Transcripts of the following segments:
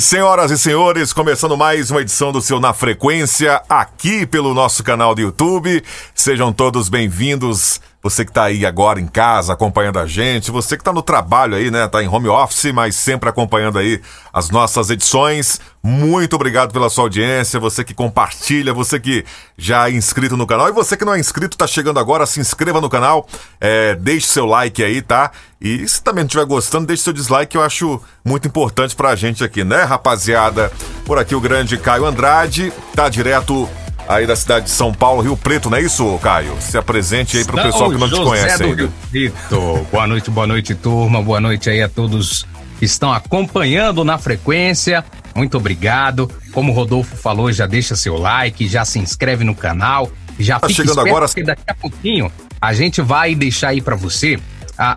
senhoras e senhores? Começando mais uma edição do seu Na Frequência, aqui pelo nosso canal do YouTube. Sejam todos bem-vindos você que está aí agora em casa acompanhando a gente, você que está no trabalho aí, né? Tá em home office, mas sempre acompanhando aí as nossas edições. Muito obrigado pela sua audiência, você que compartilha, você que já é inscrito no canal e você que não é inscrito, está chegando agora, se inscreva no canal, é, deixe seu like aí, tá? E se também não estiver gostando, deixe seu dislike, eu acho muito importante pra gente aqui, né, rapaziada? Por aqui o grande Caio Andrade, tá direto aí da cidade de São Paulo, Rio Preto, não é isso, Caio? Se apresente aí pro pessoal que não José te conhece do. Rio Preto. Boa noite, boa noite, turma. Boa noite aí a todos que estão acompanhando na frequência. Muito obrigado. Como o Rodolfo falou, já deixa seu like, já se inscreve no canal, já Tá fica chegando agora- porque daqui a pouquinho a gente vai deixar aí pra você a,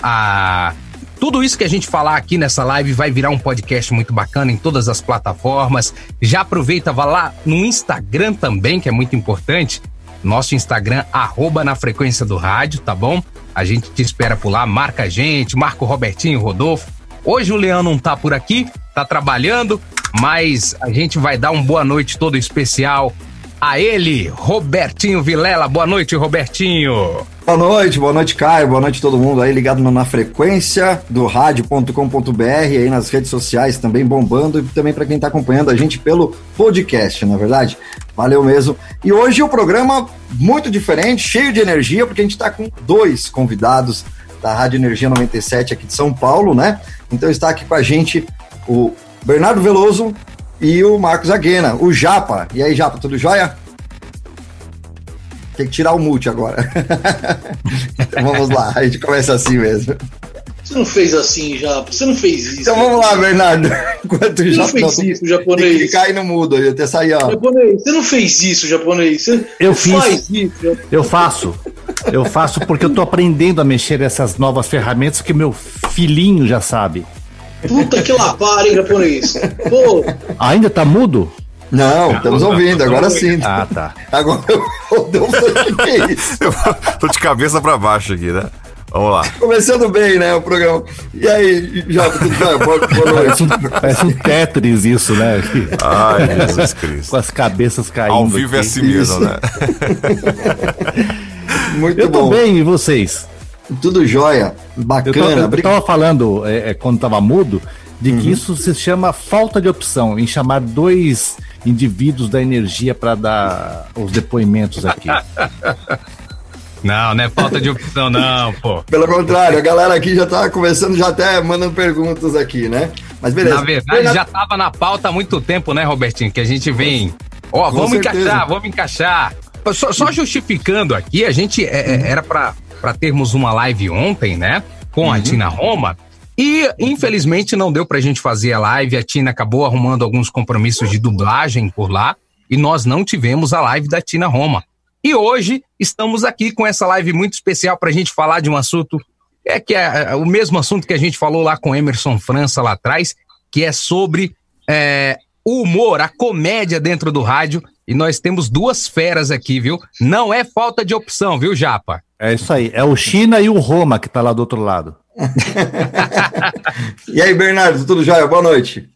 a- tudo isso que a gente falar aqui nessa live vai virar um podcast muito bacana em todas as plataformas. Já aproveita, vá lá no Instagram também, que é muito importante. Nosso Instagram, arroba na frequência do rádio, tá bom? A gente te espera por lá, marca a gente, marca o Robertinho, Rodolfo. Hoje o Leão não tá por aqui, tá trabalhando, mas a gente vai dar um boa noite todo especial a ele, Robertinho Vilela. Boa noite, Robertinho. Boa noite, boa noite, Caio, boa noite todo mundo aí ligado na frequência do rádio.com.br, aí nas redes sociais também bombando e também para quem está acompanhando a gente pelo podcast, na é verdade. Valeu mesmo. E hoje o programa muito diferente, cheio de energia, porque a gente está com dois convidados da Rádio Energia 97 aqui de São Paulo, né? Então está aqui com a gente o Bernardo Veloso e o Marcos Aguena, o Japa. E aí, Japa, tudo jóia? Tem que tirar o mute agora. então vamos lá, a gente começa assim mesmo. Você não fez assim já, você não fez isso. Então vamos lá, Bernardo. Enquanto o Você não Japa fez tem isso, que japonês. clicar aí no mudo aí, até sair, ó. Japonês, você não fez isso, japonês. Você Eu não fiz. Faz isso, Eu faço. Eu faço porque eu tô aprendendo a mexer nessas novas ferramentas que meu filhinho já sabe. Puta que lapar, hein, japonês. Pô, Ainda tá mudo? Não, estamos ouvindo, agora sim. Ah, tá. Agora eu deu um o que é isso? Eu tô de cabeça pra baixo aqui, né? Vamos lá. Começando bem, né, o programa. E aí, Japa, tudo bem? Boa, boa Parece noite. um, parece um Tetris isso, né? Ai, Jesus Cristo. Com as cabeças caindo. Ao vivo é aqui. assim mesmo, Isso. né? Muito Eu tô bom. bem, e vocês? Tudo jóia. Bacana. eu Obrigado. tava falando, é, é, quando tava mudo, de que isso se chama falta de opção, em chamar dois indivíduos da energia para dar os depoimentos aqui. Não, não é falta de opção, não, pô. Pelo contrário, a galera aqui já tá começando, já até mandando perguntas aqui, né? Mas beleza. Na verdade, Bernardo- já tava na pauta há muito tempo, né, Robertinho? Que a gente vem. Ó, Com vamos certeza. encaixar, vamos encaixar. Só, só justificando aqui, a gente é, é, era pra, pra termos uma live ontem, né? Com a Tina Roma. E, infelizmente, não deu pra gente fazer a live. A Tina acabou arrumando alguns compromissos de dublagem por lá. E nós não tivemos a live da Tina Roma. E hoje estamos aqui com essa live muito especial pra gente falar de um assunto é que é é, o mesmo assunto que a gente falou lá com Emerson França lá atrás, que é sobre é, o humor, a comédia dentro do rádio. E nós temos duas feras aqui, viu? Não é falta de opção, viu, Japa? É isso aí. É o China e o Roma que tá lá do outro lado. E aí, Bernardo, tudo jóia? Boa noite.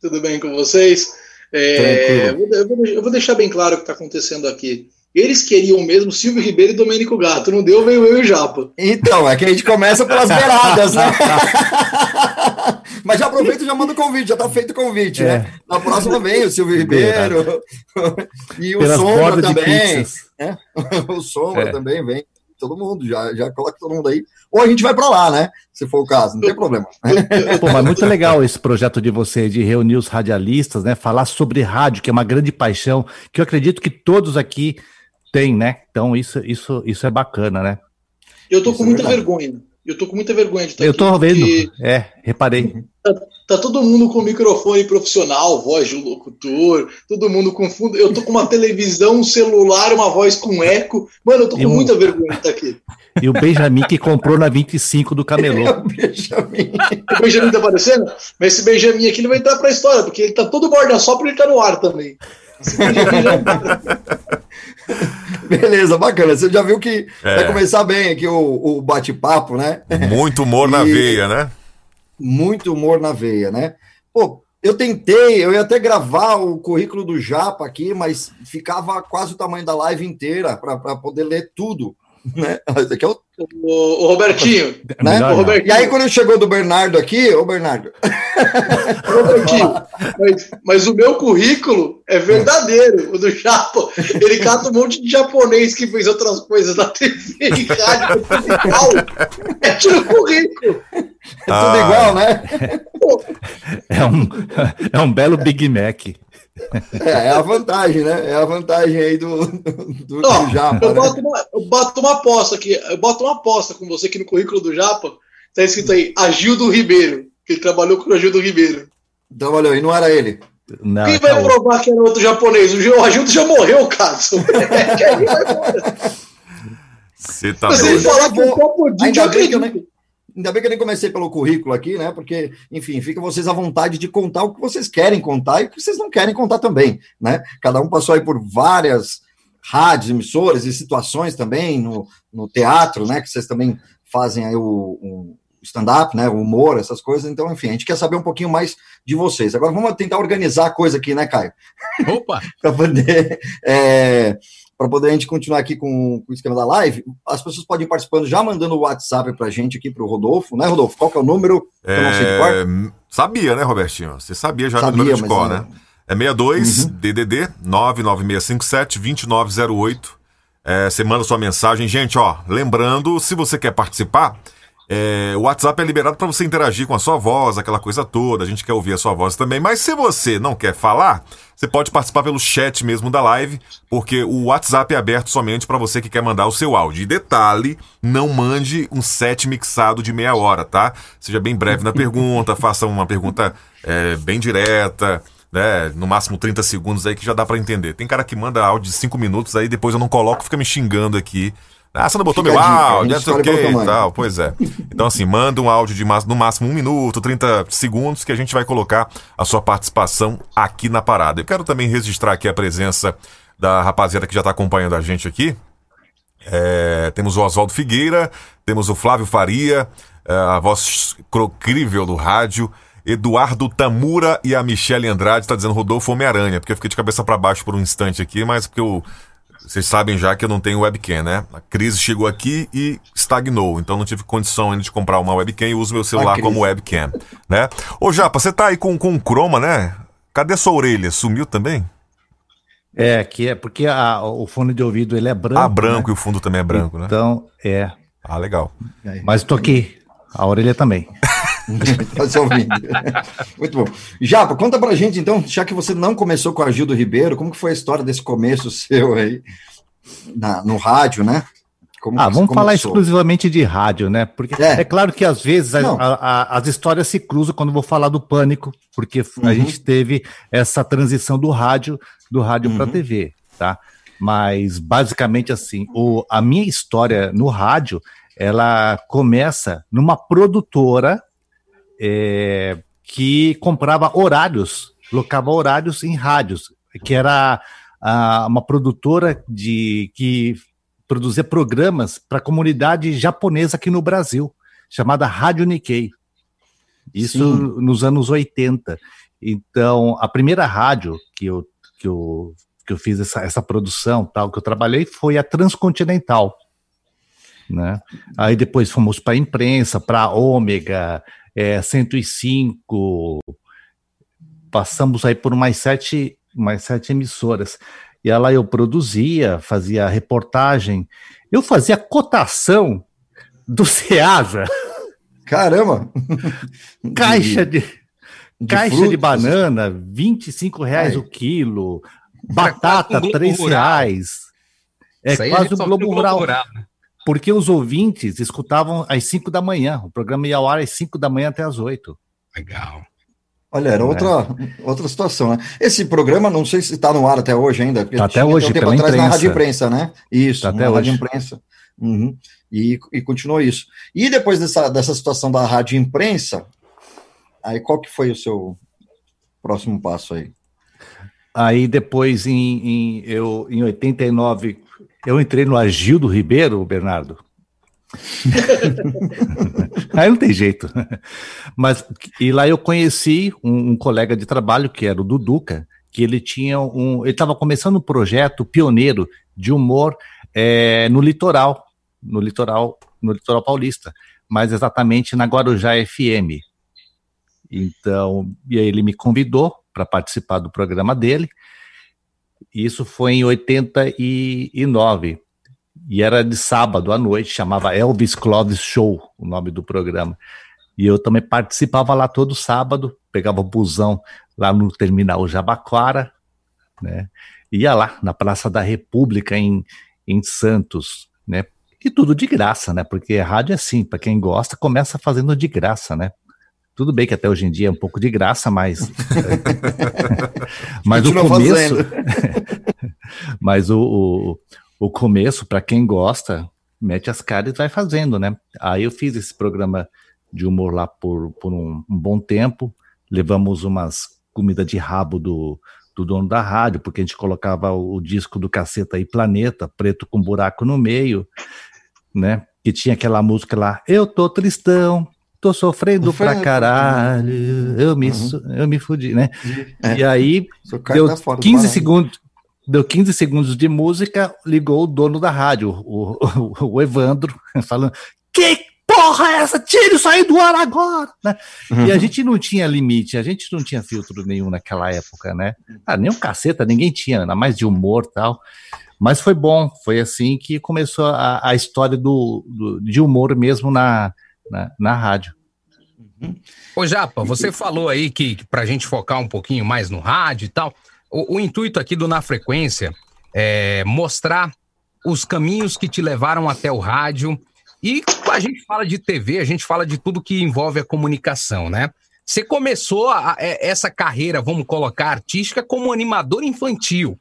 tudo bem com vocês? É, eu, vou, eu vou- deixar bem claro o que está acontecendo aqui. Eles queriam mesmo Silvio Ribeiro e Domênico Gato. Não deu, veio eu e o Japa. Então, é que a gente começa pelas beiradas, né? Mas já aproveita e já manda o convite, já tá feito o convite, É. né? Na próxima vem o Silvio Ribeiro e o Pelas Sombra também. pizzas. O Sombra É. também vem. Todo mundo, já, já coloca todo mundo aí. Ou a gente vai pra lá, né? Se for o caso, não tem problema. Pô, mas muito legal esse projeto de vocês, de reunir os radialistas, né? Falar sobre rádio, que é uma grande paixão, que eu acredito que todos aqui têm, né? Então isso, isso, isso é bacana, né? Eu tô Isso com é muita verdade. vergonha. Eu tô com muita vergonha de estar Eu aqui, tô vendo. É, reparei. Tá todo mundo com microfone profissional, voz de locutor, todo mundo com fundo. Eu tô com uma televisão, um celular, uma voz com eco. Mano, eu tô com muita vergonha de estar aqui. E o Benjamin que comprou na 25 do Camelô. É o Benjamin. O Benjamin tá aparecendo? Mas esse Benjamin aqui ele vai entrar pra história, porque ele tá todo borda só porque ele tá no ar também. Beleza, bacana. Você já viu que É. vai começar bem aqui o, o bate-papo, né? Muito humor na E- veia, né? muito humor na veia, né? Pô, eu tentei, eu ia até gravar o currículo do Japa aqui, mas ficava quase o tamanho da live inteira para poder ler tudo. Né? Aqui é o o, o Robertinho. Né? O Robertinho. E aí, quando chegou do Bernardo aqui, ô Bernardo. Robertinho, mas, mas, o meu currículo é verdadeiro, o do Chapo. Ele cata um monte de japonês que fez outras coisas na TV e rádio. É tiro currículo. É tudo ah. igual, né? É um, é um belo Big Mac. É, é, a vantagem, né? É a vantagem aí do, do, Não, do Japa. Eu, né? boto uma, eu boto uma aposta aqui, eu boto uma aposta com você aqui no currículo do Japa. Tá escrito aí, Agildo Ribeiro, que ele trabalhou com o Agildo Ribeiro. Trabalhou, e não era ele. Não, Quem vai tá provar que era outro japonês? O Agildo já morreu, caso. Você tá ele falar que o Copo Ainda bem que eu nem, Ainda bem que eu nem comecei pelo currículo aqui, né? Porque, enfim, fica vocês à vontade de contar o que vocês querem contar e o que vocês não querem contar também, né? Cada um passou aí por várias rádios, emissoras e situações também no, no teatro, né? Que vocês também fazem aí o, o stand-up, né? O humor, essas coisas. Então, enfim, a gente quer saber um pouquinho mais de vocês. Agora vamos tentar organizar a coisa aqui, né, Caio? Opa! Para poder. É, para poder a gente continuar aqui com, com, o esquema da live, as pessoas podem ir participando já mandando o WhatsApp para a gente aqui para o Rodolfo, né, Rodolfo? Qual que é o número? É... Sabia, né, Robertinho? Você sabia já sabia, número de cor, né? É 62 uhum. DDD 99657 2908. É, você manda sua mensagem. Gente, ó, lembrando, se você quer participar, é, o WhatsApp é liberado para você interagir com a sua voz, aquela coisa toda. A gente quer ouvir a sua voz também. Mas se você não quer falar, você pode participar pelo chat mesmo da live, porque o WhatsApp é aberto somente para você que quer mandar o seu áudio. E detalhe, não mande um set mixado de meia hora, tá? Seja bem breve na pergunta, faça uma pergunta é, bem direta. Né, no máximo 30 segundos aí que já dá para entender. Tem cara que manda áudio de 5 minutos aí depois eu não coloco, fica me xingando aqui ah, você não botou Fica meu áudio, não sei o que e tal. Pois é. Então, assim, manda um áudio de no máximo um minuto, 30 segundos, que a gente vai colocar a sua participação aqui na parada. Eu quero também registrar aqui a presença da rapaziada que já está acompanhando a gente aqui. É, temos o Oswaldo Figueira, temos o Flávio Faria, é, a voz incrível do rádio. Eduardo Tamura e a Michelle Andrade está dizendo Rodolfo Homem-Aranha, porque eu fiquei de cabeça para baixo por um instante aqui, mas porque eu vocês sabem já que eu não tenho webcam, né? A crise chegou aqui e estagnou, então não tive condição ainda de comprar uma webcam e uso meu celular como webcam, né? Ô Japa, você tá aí com, com croma, né? Cadê sua orelha? Sumiu também? É, que é porque a, o fone de ouvido ele é branco. Ah, branco né? e o fundo também é branco, né? Então, é. Ah, legal. Mas tô aqui, a orelha também. tá ouvindo. Muito bom. Japa, conta pra gente, então, já que você não começou com a Gildo Ribeiro, como que foi a história desse começo seu aí na, no rádio, né? Como ah, vamos falar exclusivamente de rádio, né? Porque é, é claro que às vezes a, a, as histórias se cruzam quando vou falar do pânico, porque uhum. a gente teve essa transição do rádio, do rádio uhum. para TV, tá? Mas basicamente assim, o, a minha história no rádio, ela começa numa produtora é, que comprava horários, locava horários em rádios, que era a, uma produtora de que produzia programas para a comunidade japonesa aqui no Brasil, chamada Rádio Nikkei. Isso Sim. nos anos 80. Então, a primeira rádio que eu, que eu, que eu fiz essa, essa produção, tal, que eu trabalhei, foi a Transcontinental. Né? Aí depois fomos para a imprensa, para a Ômega, é, 105, passamos aí por mais sete, mais sete emissoras. E lá eu produzia, fazia reportagem, eu fazia cotação do Ceasa. Caramba! Caixa de, de caixa frutas. de banana, 25 reais Ai. o quilo, batata, 3 reais. É quase o Globo Rural. Rural né? Porque os ouvintes escutavam às 5 da manhã. O programa ia ao ar às 5 da manhã até às 8. Legal. Olha, era é. outra, outra situação, né? Esse programa, não sei se está no ar até hoje ainda. Tá até hoje, um tempo pela atrás imprensa. na Rádio Imprensa, né? Isso, tá até na hoje. Rádio Imprensa. Uhum. E, e continuou isso. E depois dessa, dessa situação da Rádio Imprensa, aí qual que foi o seu próximo passo aí? Aí depois, em, em, eu, em 89, eu entrei no Agildo Ribeiro, Bernardo. Aí não tem jeito. Mas e lá eu conheci um, um, colega de trabalho que era o Duduca, que ele tinha um, ele estava começando um projeto pioneiro de humor é, no litoral, no litoral, no litoral paulista, mas exatamente na Guarujá FM. Então, e aí ele me convidou para participar do programa dele. Isso foi em 89 e era de sábado à noite, chamava Elvis Clovis Show, o nome do programa. E eu também participava lá todo sábado, pegava o busão lá no terminal Jabaquara, né? Ia lá na Praça da República em, em Santos, né? E tudo de graça, né? Porque rádio é assim, para quem gosta, começa fazendo de graça, né? Tudo bem que até hoje em dia é um pouco de graça, mas. mas o começo. mas o, o, o começo, para quem gosta, mete as caras e vai fazendo, né? Aí eu fiz esse programa de humor lá por, por um, um bom tempo. Levamos umas comida de rabo do, do dono da rádio, porque a gente colocava o, o disco do Caceta e Planeta, preto com buraco no meio, né? Que tinha aquela música lá, eu tô tristão, tô sofrendo pra caralho, eu me, uhum. eu me fudi, né? É. E aí, deu tá 15 segundos, Deu 15 segundos de música, ligou o dono da rádio, o, o, o Evandro, falando: Que porra é essa? Tire isso aí do ar agora! Né? Uhum. E a gente não tinha limite, a gente não tinha filtro nenhum naquela época, né? Ah, nem um caceta, ninguém tinha, ainda mais de humor e tal. Mas foi bom, foi assim que começou a, a história do, do, de humor mesmo na, na, na rádio. Ô Japa, você falou aí que, que para a gente focar um pouquinho mais no rádio e tal, o, o intuito aqui do Na Frequência é mostrar os caminhos que te levaram até o rádio. E a gente fala de TV, a gente fala de tudo que envolve a comunicação, né? Você começou a, a, essa carreira, vamos colocar, artística, como animador infantil.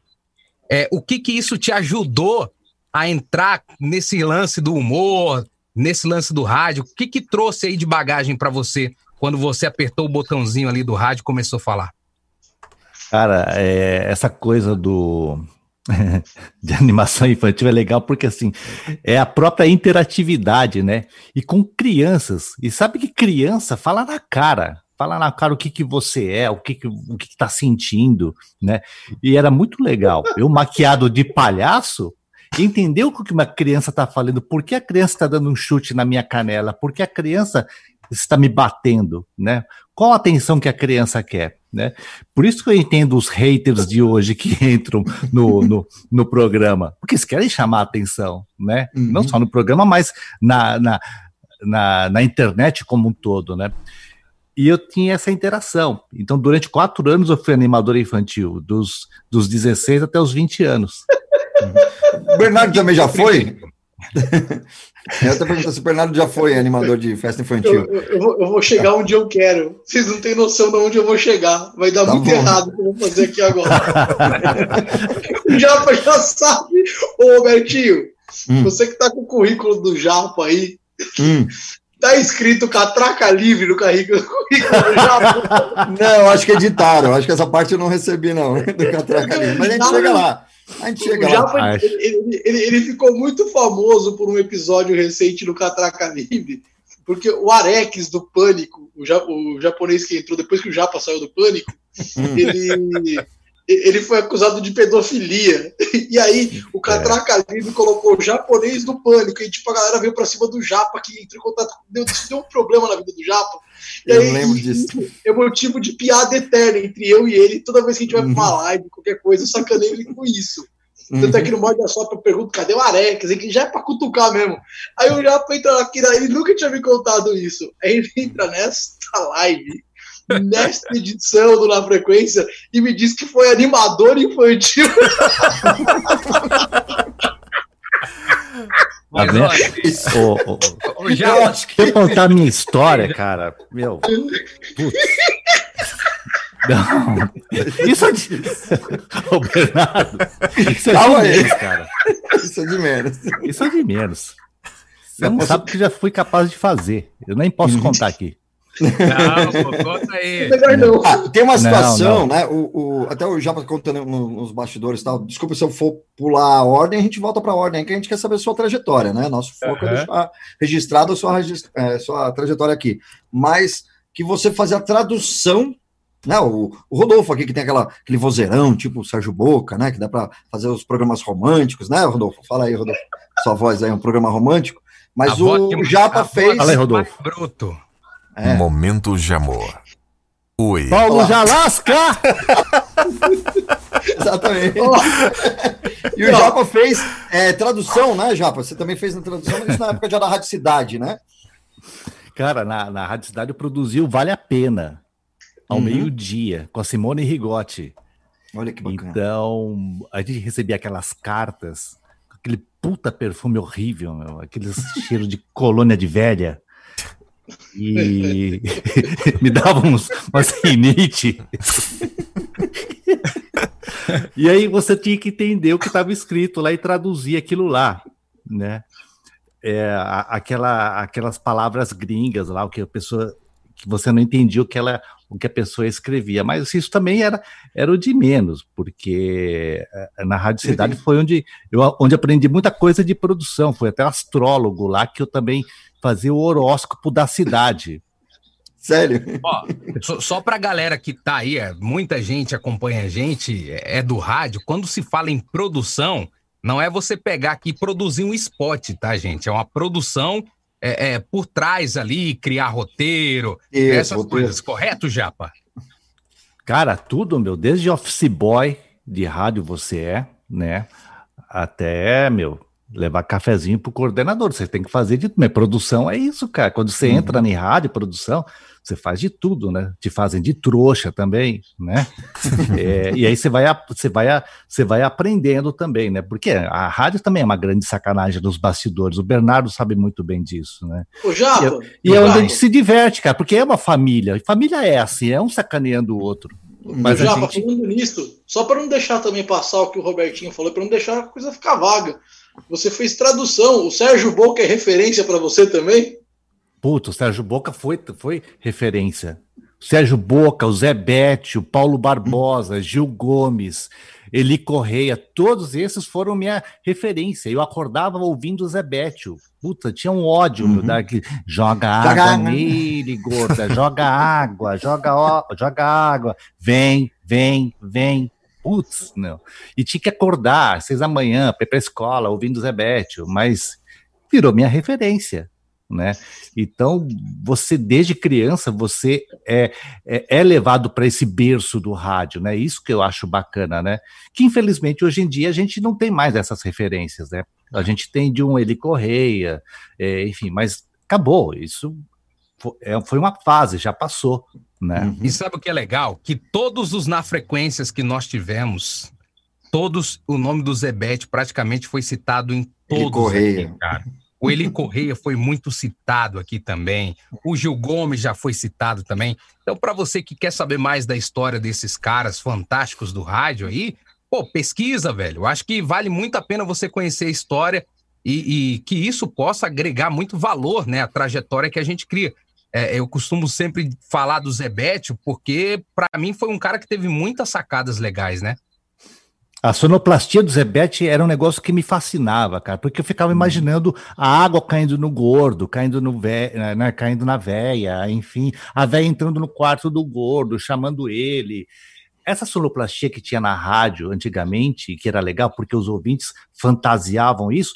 É, o que que isso te ajudou a entrar nesse lance do humor, nesse lance do rádio? O que que trouxe aí de bagagem para você quando você apertou o botãozinho ali do rádio e começou a falar? Cara, é, essa coisa do de animação infantil é legal porque assim é a própria interatividade, né? E com crianças. E sabe que criança fala na cara, fala na cara o que, que você é, o que, que o que, está sentindo, né? E era muito legal. Eu maquiado de palhaço, entender o que uma criança está falando, por que a criança está dando um chute na minha canela, por que a criança está me batendo, né? Qual a atenção que a criança quer? Né? Por isso que eu entendo os haters de hoje que entram no, no, no programa, porque eles querem chamar a atenção, né? Uhum. Não só no programa, mas na, na, na, na, internet como um todo, né? E eu tinha essa interação. Então, durante quatro anos eu fui animador infantil, dos, dos 16 até os 20 anos. O Bernardo também já foi? Eu até pergunto se o Bernardo já foi animador de festa infantil. Eu, eu, vou, eu, vou, chegar onde eu quero. Vocês não têm noção de onde eu vou chegar. Vai dar tá muito bom. errado o que eu vou fazer aqui agora. o Japa já sabe. Ô, Bertinho, hum. você que tá com o currículo do Japa aí, hum. tá escrito catraca livre no currículo do Japa? Não, acho que editaram. Acho que essa parte eu não recebi, não, do catraca livre. Mas a gente chega lá. A gente chega o Japa, lá. Ele, ele, ele, ele, ficou muito famoso por um episódio recente no Catraca Livre, porque o Arex do Pânico, o, ja, o japonês que entrou depois que o Japa saiu do Pânico, hum. ele, ele foi acusado de pedofilia. E aí o Catraca é. Livre colocou o japonês do Pânico, e tipo, a galera veio pra cima do Japa, que entrou em contato, deu, deu um problema na vida do Japa. E eu aí, lembro disso. É motivo de piada eterna entre eu e ele. Toda vez que a gente vai uhum. pra uma uhum. live, qualquer coisa, eu sacanei ele com isso. Uhum. Tanto é que no Morde só eu pergunto, cadê o Arex? Que já é pra cutucar mesmo. Aí eu já entra aqui, ele nunca tinha me contado isso. Aí ele entra nesta live, nesta edição do Na Frequência, e me diz que foi animador infantil. Tá vendo? O, o, o, já, se eu contar a minha história, cara, meu. Putz. Não. Isso é de. Ô, Bernardo. Isso é Calma de aí. menos, cara. Isso é de menos. Isso é de menos. Você não sabe o que já fui capaz de fazer. Eu nem posso contar aqui. Não, pô, conta aí. Melhor não. Ah, tem uma situação, não, não. né? O, o, até o Japa contando nos bastidores e tal. Desculpa se eu for pular a ordem, a gente volta para a ordem, que a gente quer saber a sua trajetória, né? Nosso foco uhum. é deixar registrado a sua, é, sua trajetória aqui. Mas que você fazia a tradução né, o, o, Rodolfo aqui, que tem aquela, aquele vozeirão, tipo o Sérgio Boca, né? Que dá para fazer os programas românticos, né, Rodolfo? Fala aí, Rodolfo. Sua voz aí, um programa romântico. Mas a o Japa fez. Fala aí, Rodolfo. Bruto. É. Momento de amor. Oi. Paulo Jalasca! Exatamente. e o Japa fez é, tradução, né, Japa? Você também fez na tradução, mas isso na época já da Rádio Cidade, né? Cara, na, na Rádio Cidade eu produzi o Vale a Pena ao uhum. meio-dia, com a Simone Rigotti. Olha que bacana. Então, a gente recebia aquelas cartas, aquele puta perfume horrível, meu, aquele cheiro de colônia de velha. E me dava uns, umas rinite. e aí você tinha que entender o que estava escrito lá e traduzir aquilo lá, né? É, aquela, aquelas palavras gringas lá, o que a pessoa que você não entendia o que ela, o que a pessoa escrevia. Mas isso também era, era o de menos, porque eh, na Rádio Cidade foi onde eu onde aprendi muita coisa de produção. Foi até astrólogo lá que eu também fazia o horóscopo da cidade. Sério? Ó, só, só para a galera que tá aí, é, muita gente acompanha a gente, é, é do rádio, quando se fala em produção, não é você pegar aqui e produzir um spot, tá, gente? É uma produção é, é, por trás ali, criar roteiro, Isso, essas roteiro. coisas, correto, Japa? Cara, tudo, meu, desde office boy de rádio você é, né? Até, meu, levar cafezinho pro coordenador. Você tem que fazer de tudo. Produção é isso, cara. Quando você uhum. entra em rádio, produção, você faz de tudo, né? Te fazem de trouxa também, né? é, e aí você vai, você, vai, você vai aprendendo também, né? Porque a rádio também é uma grande sacanagem dos bastidores. O Bernardo sabe muito bem disso, né? O Japa, e, e é onde a gente se diverte, cara, porque é uma família. E família é assim, é um sacaneando o outro. Mas já, gente... falando nisso, só para não deixar também passar o que o Robertinho falou, para não deixar a coisa ficar vaga. Você fez tradução. O Sérgio Boca é referência para você também? Puta, o Sérgio Boca foi, foi referência. O Sérgio Boca, o Zé Bétio, Paulo Barbosa, Gil Gomes, Eli Correia, todos esses foram minha referência. Eu acordava ouvindo o Zé Bétio. Puta, tinha um ódio, uhum. meu, daqui. Joga água nele, gorda, joga água, joga, ó, joga água, vem, vem, vem. Putz, não. E tinha que acordar seis da manhã para ir para a escola ouvindo o Zé Bétio, mas virou minha referência né? Então, você desde criança você é, é, é levado para esse berço do rádio, né? Isso que eu acho bacana, né? Que infelizmente hoje em dia a gente não tem mais essas referências, né? A gente tem de um Eli Correia, é, enfim, mas acabou. Isso foi, é, foi uma fase, já passou, né? Uhum. E sabe o que é legal? Que todos os na frequências que nós tivemos, todos o nome do Zebete praticamente foi citado em todos. Eli Correia. Aqui, cara. O Eli Correia foi muito citado aqui também. O Gil Gomes já foi citado também. Então, para você que quer saber mais da história desses caras fantásticos do rádio aí, pô, pesquisa, velho. Acho que vale muito a pena você conhecer a história e, e que isso possa agregar muito valor, né? A trajetória que a gente cria. É, eu costumo sempre falar do Zebetio, porque para mim foi um cara que teve muitas sacadas legais, né? A sonoplastia do Zebete era um negócio que me fascinava, cara, porque eu ficava imaginando a água caindo no gordo, caindo, no vé, né, caindo na véia, enfim, a véia entrando no quarto do gordo, chamando ele. Essa sonoplastia que tinha na rádio antigamente, que era legal porque os ouvintes fantasiavam isso,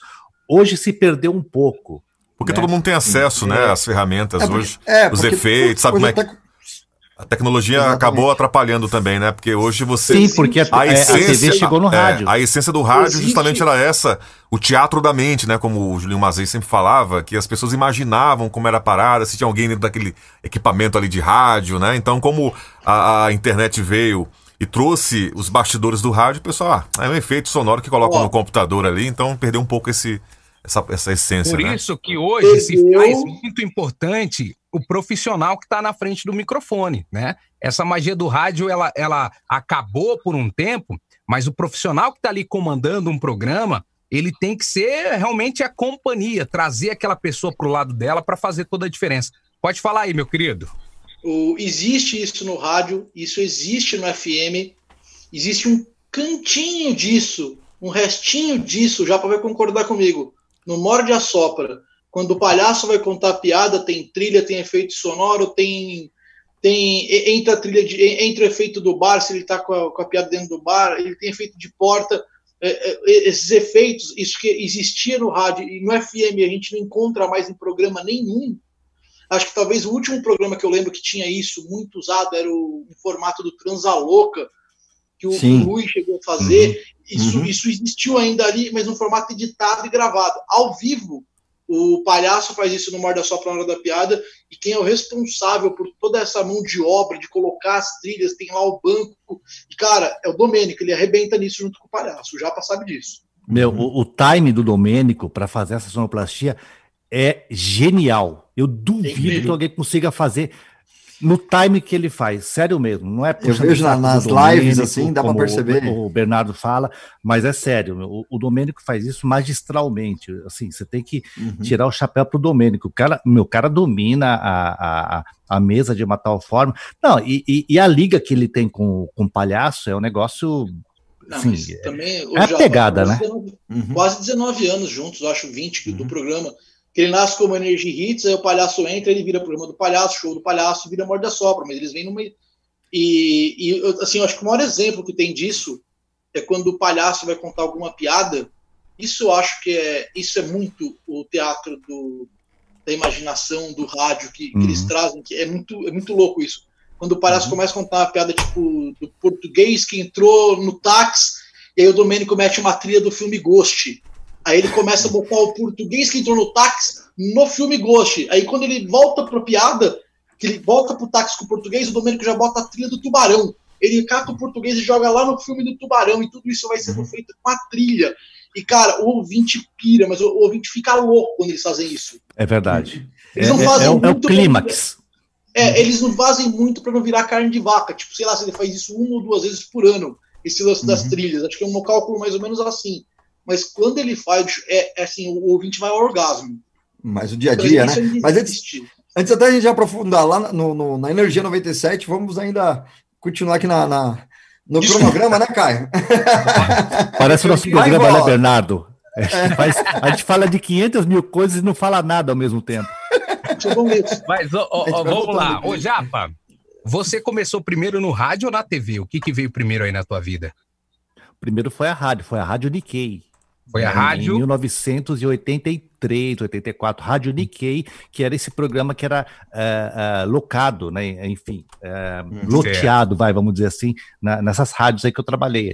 hoje se perdeu um pouco. Porque né? todo mundo tem acesso, né, é. né, às ferramentas é, hoje, é, os efeitos, sabe como é que... A tecnologia Exatamente. acabou atrapalhando também, né? Porque hoje você. Sim, porque a, a, essência, a TV chegou no é, rádio. É, a essência do rádio Existe. justamente era essa, o teatro da mente, né? Como o Julinho Mazei sempre falava, que as pessoas imaginavam como era a parada, se tinha alguém dentro daquele equipamento ali de rádio, né? Então, como a, a internet veio e trouxe os bastidores do rádio, o pessoal, ah, é um efeito sonoro que coloca no computador ali, então perdeu um pouco esse, essa, essa essência. Por né? isso que hoje se faz muito importante o profissional que está na frente do microfone, né? Essa magia do rádio, ela, ela acabou por um tempo, mas o profissional que está ali comandando um programa, ele tem que ser realmente a companhia, trazer aquela pessoa para o lado dela para fazer toda a diferença. Pode falar aí, meu querido. O, existe isso no rádio, isso existe no FM, existe um cantinho disso, um restinho disso, já para concordar comigo, no Morde a Sopra. Quando o palhaço vai contar piada, tem trilha, tem efeito sonoro, tem tem entra a trilha de, entra o efeito do bar, se ele está com, com, a piada dentro do bar, ele tem efeito de porta, é, é, esses efeitos, isso que existia no rádio e no FM a gente não encontra mais em programa nenhum. Acho que talvez o último programa que eu lembro que tinha isso muito usado era o, o formato do Transalouca, que o Sim. Luiz chegou a fazer. Uhum. Isso, uhum. isso existiu ainda ali, mas no formato editado e gravado. Ao vivo, o palhaço faz isso no Morda Só para hora da piada, e quem é o responsável por toda essa mão de obra, de colocar as trilhas, tem lá o banco. E, cara, é o Domênico, ele arrebenta nisso junto com o palhaço. O Japa sabe disso. Meu, o, o time do Domênico para fazer essa sonoplastia é genial. Eu duvido que alguém consiga fazer no time que ele faz, sério mesmo, não é Eu vejo na, nas lives assim, dá para perceber. O, o, Bernardo fala, mas é sério, o, o Domênico faz isso magistralmente, assim, você tem que uhum. tirar o chapéu pro Domênico, o cara, meu cara domina a, a, a mesa de uma tal forma, não, e, e, e a liga que ele tem com, com o palhaço é um negócio não, Sim, também, é a pegada, né? 19, uhum. Quase 19 anos juntos, acho 20 uhum. do programa ele nasce como Energy Hits, aí o palhaço entra, ele vira programa do palhaço, show do palhaço, vira Morda Sopra, mas eles vêm no meio. E, e assim, eu acho que o maior exemplo que tem disso é quando o palhaço vai contar alguma piada. Isso eu acho que é, isso é muito o teatro do, da imaginação, do rádio que, uhum. que, eles uhum. trazem, que é muito, é muito louco isso. Quando o palhaço uhum. começa a contar uma piada tipo do português que entrou no táxi, e aí o Domênico mete uma trilha do filme Ghost. Aí ele começa a botar o português que entrou no táxi no filme Ghost. Aí quando ele volta pra piada, que ele volta pro táxi com o português, o Domênico já bota a trilha do tubarão. Ele cata o português e joga lá no filme do tubarão, e tudo isso vai sendo uhum. feito com a trilha. E, cara, o ouvinte pira, mas o, ouvinte fica louco quando eles fazem isso. É verdade. Eles não é, fazem é, é, é o clímax. É, eles não fazem muito para não virar carne de vaca. Tipo, sei lá, se ele faz isso uma ou duas vezes por ano, esse lance uhum. das trilhas. Acho que é um cálculo mais ou menos assim mas quando ele faz, é, é assim, o ouvinte vai ao orgasmo. Mas o dia a dia, né? Mas antes, antes até a gente aprofundar lá no, no, na Energia 97, vamos ainda continuar aqui na, na no Desculpa. cronograma, né, Caio? Parece o nosso programa, né, Bernardo? É. Faz, a gente fala de 500 mil coisas e não fala nada ao mesmo tempo. Mas ó, ó, vamos lá, ô Japa, você começou primeiro no rádio ou na TV? O que, que veio primeiro aí na tua vida? Primeiro foi a rádio, foi a Rádio Nikkei. Foi a rádio? Em 1983, 84, Rádio Nikkei, que era esse programa que era uh, uh, locado, né? Enfim, uh, loteado, vai, vamos dizer assim, na, nessas rádios aí que eu trabalhei.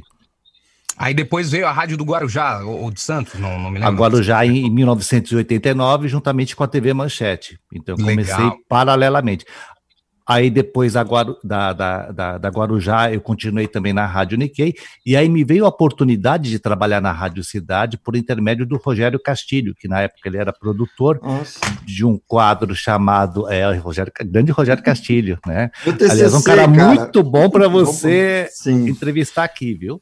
Aí depois veio a rádio do Guarujá, ou de Santos, não, não me lembro. A Guarujá em, em 1989, juntamente com a TV Manchete. Então eu comecei Legal. paralelamente. Aí depois da, da, da, da, Guarujá eu continuei também na Rádio Nikkei, e aí me veio a oportunidade de trabalhar na Rádio Cidade por intermédio do Rogério Castilho, que na época ele era produtor Nossa. de um quadro chamado, é, Rogério, grande Rogério Castilho, né? TCC, Aliás, um cara, cara, muito bom para você entrevistar aqui, viu?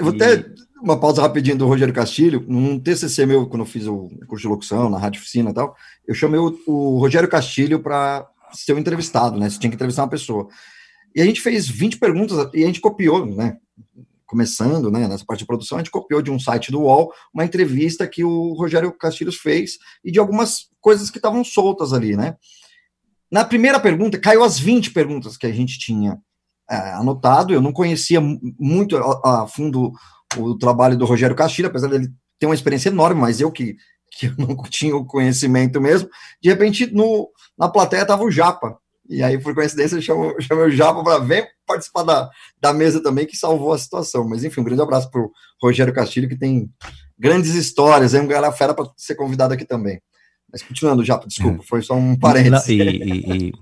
Vou até uma pausa rapidinho do Rogério Castilho, num TCC meu, quando eu fiz o curso de locução na Rádio Oficina e tal, eu chamei o, o Rogério Castilho para ser um entrevistado, né? Você tinha que entrevistar uma pessoa. E a gente fez 20 perguntas e a gente copiou, né? Começando, né, nessa parte de produção, a gente copiou de um site do UOL uma entrevista que o Rogério Castilhos fez e de algumas coisas que estavam soltas ali, né? Na primeira pergunta, caiu as 20 perguntas que a gente tinha é, anotado. Eu não conhecia muito a, a, fundo o trabalho do Rogério Castilho, apesar dele ter uma experiência enorme, mas eu que, que eu não tinha o conhecimento mesmo. De repente, no, na plateia tava o Japa. E aí, por coincidência, eu chamei, chamei o Japa para vir participar da, da mesa também, que salvou a situação. Mas, enfim, um grande abraço para o Rogério Castilho, que tem grandes histórias, é um galera fera para ser convidado aqui também. Mas continuando, Japa, desculpa, é. foi só um parênteses. E, e, e,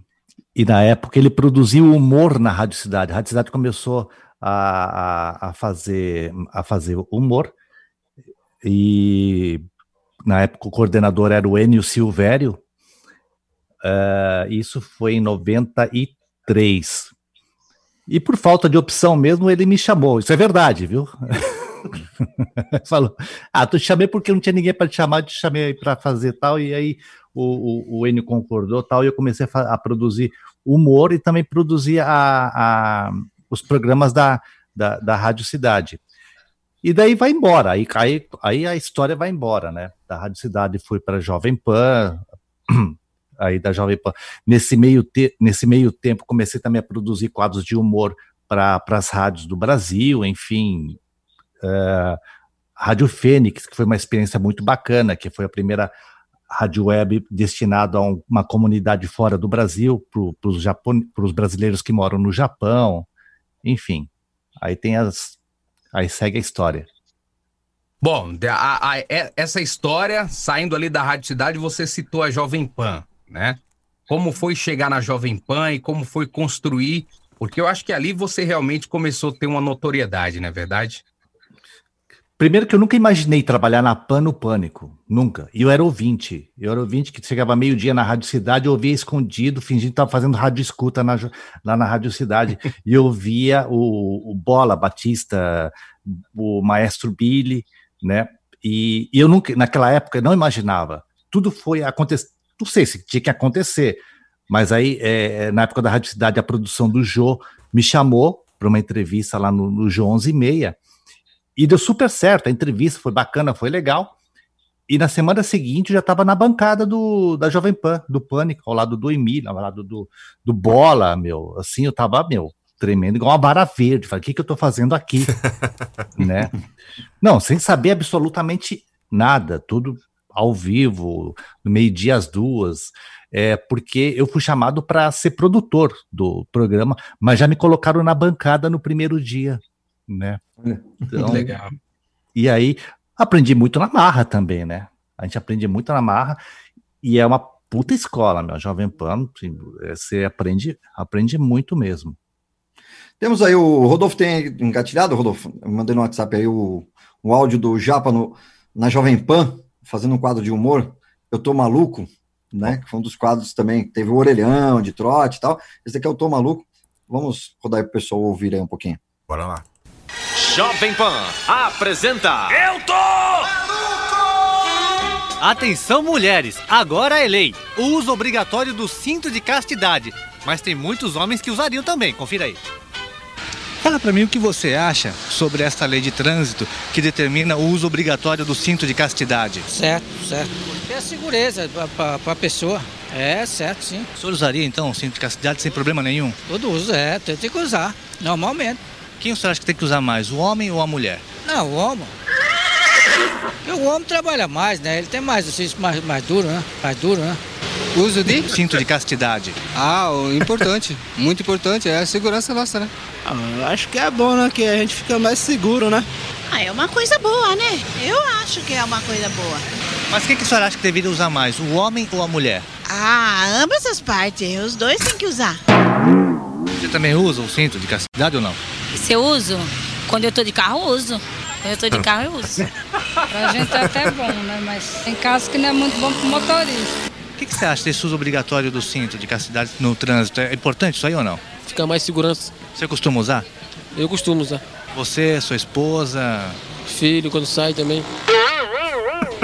e, na época ele produziu humor na Rádio Cidade. A Rádio Cidade começou a, a, a, fazer, a fazer humor, e na época o coordenador era o Enio Silvério, Uh, isso foi em 93. E por falta de opção mesmo, ele me chamou. Isso é verdade, viu? Falou, ah, tu te chamei porque não tinha ninguém para te chamar, te chamei para fazer tal, e aí o, o, o Enio concordou tal, e eu comecei a, a produzir humor e também produzir a, a, os programas da, da, da Rádio Cidade. E daí vai embora, aí, aí, aí a história vai embora, né? Da Rádio Cidade foi para Jovem Pan, aí da Jovem Pan. Nesse meio, te, nesse meio tempo comecei também a produzir quadros de humor para as rádios do Brasil, enfim. Uh, Rádio Fênix, que foi uma experiência muito bacana, que foi a primeira rádio web destinada a um, uma comunidade fora do Brasil, para os brasileiros que moram no Japão, enfim. Aí tem as. Aí segue a história. Bom, a, a, é, essa história, saindo ali da Rádio Cidade, você citou a Jovem Pan, né? Como foi chegar na Jovem Pan e como foi construir, porque eu acho que ali você realmente começou a ter uma notoriedade, não é verdade? Primeiro que eu nunca imaginei trabalhar na PAN no Pânico, nunca. E eu era ouvinte. Eu era ouvinte que chegava meio-dia na Rádio Cidade, eu ouvia escondido, fingindo que estava fazendo rádio escuta na, lá na Rádio Cidade. e eu via o, o, Bola Batista, o Maestro Billy, né? E, e, eu nunca, naquela época, não imaginava. Tudo foi acontecer. Não sei se tinha que acontecer, mas aí, é, na época da Rádio Cidade, a produção do Jô me chamou para uma entrevista lá no, no Jô 11 e meia e deu super certo, a entrevista foi bacana, foi legal. E na semana seguinte já estava na bancada do, da Jovem Pan, do Pânico, ao lado do Emílio, ao lado do, do Bola, meu. Assim, eu tava, meu, tremendo, igual uma vara verde. Falei, o que, que eu tô fazendo aqui? né? Não, sem saber absolutamente nada, tudo ao vivo, no meio-dia às duas, é, porque eu fui chamado para ser produtor do programa, mas já me colocaram na bancada no primeiro dia né? Então, legal. E aí aprendi muito na marra também, né? A gente aprende muito na marra e é uma puta escola, meu. Jovem Pan, assim, você aprende, aprende muito mesmo. Temos aí o Rodolfo tem engatilhado, Rodolfo. Mandei no WhatsApp aí o, o áudio do Japa no, na Jovem Pan, fazendo um quadro de humor. Eu tô maluco, né? Que foi um dos quadros também. Teve o Orelhão de trote e tal. Esse aqui é o Tô Maluco. Vamos rodar aí pro pessoal ouvir aí um pouquinho. Bora lá. Jovem Pan apresenta. Eu tô! Atenção, mulheres! Agora é lei. O uso obrigatório do cinto de castidade. Mas tem muitos homens que usariam também. Confira aí. Fala para mim o que você acha sobre esta lei de trânsito que determina o uso obrigatório do cinto de castidade. Certo, certo. Porque é segurança para a pessoa. É, certo, sim. O senhor usaria então o cinto de castidade sem problema nenhum? Todo uso, é. Tem que usar, normalmente. Quem você acha que tem que usar mais, o homem ou a mulher? Não, o homem. Porque o homem trabalha mais, né? Ele tem mais, assim, mais, mais duro, né? Mais duro, né? Uso de? Cinto de castidade. Ah, importante. muito importante. É a segurança nossa, né? Ah, acho que é bom, né? Que a gente fica mais seguro, né? Ah, é uma coisa boa, né? Eu acho que é uma coisa boa. Mas quem que a senhora acha que deveria usar mais, o homem ou a mulher? Ah, ambas as partes. Os dois têm que usar. Você também usa o cinto de castidade ou não? Se eu uso? Quando eu tô de carro, eu uso. Quando eu tô de carro, eu uso. pra gente é até bom, né? Mas tem casos que não é muito bom pro motorista. O que, que você acha desse uso obrigatório do cinto de castidade no trânsito? É importante isso aí ou não? Fica mais segurança. Você costuma usar? Eu costumo usar. Você, sua esposa? Filho, quando sai também.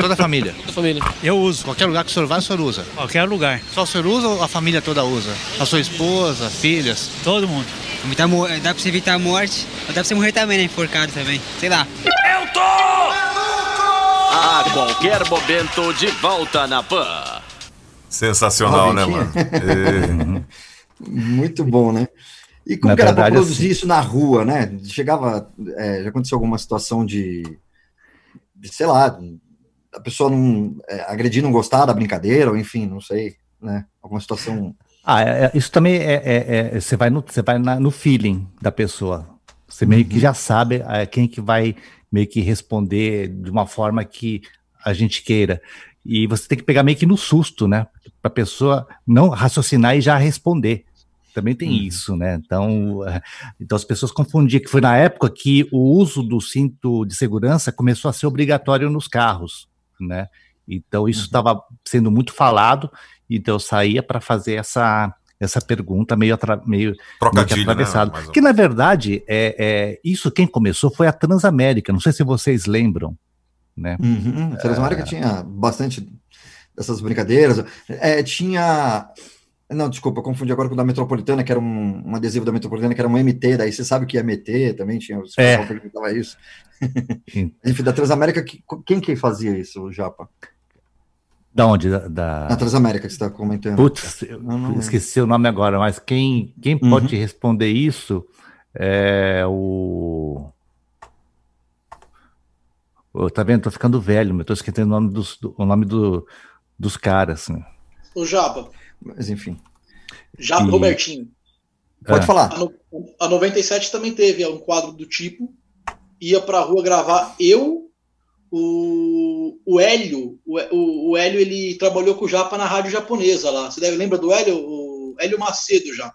Toda a família? Toda a família. Eu uso. Qualquer lugar que o senhor vai, o senhor usa? Qualquer lugar. Só o senhor usa ou a família toda usa? A sua esposa, filhas? Todo mundo. Evitar, dá pra você evitar a morte, dá pra você morrer também, né? Enforcado também. Sei lá. Eu tô! A qualquer momento, de volta na PAN. Sensacional, né, mano? É. Muito bom, né? E como na que era para produzir assim... isso na rua, né? Chegava. É, já aconteceu alguma situação de, de sei lá, a pessoa não é, agredir, não gostar da brincadeira, ou enfim, não sei, né? Alguma situação. Ah, é, é isso também é, é, é, Você vai, no, você vai na, no feeling da pessoa. Você meio que uhum. já sabe é, quem que vai meio que responder de uma forma que a gente queira. E você tem que pegar meio que no susto, né? Para a pessoa não raciocinar e já responder. Também tem uhum. isso, né? Então, então as pessoas confundiam que foi na época que o uso do cinto de segurança começou a ser obrigatório nos carros, né? Então isso estava uhum. sendo muito falado, então eu saía para fazer essa essa pergunta meio, atra, meio, Trocadilho, né? atravessado. Ou Que na verdade, é, é, isso quem começou foi a Transamérica. Não sei se vocês lembram, né? Uhum. A Transamérica É. tinha bastante dessas brincadeiras. É, tinha. Não, desculpa, confundi agora com o da Metropolitana, que era um, um adesivo da Metropolitana, que era um MT, daí você sabe que é MT também, tinha os É. pessoal perguntava isso. Enfim, da Transamérica, que- quem que fazia isso, o Japa? Da onde? Da, da- Na Transamérica que você está comentando. Putz, não- esqueci o nome agora, mas quem, quem Uhum. pode responder isso é o. Ô, tá vendo? Tô ficando velho, mas tô esquecendo o nome dos, do- o nome do, dos caras. Né? O Japa. Mas enfim. Japa E- Robertinho. Pode falar. A, no- a 97 também teve um quadro do tipo. Ia pra rua gravar eu, o, o Hélio. O, o, o Hélio ele trabalhou com o Japa na rádio japonesa lá. Você deve lembra do Hélio? O Hélio Macedo já.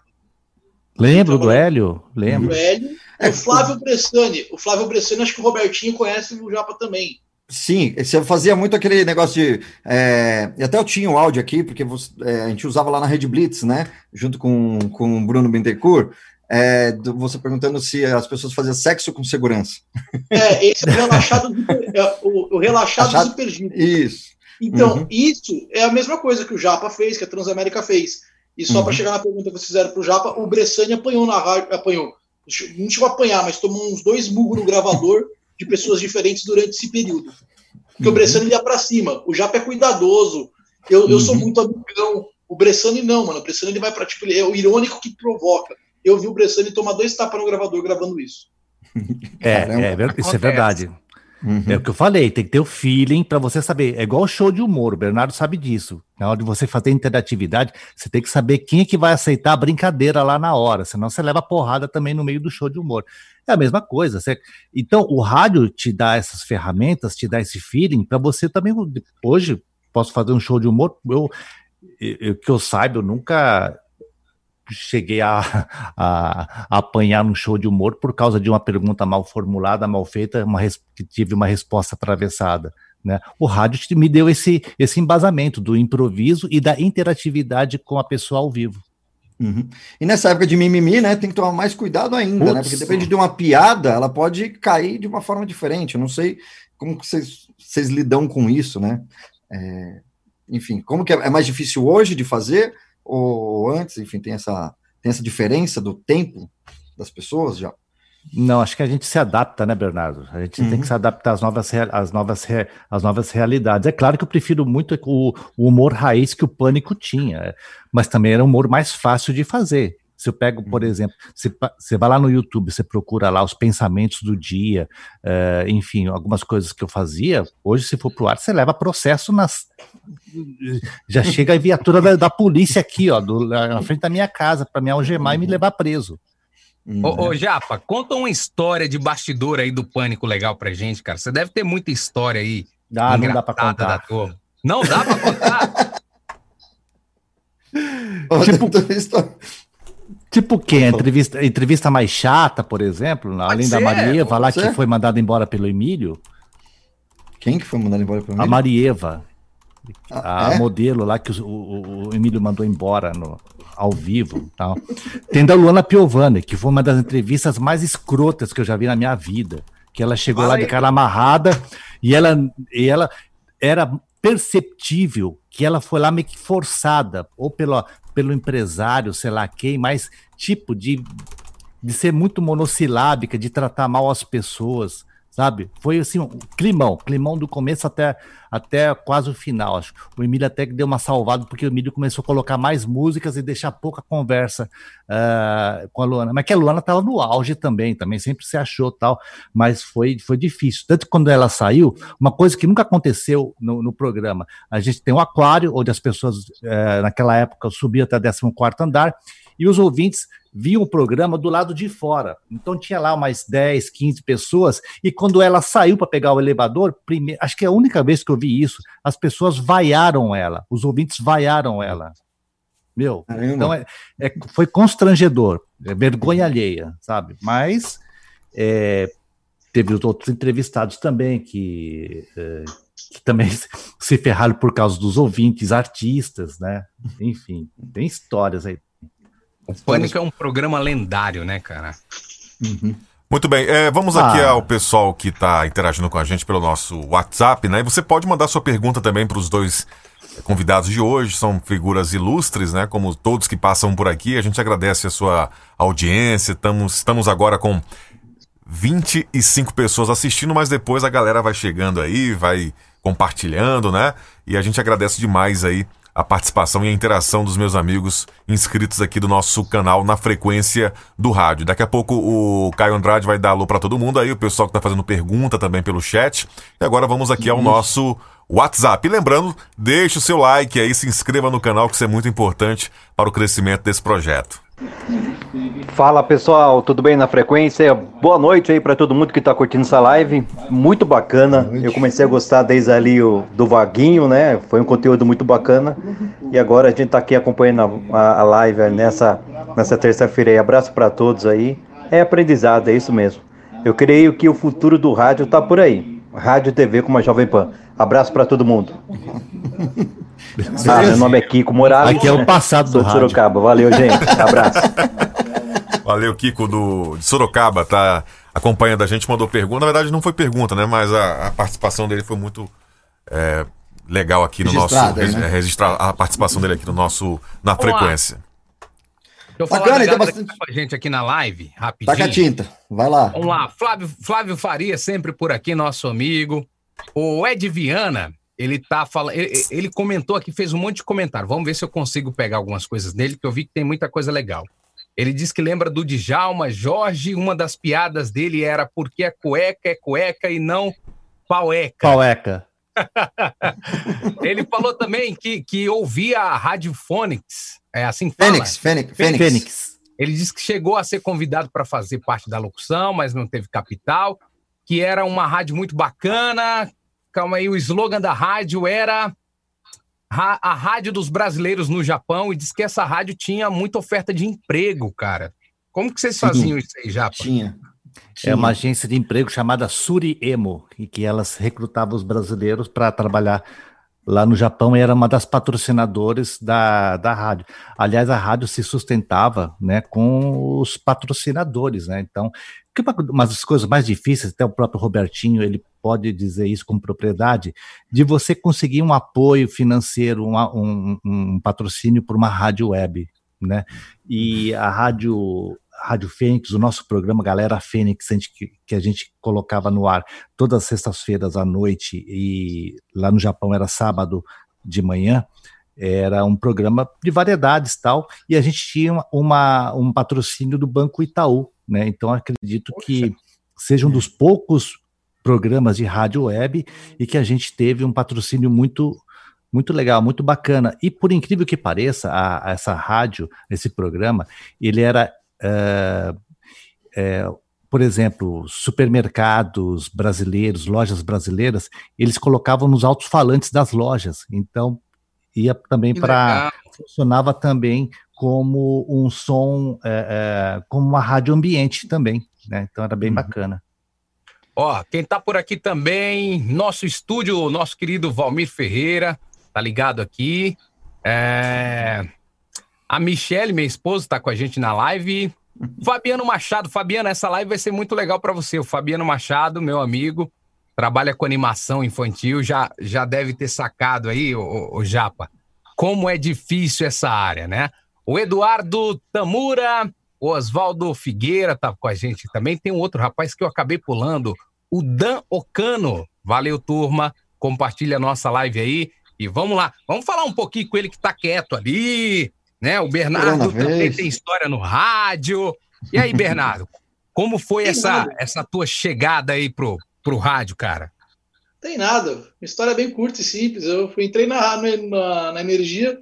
Lembro do Hélio? Lembro. O Hélio. E o Flávio Bressani. O Flávio Bressani, acho que o Robertinho conhece o Japa também. Sim, você fazia muito aquele negócio de. é, e até eu tinha o áudio aqui, porque você- é, a gente usava lá na Rede Blitz, né? Junto com, com o Bruno Bentecourt. é, do- você perguntando se as pessoas faziam sexo com segurança. É, esse é o relaxado, é, o, o relaxado Achado- e perdido. Isso. Então, Uhum. isso é a mesma coisa que o Japa fez, que a Transamérica fez. E só Uhum. para chegar na pergunta que vocês fizeram pro Japa, o Bressani apanhou na rádio, apanhou. Não chegou a apanhar, mas tomou uns dois murros no gravador de pessoas diferentes durante esse período. Porque o Uhum. Bressani ia para cima. O Japa é cuidadoso. Eu, eu sou Uhum. muito amigão. O Bressani não, mano. O Bressani ele vai para tipo, ele é o irônico que provoca. Eu vi o Bressani tomar dois tapas no gravador gravando isso. É, Caramba. é isso é verdade. Uhum. É o que eu falei, tem que ter o feeling para você saber. É igual show de humor, o Bernardo sabe disso. Na hora de você fazer interatividade, você tem que saber quem é que vai aceitar a brincadeira lá na hora, senão você leva porrada também no meio do show de humor. É a mesma coisa. você- Então, o rádio te dá essas ferramentas, te dá esse feeling para você também. Hoje, posso fazer um show de humor. Eu, eu- que eu saiba, eu nunca cheguei a, a- a apanhar num show de humor por causa de uma pergunta mal formulada, mal feita, uma que tive uma resposta atravessada. Né? O rádio me deu esse, esse embasamento do improviso e da interatividade com a pessoa ao vivo. Uhum. E nessa época de mimimi, né, tem que tomar mais cuidado ainda, né? Porque depende de uma piada, ela pode cair de uma forma diferente. Eu não sei como vocês, vocês lidam com isso, né? É, enfim, como que é, é mais difícil hoje de fazer ou antes? Enfim, tem essa, tem essa diferença do tempo das pessoas já. Não, acho que a gente se adapta, né, Bernardo? A gente tem Uhum. que se adaptar às novas, às, novas às novas realidades. É claro que eu prefiro muito o, o humor raiz que o Pânico tinha, é, mas também era um humor mais fácil de fazer. Se eu pego, por exemplo, você, você vai lá no YouTube, você procura lá os pensamentos do dia, eh, enfim, algumas coisas que eu fazia. Hoje, se for pro ar, você leva processo nas. Já chega a viatura da, da polícia aqui, ó, do- na frente da minha casa, para me algemar e me levar preso. Ô, ô, Japa, conta uma história de bastidor aí do Pânico legal pra gente, cara. Você deve ter muita história aí. Ah, não dá pra contar. da turma. Não dá pra contar? Tipo, tipo o quê? A entrevista, a entrevista mais chata, por exemplo, além da ser, Marieva lá, pode que ser. foi mandada embora pelo Emílio. Quem que foi mandado embora pelo A Emílio? Marieva. Ah, a é? modelo lá que o, o- o Emílio mandou embora no, ao vivo. Tal. Tem da Luana Piovani, que foi uma das entrevistas mais escrotas que eu já vi na minha vida. Que ela chegou lá de cara amarrada e ela, e ela era perceptível que ela foi lá meio que forçada, ou pelo, pelo empresário, sei lá quem, mas tipo de, de ser muito monossilábica, de tratar mal as pessoas, sabe? Foi assim, um climão, climão do começo até, até quase o final. Acho. O Emílio até que deu uma salvada, porque o Emílio começou a colocar mais músicas e deixar pouca conversa ah, com a Luana. Mas que a Luana estava no auge também, também sempre se achou tal, mas foi, foi difícil. Tanto que quando ela saiu, uma coisa que nunca aconteceu no, no programa, a gente tem um aquário, onde as pessoas, eh, naquela época, subiam até 14 andar, e os ouvintes viam o programa do lado de fora. Então tinha lá umas 10, 15 pessoas, e quando ela saiu para pegar o elevador, primeiro, acho que é a única vez que eu vi isso, as pessoas vaiaram ela, os ouvintes vaiaram ela. Meu, Caramba. então é, é- foi constrangedor, é vergonha alheia, sabe? Mas é, teve os outros entrevistados também que, é, que também se ferraram por causa dos ouvintes, artistas, né? Enfim, tem histórias aí. O Pânico é um programa lendário, né, cara? Muito bem, é, vamos Ah. aqui ao pessoal que está interagindo com a gente pelo nosso WhatsApp, né? E você pode mandar sua pergunta também para os dois convidados de hoje, são figuras ilustres, né? Como todos que passam por aqui, a gente agradece a sua audiência. Estamos, estamos agora com 25 pessoas assistindo, mas depois a galera vai chegando aí, vai compartilhando, né? E a gente agradece demais aí a participação e a interação dos meus amigos inscritos aqui do nosso canal na frequência do rádio. Daqui a pouco o Caio Andrade vai dar alô para todo mundo aí, o pessoal que tá fazendo pergunta também pelo chat. E agora vamos aqui ao nosso WhatsApp. E lembrando, deixe o seu like aí, se inscreva no canal, que isso é muito importante para o crescimento desse projeto. Fala pessoal, tudo bem na frequência? Boa noite aí para todo mundo que tá curtindo essa live, muito bacana. Eu comecei a gostar desde ali o, do Vaguinho, né? Foi um conteúdo muito bacana. E agora a gente tá aqui acompanhando a, a live nessa, nessa terça-feira. Abraço para todos aí. É aprendizado, é isso mesmo. Eu creio que o futuro do rádio tá por aí. Rádio e TV com uma Jovem Pan. Abraço para todo mundo. Ah, meu nome é Kiko Morales. Aqui é o passado Sou do. Sorocaba. Valeu, gente. Abraço. Valeu, Kiko do, de Sorocaba, tá acompanhando a gente, mandou pergunta. Na verdade, não foi pergunta, né? Mas a, a participação dele foi muito é, legal aqui no Registrada nosso. né? é, registrar a participação dele aqui no nosso. Na Vamos lá. frequência. Deixa eu falar Bacana, então bastante- tá com a gente aqui na live, rapidinho. Taca a tinta. Vai lá. Vamos lá, Flávio, Flávio Faria, sempre por aqui, nosso amigo. O Ed Viana, ele tá falando. Ele, ele comentou aqui, fez um monte de comentário. Vamos ver se eu consigo pegar algumas coisas dele, que eu vi que tem muita coisa legal. Ele diz que lembra do Djalma Jorge, uma das piadas dele era porque a cueca é cueca e não paueca. Paueca. Ele falou também que, que ouvia a Rádio Fônix. É assim que fala? Fênix, Fênix, Fênix. Fênix. Ele disse que chegou a ser convidado para fazer parte da locução, mas não teve capital, que era uma rádio muito bacana. Calma aí, o slogan da rádio era ra- a rádio dos brasileiros no Japão e disse que essa rádio tinha muita oferta de emprego, cara. Como que vocês faziam isso aí, Japa? Tinha. É uma agência de emprego chamada Suriemo, e que elas recrutavam os brasileiros para trabalhar lá no Japão e era uma das patrocinadoras da, da rádio. Aliás, a rádio se sustentava né, com os patrocinadores, né? Então, que uma, das coisas mais difíceis, até o próprio Robertinho, ele pode dizer isso com propriedade, de você conseguir um apoio financeiro, uma- um, um patrocínio por uma rádio web, né? E a rádio Rádio Fênix, o nosso programa Galera Fênix, que, a gente colocava no ar todas as sextas-feiras à noite e lá no Japão era sábado de manhã, era um programa de variedades tal, e a gente tinha uma, um patrocínio do Banco Itaú, né? Então acredito que seja um dos poucos programas de rádio web e que a gente teve um patrocínio muito muito legal, muito bacana. E por incrível que pareça, a- a essa rádio, esse programa, ele era é, é, por exemplo, supermercados brasileiros, lojas brasileiras, eles colocavam nos altos-falantes das lojas. Então, ia também para. Funcionava também como um som, é, é, como uma rádio ambiente também. Né? Então, era bem bacana. Ó, quem tá por aqui também, nosso estúdio, nosso querido Valmir Ferreira, tá ligado aqui. É, A Michelle, minha esposa, tá com a gente na live. Fabiano Machado, Fabiano, essa live vai ser muito legal para você. O Fabiano Machado, meu amigo, trabalha com animação infantil, já, já deve ter sacado aí, o, o Japa, como é difícil essa área, né? O Eduardo Tamura, o Oswaldo Figueira tá com a gente também. Tem um outro rapaz que eu acabei pulando, o Dan Ocano. Valeu, turma. Compartilha a nossa live aí. E vamos lá, vamos falar um pouquinho com ele que tá quieto ali, né? O Bernardo também vez. tem história no rádio. E aí, Bernardo, como foi Tem essa, nada. essa tua chegada aí pro, pro rádio, cara? Tem nada. Uma história bem curta e simples. Eu fui, entrei na, na, na energia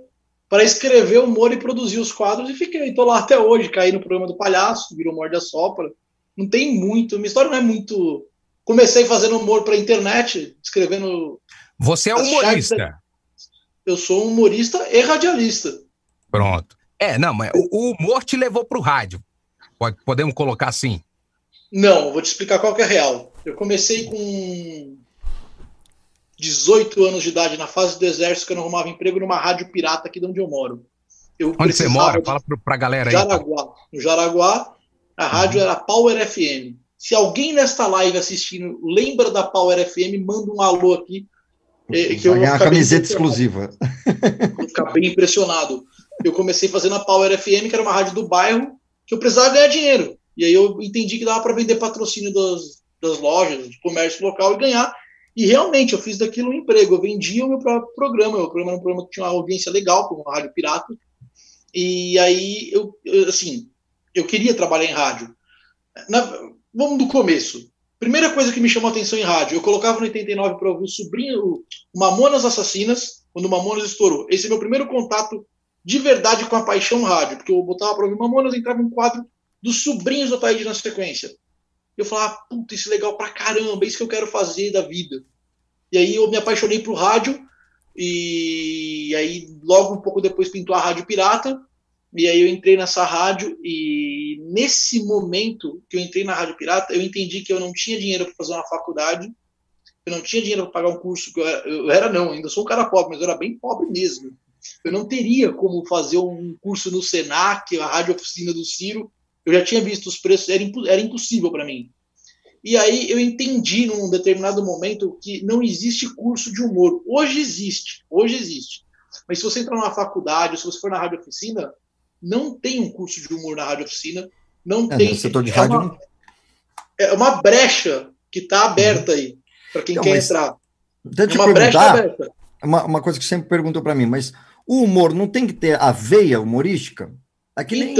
para escrever humor e produzir os quadros e fiquei. Tô lá até hoje, caí no programa do Palhaço, virou Morde a Sopra. Não tem muito. Minha história não é muito. Comecei fazendo humor para internet, escrevendo. Você é humorista. Eu sou humorista e radialista. Pronto. É, não, mas o, o humor te levou pro rádio. Pode, podemos colocar assim. Não, vou te explicar qual que é a real. Eu comecei com 18 anos de idade na fase do exército que eu não arrumava emprego numa rádio pirata aqui de onde eu moro. Eu Onde você mora? de Fala pra galera aí. Jaraguá. No Jaraguá, a rádio era Power FM. Se alguém nesta live assistindo lembra da Power FM, manda um alô aqui. eh, Que eu Vai vou ganhar bem camiseta exclusiva. Vou ficar bem impressionado. Eu comecei fazendo a Power FM, que era uma rádio do bairro, que eu precisava ganhar dinheiro. E aí eu entendi que dava para vender patrocínio das, das lojas, do comércio local e ganhar. E realmente eu fiz daquilo um emprego. Eu vendia o meu próprio programa. Meu programa era um programa que tinha uma audiência legal, como uma rádio pirata. E aí eu, eu, assim, eu queria trabalhar em rádio. Na- vamos do começo. Primeira coisa que me chamou a atenção em rádio, eu colocava no 89 para ouvir o sobrinho, o Mamonas Assassinas, quando o Mamonas estourou. Esse é meu primeiro contato de verdade com a paixão rádio, porque eu botava para ouvir Mamonas, entrava um quadro dos sobrinhos do Ataíde na sequência. Eu falava, puta, isso é legal pra caramba, é isso que eu quero fazer da vida. E aí eu me apaixonei pro rádio, e aí logo um pouco depois pintou a Rádio Pirata, e aí eu entrei nessa rádio, e nesse momento que eu entrei na Rádio Pirata, eu entendi que eu não tinha dinheiro para fazer uma faculdade, eu não tinha dinheiro para pagar um curso, que eu era, eu era não, ainda sou um cara pobre, mas eu era bem pobre mesmo. Eu não teria como fazer um curso no Senac, a rádio oficina do Ciro, eu já tinha visto os preços, era, impo- era impossível para mim. E aí eu entendi num determinado momento que não existe curso de humor. Hoje existe, hoje existe. Mas se você entrar numa faculdade, ou se você for na rádio oficina, não tem um curso de humor na rádio oficina, não É, tem. setor de é rádio uma, é uma brecha que está aberta aí para quem Não, quer entrar. É uma brecha aberta. uma, uma coisa que sempre perguntou para mim, mas o humor não tem que ter a veia humorística? É que nem,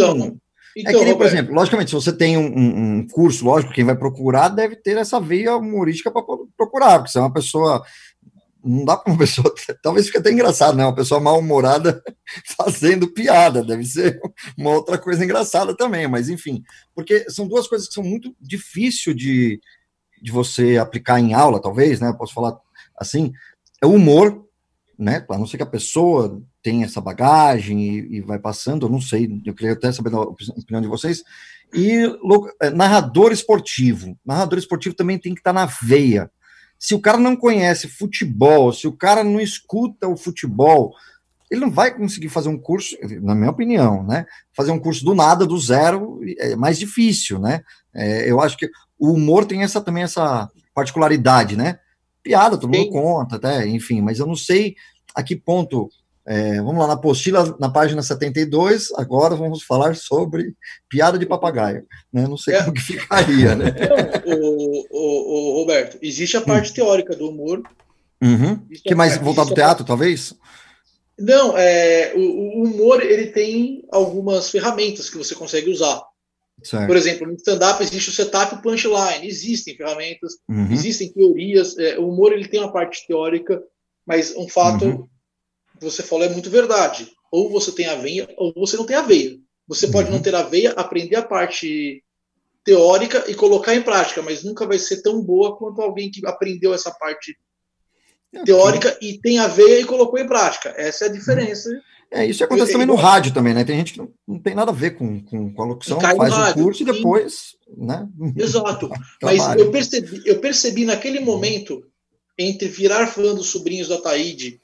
Então, é então, que nem, por exemplo, logicamente, se você tem um, um- curso, lógico, quem vai procurar deve ter essa veia humorística para procurar, porque você é uma pessoa. Não dá para uma pessoa. Talvez fique até engraçado, né? Uma pessoa mal-humorada fazendo piada, deve ser uma outra coisa engraçada também, mas enfim, porque são duas coisas que são muito difíceis de, de você aplicar em aula, talvez, né? Eu posso falar assim, é o humor, né? A não ser que a pessoa tenha essa bagagem e, e vai passando, eu não sei, eu queria até saber a opi- opinião de vocês. E é, narrador esportivo. Narrador esportivo também tem que estar na veia. Se o cara não conhece futebol, se o cara não escuta o futebol, ele não vai conseguir fazer um curso, na minha opinião, né? Fazer um curso do nada, do zero, é mais difícil, né? É, eu acho que o humor tem essa também essa particularidade, né? Piada, todo mundo conta, até, enfim, mas eu não sei a que ponto. É, vamos lá, na apostila, na página 72, agora vamos falar sobre piada de papagaio. Né? Não sei como que ficaria, né? o, o, o Roberto, existe a parte teórica do humor. Uhum. Que mais é- voltado ao é- teatro, talvez? Não, é, o, o humor ele tem algumas ferramentas que você consegue usar. Certo. Por exemplo, no stand-up existe o setup e o punchline. Existem ferramentas, Uhum. existem teorias. é, o humor ele tem uma parte teórica, mas um fato Uhum. Que você falou é muito verdade. Ou você tem a veia, ou você não tem a veia. Você pode Uhum. não ter a veia, aprender a parte teórica e colocar em prática, mas nunca vai ser tão boa quanto alguém que aprendeu essa parte teórica e tem a veia e colocou em prática. Essa é a diferença. É, isso acontece Eu- também no eu- rádio também, né? Tem gente que não, não tem nada a ver com, com, com a locução, faz o rádio, curso e sim. depois, né? Exato. Mas eu percebi, eu percebi naquele momento, entre virar fã dos sobrinhos da Taíde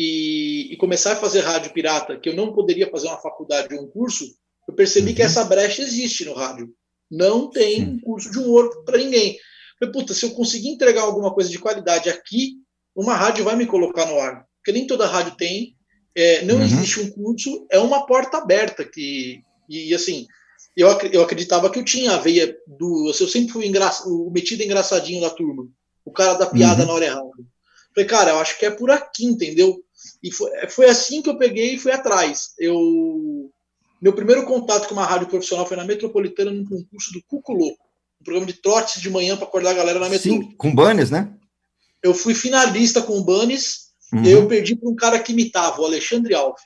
e, e começar a fazer rádio pirata, que eu não poderia fazer uma faculdade ou um curso, eu percebi Uhum. que essa brecha existe no rádio. Não tem um curso de humor para ninguém. Falei, puta, se eu conseguir entregar alguma coisa de qualidade aqui, uma rádio vai me colocar no ar. Porque nem toda rádio tem. É, não Uhum. existe um curso, é uma porta aberta que. E assim, eu, ac- eu acreditava que eu tinha a veia do. assim, Eu sempre fui o metido engraçadinho da turma. O cara da piada Uhum. na hora errada. Falei, cara, eu acho que é por aqui, entendeu? E foi, foi assim que eu peguei e fui atrás. Eu. Meu primeiro contato com uma rádio profissional foi na Metropolitana, num concurso do Cuculô. Um programa de trotes de manhã para acordar a galera na metrô. Sim, com banners, né? Eu fui finalista com o Bunnies, Uhum. e eu perdi para um cara que imitava, o Alexandre Alf.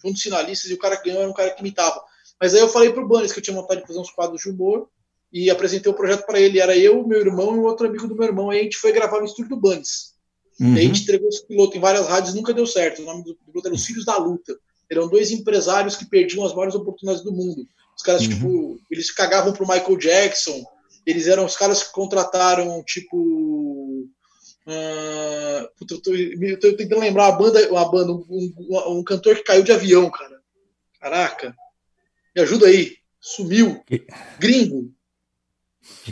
Fui um dos finalistas e o cara que ganhou era um cara que imitava. Mas aí eu falei pro Bunnies que eu tinha vontade de fazer uns quadros de humor e apresentei o projeto para ele. Era eu, meu irmão e um outro amigo do meu irmão. Aí a gente foi gravar no estúdio do Bunnies. Uhum. E a gente entregou esse piloto em várias rádios, nunca deu certo. O nome do piloto era Os Filhos da Luta. Eram dois empresários que perdiam as maiores oportunidades do mundo. Os caras, Uhum. tipo, eles cagavam pro Michael Jackson. Eles eram os caras que contrataram, tipo. ah, puta, eu, tô, eu tô tentando lembrar uma banda, uma banda um, um- um cantor que caiu de avião, cara. Caraca. Me ajuda aí. Sumiu. Gringo.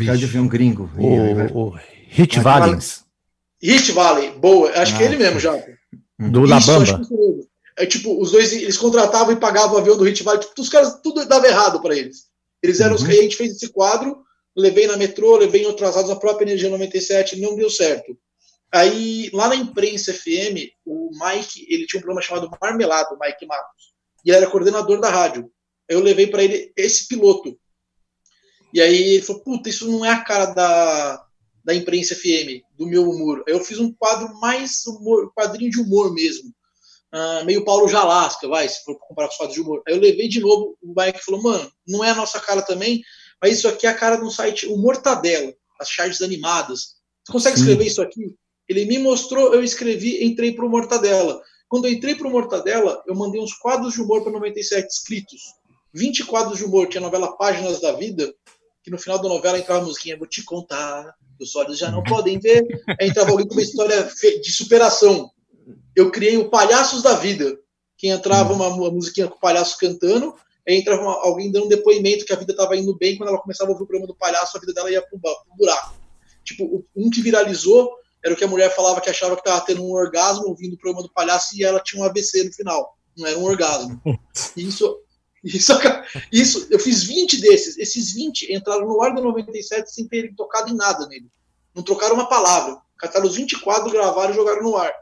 Cara de avião gringo. O, o Hit Valens. Hit Valley, boa. Acho que é ele mesmo já. Do Labamba. É tipo, os dois, eles contratavam e pagavam o avião do Hit Valley. Tipo, os caras, tudo dava errado para eles. Eles eram os que a gente fez esse quadro, levei na metrô, levei em outras rádios, a própria Energia 97, não deu certo. Aí, lá na imprensa FM, o Mike, ele tinha um programa chamado Marmelado, o Mike Matos. E ele era coordenador da rádio. Aí eu levei para ele esse piloto. E aí ele falou: Puta, isso não é a cara da, da imprensa FM, do meu humor. Eu fiz um quadro mais humor, quadrinho de humor mesmo. Ah, meio Paulo Jalasca, vai, se for comparar com os quadros de humor. Aí eu levei de novo, o Mike falou: Mano, não é a nossa cara também, mas isso aqui é a cara de um site, o Mortadela, as charges animadas. Você consegue Sim. escrever isso aqui? Ele me mostrou, eu escrevi, entrei pro Mortadela. Quando eu entrei pro Mortadela, eu mandei uns quadros de humor para 97 escritos. 20 quadros de humor, tinha a novela Páginas da Vida, que no final da novela entrava a musiquinha, vou te contar, os olhos já não podem ver. Aí entrava alguém com uma história de superação. Eu criei o Palhaços da Vida, que entrava uma, uma musiquinha com o palhaço cantando, aí entrava uma- alguém dando um depoimento que a vida estava indo bem, quando ela começava a ouvir o programa do palhaço, a vida dela ia pro, buraco. Tipo, um que viralizou era o que a mulher falava que achava que estava tendo um orgasmo ouvindo o programa do palhaço e ela tinha um AVC no final. Não era um orgasmo. Isso, isso, isso, eu fiz 20 desses. Esses 20 entraram no ar do 97 sem terem tocado em nada nele. Não trocaram uma palavra. Cataram os 20 quadros, gravaram e jogaram no ar.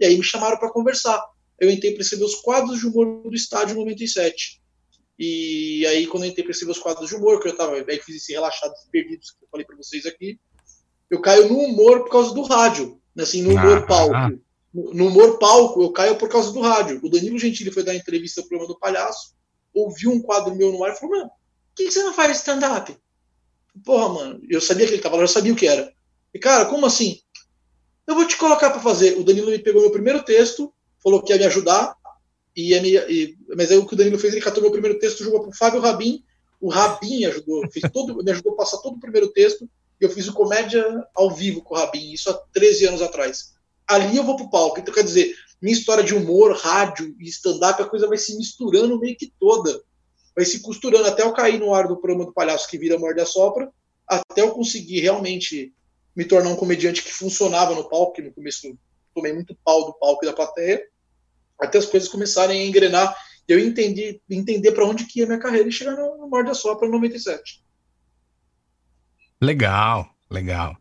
E aí me chamaram para conversar. Eu entrei para escrever os quadros de humor do estádio 97. E aí, quando eu entrei para escrever os quadros de humor, que eu tava, aí fiz esse relaxado perdidos que eu falei para vocês aqui, eu caio no humor por causa do rádio. né, Assim, no humor Ah. palco. No no humor palco, eu caio por causa do rádio. O Danilo Gentili foi dar entrevista pro programa do Palhaço, ouviu um quadro meu no ar e falou: Mano, por que, você não faz stand-up? Porra, mano, eu sabia que ele tava lá, eu sabia o que era. E, cara, como assim? Eu vou te colocar pra fazer. O Danilo me pegou meu primeiro texto, falou que ia me ajudar, e ia me, e- mas aí o que o Danilo fez, ele catou meu primeiro texto, jogou pro Fábio Rabin. O Rabin ajudou, fez todo, me ajudou a passar todo o primeiro texto, e eu fiz o comédia ao vivo com o Rabin, isso há 13 anos atrás. Ali eu vou pro palco. Então, quer dizer, minha história de humor, rádio e stand-up, a coisa vai se misturando meio que toda. Vai se costurando até eu cair no ar do programa do palhaço que vira Morde a Sopra, até eu conseguir realmente me tornar um comediante que funcionava no palco, que no começo tomei muito pau do palco e da plateia, até as coisas começarem a engrenar e eu entendi, entender para onde que ia minha carreira e chegar no Morde a Sopra 97. Legal, legal.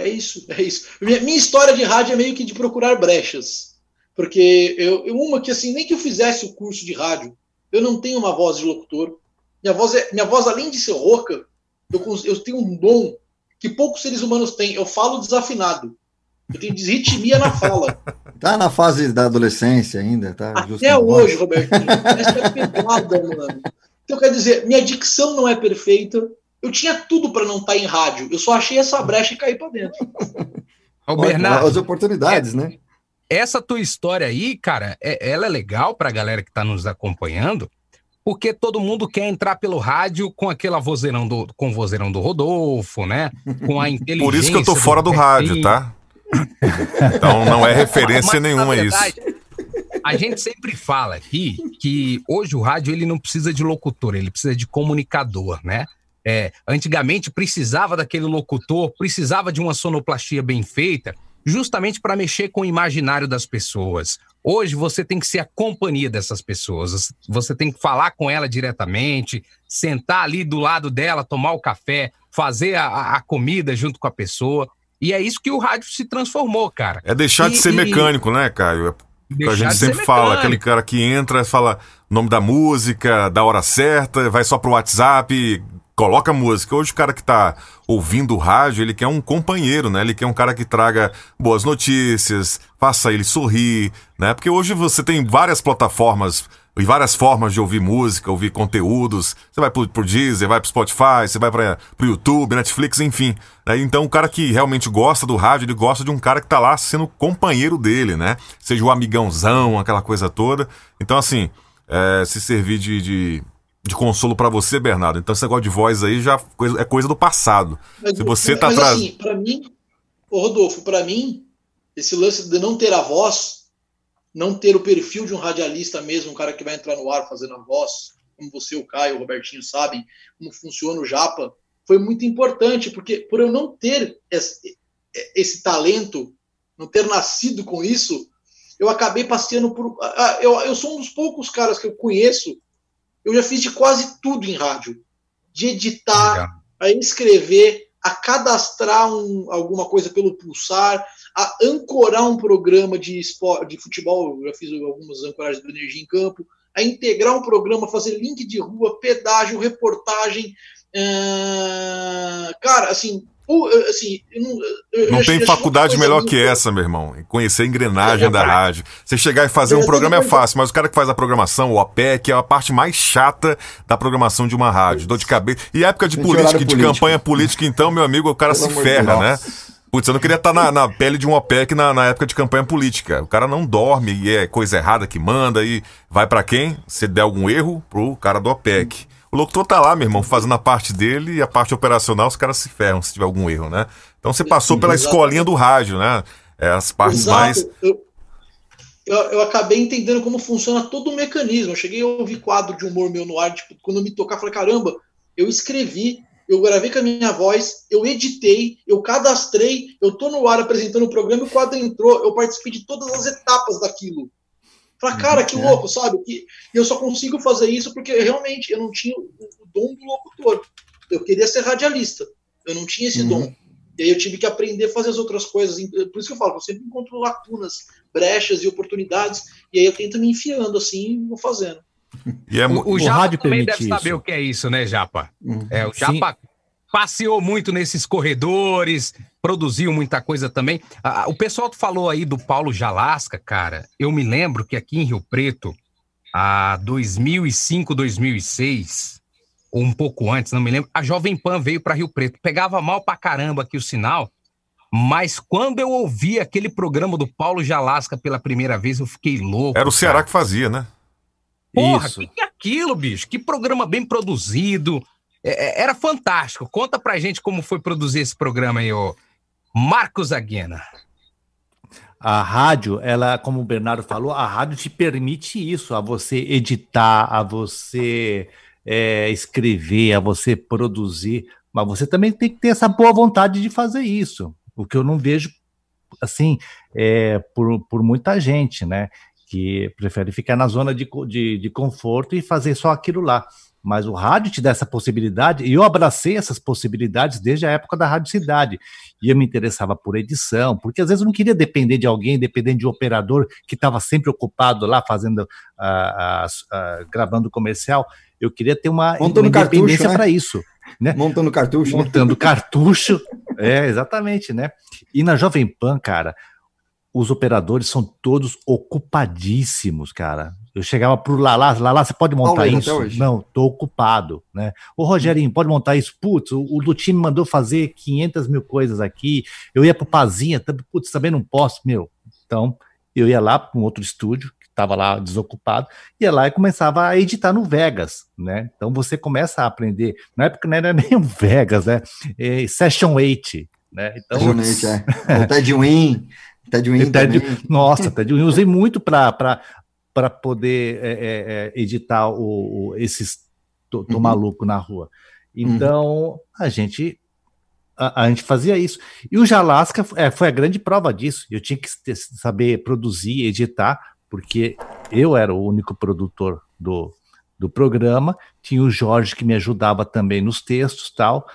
É isso, é isso. Minha, minha história de rádio é meio que de procurar brechas. Porque eu, eu- uma que assim, nem que eu fizesse o curso de rádio, eu não tenho uma voz de locutor. Minha voz, é, minha voz além de ser rouca, eu, eu tenho um dom que poucos seres humanos têm. Eu falo desafinado. Eu tenho disritmia na fala. Tá na fase da adolescência ainda, tá? Até hoje, Robertinho. Essa é pedrada, mano. Então, quer dizer, minha dicção não é perfeita. Eu tinha tudo para não estar em rádio. Eu só achei essa brecha e caí para dentro. Ô, Bernardo, As oportunidades, né? essa tua história aí, cara, é- ela é legal pra galera que tá nos acompanhando, porque todo mundo quer entrar pelo rádio com aquela vozeirão do, com o vozeirão do Rodolfo, né? Com a inteligência. Por isso que eu tô fora do rádio, tá? Então não é referência Mas, nenhuma isso. verdade, A gente sempre fala aqui que hoje o rádio ele não precisa de locutor, ele precisa de comunicador, né? É, antigamente precisava daquele locutor, precisava de uma sonoplastia bem feita, justamente para mexer com o imaginário das pessoas. Hoje você tem que ser a companhia dessas pessoas, você tem que falar com ela diretamente, sentar ali do lado dela, tomar o café, fazer a- a, comida junto com a pessoa. E é isso que o rádio se transformou, cara. É deixar de E- ser e- mecânico, né, Caio? É que a gente de ser sempre fala, aquele cara que entra, fala o nome da música, da hora certa, vai só pro WhatsApp, coloca música. Hoje o cara que tá ouvindo o rádio, ele quer um companheiro, né? Ele quer um cara que traga boas notícias, faça ele sorrir, né? Porque hoje você tem várias plataformas e várias formas de ouvir música, ouvir conteúdos. Você vai pro, pro Deezer, vai pro Spotify, você vai pra, pro YouTube, Netflix, enfim. né? Então o cara que realmente gosta do rádio, ele gosta de um cara que tá lá sendo companheiro dele, né? Seja o amigãozão, aquela coisa toda. Então, assim, é, se servir de, de, de consolo pra você, Bernardo. Então esse negócio de voz aí já coisa- é coisa do passado. Mas, se você tá mas assim, pra mim, Rodolfo, pra mim, esse lance de não ter a voz não ter o perfil de um radialista mesmo, um cara que vai entrar no ar fazendo a voz, como você, o Caio, o Robertinho sabem como funciona o Japa, foi muito importante, porque por eu não ter esse, esse talento, não ter nascido com isso, eu acabei passeando por. Ah, eu, eu sou um dos poucos caras que eu conheço. Eu já fiz de quase tudo em rádio. De editar, Legal. a escrever, a cadastrar um, alguma coisa pelo pulsar, a ancorar um programa de, esporte, de futebol, eu já fiz algumas ancoragens do Energia em Campo, a integrar um programa, fazer link de rua, pedágio, reportagem. Uh, cara, assim, assim, eu não, eu não tem faculdade melhor que essa, meu irmão. Conhecer a engrenagem é, da rádio. Você chegar e fazer um programa é fácil, mas o cara que faz a programação, o OPEC, é a parte mais chata da programação de uma rádio. Dor de cabeça. E época de política, de campanha política, então, meu amigo, o cara Pelo se ferra, né? Putz, eu não queria estar na, na pele de um OPEC na, na, época de campanha política. O cara não dorme e é coisa errada que manda e vai para quem? Se der algum erro, pro cara do OPEC. O locutor tá lá, meu irmão, fazendo a parte dele e a parte operacional os caras se ferram se tiver algum erro, né? Então você passou pela escolinha do rádio, né? É, as partes Exato. mais. Eu, eu, eu, acabei entendendo como funciona todo o mecanismo. Eu cheguei a ouvir quadro de humor meu no ar, tipo, quando eu me tocar, falei, caramba, eu escrevi eu gravei com a minha voz, eu editei, eu cadastrei, eu tô no ar apresentando o programa e o quadro entrou, eu participei de todas as etapas daquilo. Uhum, cara, que é. louco, sabe? E eu só consigo fazer isso porque realmente eu não tinha o dom do locutor. Eu queria ser radialista, eu não tinha esse uhum. dom. E aí eu tive que aprender a fazer as outras coisas. Por isso que eu falo, eu sempre encontro lacunas, brechas e oportunidades, e aí eu tento me enfiando assim e vou fazendo. E é, o, o, o Japa rádio também deve isso. saber o que é isso, né, Japa? Hum. É, o Japa Sim. Passeou muito nesses corredores, produziu muita coisa também. Ah, o pessoal falou aí do Paulo Jalasca, cara. Eu me lembro que aqui em Rio Preto, a 2005, 2006, ou um pouco antes, não me lembro, a Jovem Pan veio para Rio Preto. Pegava mal pra caramba aqui o sinal, mas quando eu ouvi aquele programa do Paulo Jalasca pela primeira vez, eu fiquei louco. Era o Ceará cara. que fazia, né? Porra, o que, que é aquilo, bicho? Que programa bem produzido. É, é, era fantástico. Conta pra gente como foi produzir esse programa aí, ô Marcos Aguena. A rádio, ela, como o Bernardo falou, a rádio te permite isso, a você editar, a você é, escrever, a você produzir, mas você também tem que ter essa boa vontade de fazer isso, o que eu não vejo, assim, é, por, por muita gente, né? que prefere ficar na zona de, de, de, conforto e fazer só aquilo lá. Mas o rádio te dá essa possibilidade, e eu abracei essas possibilidades desde a época da Rádio Cidade. E eu me interessava por edição, porque às vezes eu não queria depender de alguém, depender de um operador que estava sempre ocupado lá, fazendo, uh, uh, gravando comercial. Eu queria ter uma, uma independência né? para isso. Né? Montando cartucho. Né? Montando né? cartucho. É, exatamente, né? E na Jovem Pan, cara, os operadores são todos ocupadíssimos, cara. Eu chegava pro Lala, Lala, você pode montar isso? Não, tô ocupado, né? O Rogerinho, pode montar isso? Putz, o, o do time mandou fazer 500 mil coisas aqui. Eu ia pro Pazinha, putz, também não posso, meu. Então, eu ia lá para um outro estúdio, que estava lá desocupado, ia lá e começava a editar no Vegas, né? Então você começa a aprender. Na época não era nem o Vegas, né? É Session 8, né? Então, Session 8, é. Ted Win. Ted Win Ted, Nossa, Ted Win usei muito para poder é, é, é, editar o, o esses tô, tô uhum. maluco na rua. Então, uhum. a gente a, a, gente fazia isso. E o Jalasca é, foi a grande prova disso. Eu tinha que ter, saber produzir, editar, porque eu era o único produtor do, do programa. Tinha o Jorge que me ajudava também nos textos tal,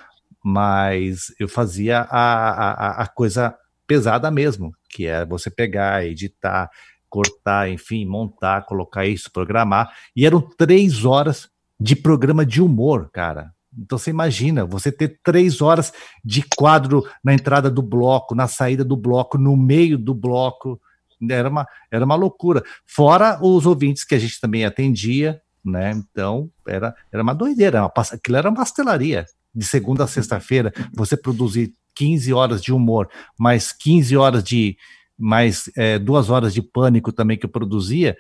mas eu fazia a, a, a coisa pesada mesmo, que é você pegar, editar, cortar, enfim, montar, colocar isso, programar. E eram três horas de programa de humor, cara. Então você imagina, você ter três horas de quadro na entrada do bloco, na saída do bloco, no meio do bloco, era uma, era uma loucura. Fora os ouvintes que a gente também atendia, né? Então era, era uma doideira, uma, aquilo era uma pastelaria. De segunda a sexta-feira, você produzir 15 horas de humor, mais 15 horas de. Mais é, duas horas de pânico também que eu produzia.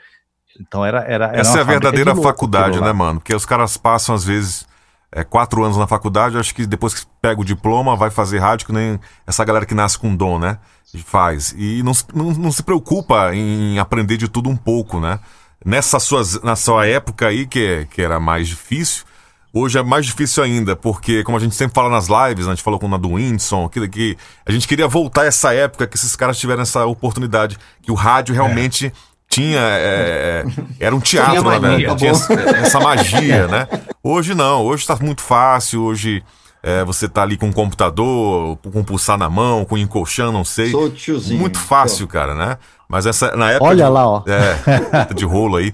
Então era. era, era Essa é a verdadeira faculdade, né, mano? Porque os caras passam, às vezes. é, quatro anos na faculdade, acho que depois que pega o diploma, vai fazer rádio, que nem essa galera que nasce com dom, né? Faz. E não, não, não se preocupa em aprender de tudo um pouco, né? Nessa suas, na sua época aí, que, que era mais difícil, hoje é mais difícil ainda, porque, como a gente sempre fala nas lives, né, a gente falou com a do Whindersson, que, que a gente queria voltar a essa época que esses caras tiveram essa oportunidade, que o rádio realmente. É tinha. É, era um teatro, na verdade. Tinha essa magia, né? Hoje não, hoje está muito fácil, hoje. É, você tá ali com um computador, com um pulsar na mão, com um colchão, não sei. Sou tiozinho. Muito fácil, cara, né? Mas essa, na época. Olha de, lá, ó. É, de rolo aí.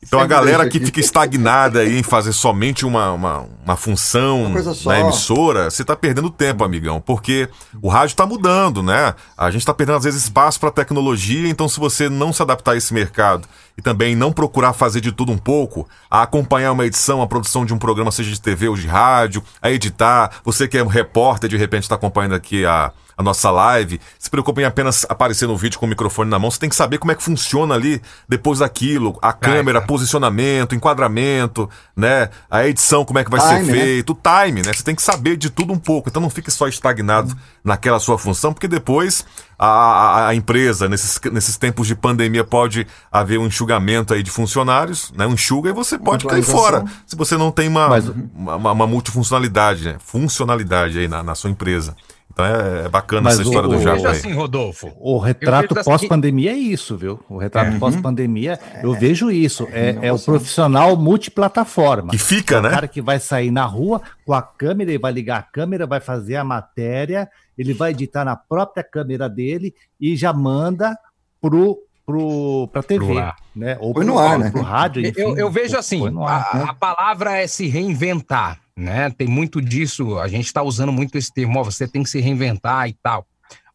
Então a galera que fica estagnada aí em fazer somente uma, uma, uma função uma na emissora, você está perdendo tempo, amigão, porque o rádio está mudando, né? A gente está perdendo às vezes espaço para tecnologia, então se você não se adaptar a esse mercado e também não procurar fazer de tudo um pouco, a acompanhar uma edição, a produção de um programa, seja de TV ou de rádio, a editar, você que é um repórter de repente está acompanhando aqui a a nossa live, se preocupe em apenas aparecer no vídeo com o microfone na mão. Você tem que saber como é que funciona ali depois daquilo, a câmera, posicionamento, enquadramento, né? A edição, como é que vai time, ser né? feito, né? o time, né? Você tem que saber de tudo um pouco. Então não fique só estagnado naquela sua função, porque depois a, a, a, empresa, nesses, nesses tempos de pandemia, pode haver um enxugamento aí de funcionários, né? Um enxuga e você pode cair fora. Se você não tem uma, Mas... uma, uma, multifuncionalidade, né? funcionalidade aí na, na sua empresa. Então é, é bacana Mas essa história o, do Japa. assim, Rodolfo. O retrato pós-pandemia assim... é isso, viu? O retrato é. pós-pandemia, eu vejo isso. É, é o profissional multiplataforma. Que fica, né? O cara que vai sair na rua com a câmera, ele vai ligar a câmera, vai fazer a matéria, ele vai editar na própria câmera dele e já manda pro pro, pra TV, né? Ou pro, no ar, né? pro rádio. Enfim, eu, eu vejo assim, ar, a, né? a palavra é se reinventar né? Tem muito disso, a gente está usando muito esse termo, ó, você tem que se reinventar e tal.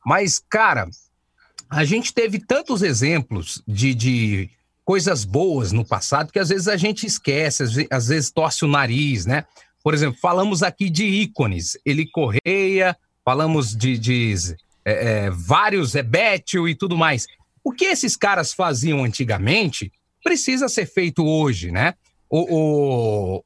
Mas, cara, a gente teve tantos exemplos de, de coisas boas no passado que às vezes a gente esquece, às vezes, às vezes torce o nariz, né? Por exemplo, falamos aqui de ícones, ele Correia, falamos de, de é, é, vários, é Bétio e tudo mais. O que esses caras faziam antigamente precisa ser feito hoje, né? O, o,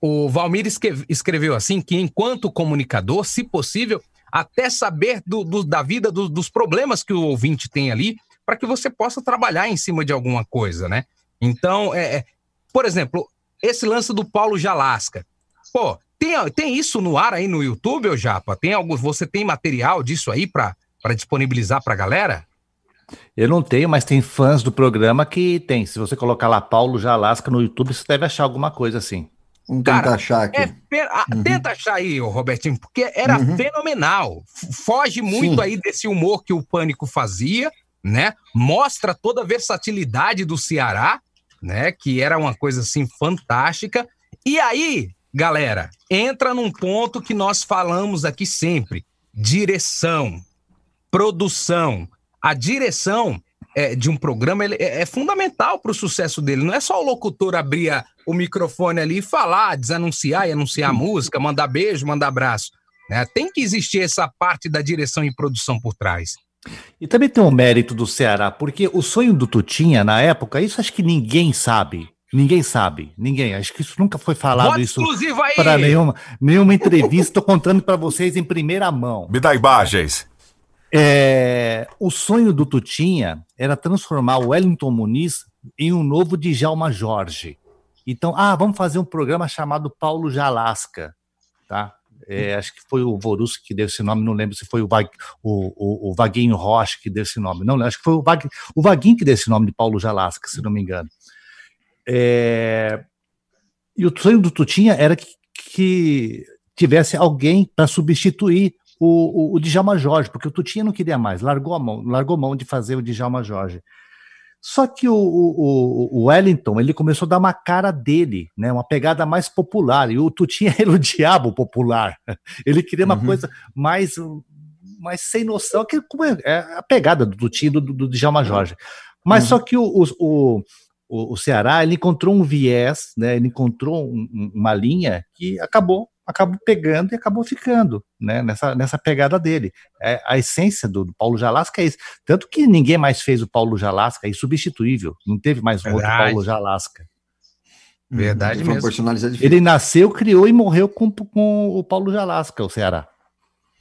o Valmir escreveu assim que, enquanto comunicador, se possível, até saber do, do, da vida, do, dos problemas que o ouvinte tem ali, para que você possa trabalhar em cima de alguma coisa, né? Então, é, é, por exemplo, esse lance do Paulo Jalasca. Pô, tem, tem isso no ar aí no YouTube, ô Japa? Tem algo, você tem material disso aí para disponibilizar para a galera? Eu não tenho, mas tem fãs do programa que tem. Se você colocar lá Paulo Jalasca no YouTube, você deve achar alguma coisa assim. Vamos tentar Cara, achar aqui. É, uhum. Tenta achar aí, Robertinho, porque era uhum. fenomenal. Foge muito Sim. aí desse humor que o Pânico fazia, né? Mostra toda a versatilidade do Ceará, né? Que era uma coisa assim fantástica. E aí, galera, entra num ponto que nós falamos aqui sempre: direção, produção. A direção é, de um programa ele é, é fundamental para o sucesso dele. Não é só o locutor abrir a, o microfone ali e falar, desanunciar e anunciar a música, mandar beijo, mandar abraço. Né? Tem que existir essa parte da direção e produção por trás. E também tem um mérito do Ceará, porque o sonho do Tutinha, na época, isso acho que ninguém sabe. Ninguém sabe, ninguém. Acho que isso nunca foi falado Bota isso para nenhuma, nenhuma entrevista. Estou contando para vocês em primeira mão. Me dá imagens. É, o sonho do Tutinha era transformar o Wellington Muniz em um novo Djalma Jorge. Então, ah, vamos fazer um programa chamado Paulo Jalasca, tá? É, acho que foi o Vorus que deu esse nome, não lembro se foi o, Vag, o, o, o Vaguinho Rocha que deu esse nome, não acho que foi o, Vag, o Vaguinho que deu esse nome de Paulo Jalasca, se não me engano. É, e o sonho do Tutinha era que, que tivesse alguém para substituir o, o, o Djalma Jorge, porque o Tutinha não queria mais, largou a mão, largou mão de fazer o Djalma Jorge. Só que o, o, o, Wellington ele começou a dar uma cara dele, né, uma pegada mais popular. E o Tutinha era o diabo popular. Ele queria uma uhum. coisa mais, mais sem noção, que é, é a pegada do Tutinha do, do, do Djalma Jorge. Mas uhum. só que o, o, o, o Ceará ele encontrou um viés, né, ele encontrou um, uma linha que acabou acabou pegando e acabou ficando né, nessa, nessa pegada dele. É, a essência do, do, Paulo Jalasca é isso. Tanto que ninguém mais fez o Paulo Jalasca, é insubstituível. Não teve mais um outro Paulo Jalasca. Verdade Ele foi um mesmo. Ele nasceu, criou e morreu com, com o Paulo Jalasca, o Ceará.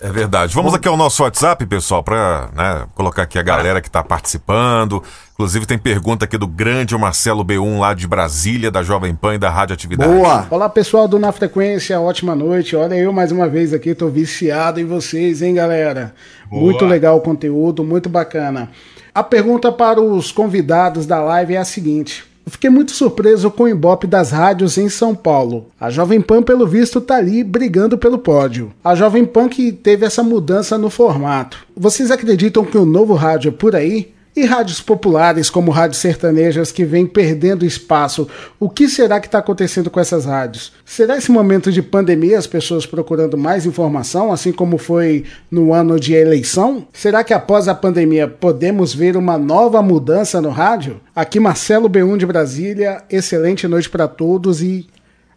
É verdade. Vamos aqui ao nosso WhatsApp, pessoal, para colocar aqui a galera que está participando. Inclusive tem pergunta aqui do grande Marcelo B1 lá de Brasília, da Jovem Pan e da Rádio Atividade. Olá pessoal do Na Frequência, ótima noite. Olha eu mais uma vez aqui, tô viciado em vocês, hein, galera? Boa. Muito legal o conteúdo, muito bacana. A pergunta para os convidados da live é a seguinte. Fiquei muito surpreso com o Ibope das rádios em São Paulo. A Jovem Pan, pelo visto, tá ali brigando pelo pódio. A Jovem Pan que teve essa mudança no formato. Vocês acreditam que o novo rádio é por aí? E rádios populares como rádios sertanejas que vêm perdendo espaço, o que será que está acontecendo com essas rádios? Será esse momento de pandemia as pessoas procurando mais informação, assim como foi no ano de eleição? Será que após a pandemia podemos ver uma nova mudança no rádio? Aqui Marcelo B1 de Brasília, excelente noite para todos e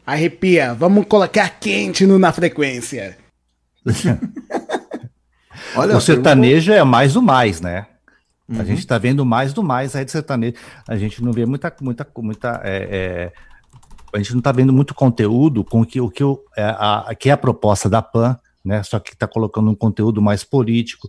arrepia, vamos colocar quente no Na Frequência. Olha, o sertanejo é mais do mais, né? Uhum. A gente está vendo mais do mais aí de sertanejo. A gente não vê muita, muita, muita. É, é, a gente não está vendo muito conteúdo com o que, o que, o, é, a, que é a proposta da PAN, né? Só que está colocando um conteúdo mais político.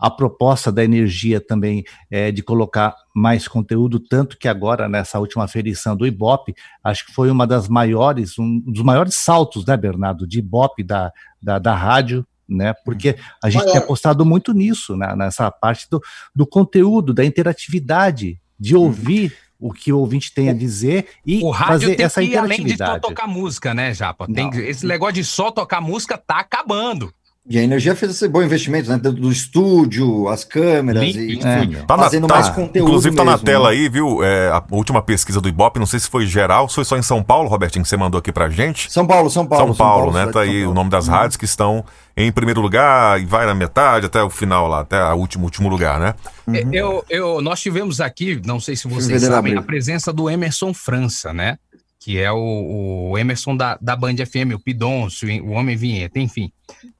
A proposta da energia também é de colocar mais conteúdo, tanto que agora, nessa última ferição do Ibope, acho que foi uma das maiores, um dos maiores saltos, né, Bernardo, de Ibope da, da, da rádio, né? Porque a gente Maior. tem apostado muito nisso, né? nessa parte do, do conteúdo, da interatividade, de ouvir o que o ouvinte tem a dizer e O rádio fazer tem essa que ir além de só interatividade. tocar música, né, Japa? Tem, esse negócio de só tocar música tá acabando. E a energia fez esse bom investimento, né? Do, do estúdio, as câmeras, e, enfim, Tá na, fazendo tá- mais conteúdo. inclusive tá na mesmo, tela né? aí, viu? É, a última pesquisa do Ibope, não sei se foi geral, se foi só em São Paulo, Robertinho, que você mandou aqui pra gente. São Paulo, São Paulo. São Paulo, né? cidade Tá de São aí o Paulo. nome das Uhum. rádios que estão em primeiro lugar e vai na metade até o final lá, até o último, último lugar, né? É, Eu, eu, nós tivemos aqui, não sei se vocês sabem, a presença do Emerson França, né? Que é o, o Emerson da, da Band FM, o Pidoncio, o Homem Vinheta, enfim.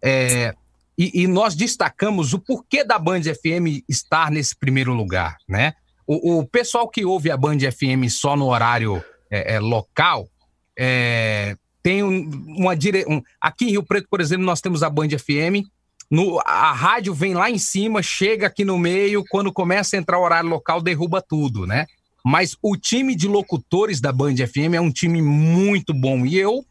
É, e, e nós destacamos o porquê da Band FM estar nesse primeiro lugar, né? O, o pessoal que ouve a Band FM só no horário é, é, local é, tem um- uma dire... um- aqui em Rio Preto, por exemplo, nós temos a Band FM. No, a rádio vem lá em cima, chega aqui no meio, quando começa a entrar o horário local, derruba tudo, né? Mas o time de locutores da Band FM é um time muito bom. E eu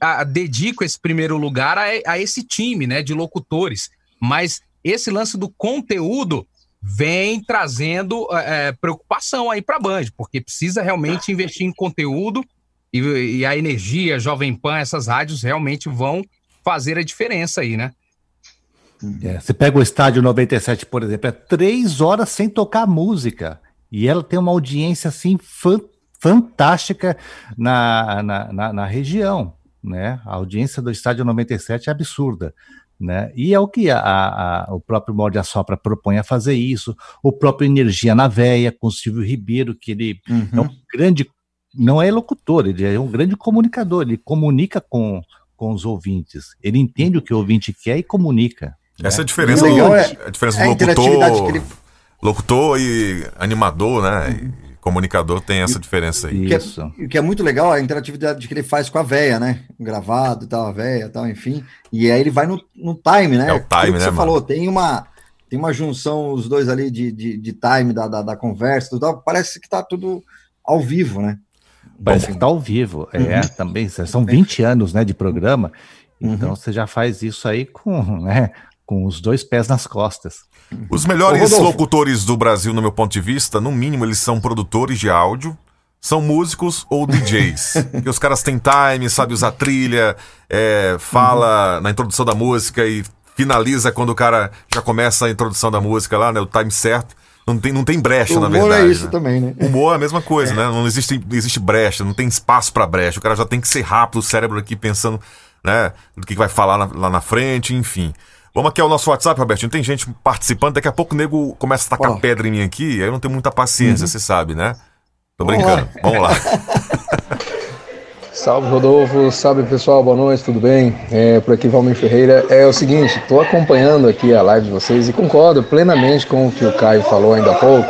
ah, dedico esse primeiro lugar a, a esse time, né, de locutores. Mas esse lance do conteúdo vem trazendo eh, preocupação aí para a Band, porque precisa realmente investir em conteúdo e, e a energia, Jovem Pan, essas rádios realmente vão fazer a diferença aí, né? É, você pega o estádio 97, por exemplo, é três horas sem tocar música. E ela tem uma audiência assim fan- fantástica na, na, na, na região. Né? A audiência do estádio 97 é absurda. Né? E é o que a, a- o próprio Morde a Sopra propõe a fazer isso, o próprio Energia na Veia, com o Silvio Ribeiro, que ele é um grande, não é locutor, ele é um grande comunicador, ele comunica com, com os ouvintes, ele entende o que o ouvinte quer e comunica. Essa é a né? diferença, O do, é- a diferença é a do interatividade locutor, que ele- locutor e animador, né? E comunicador tem essa diferença aí. O que, é, o que é muito legal é a interatividade que ele faz com a véia, né? Gravado e tal, a véia e tal, enfim. E aí ele vai no, no time, né? É o time, né, Você mano? falou, tem uma, tem uma junção, os dois ali de, de, de time da, da, da conversa, tudo, tal, parece que tá tudo ao vivo, né? Parece que tá ao vivo. É, Uhum. também. São 20 anos né, de programa. Então você já faz isso aí com, né, com os dois pés nas costas. Os melhores locutores do Brasil, no meu ponto de vista, no mínimo, eles são produtores de áudio, são músicos ou DJs. Porque os caras têm time, sabe usar trilha, é, fala na introdução da música e finaliza quando o cara já começa a introdução da música lá, né? O time certo. Não tem, não tem brecha, na humor verdade. é isso né? também, né? Humor é a mesma coisa, né? Não existe, existe brecha, não tem espaço pra brecha. O cara já tem que ser rápido, o cérebro aqui pensando, né? Do que vai falar na- lá na frente, enfim. Vamos aqui ao nosso WhatsApp, Robertinho. Tem gente participando. Daqui a pouco o nego começa a tacar pedra em mim aqui. Aí eu não tenho muita paciência, Uhum. você sabe, né? Tô Vamos brincando. lá. Vamos lá. Salve Rodolfo, salve pessoal, boa noite, tudo bem? É, por aqui Valmir Ferreira. É o seguinte, estou acompanhando aqui a live de vocês e concordo plenamente com o que o Caio falou ainda há pouco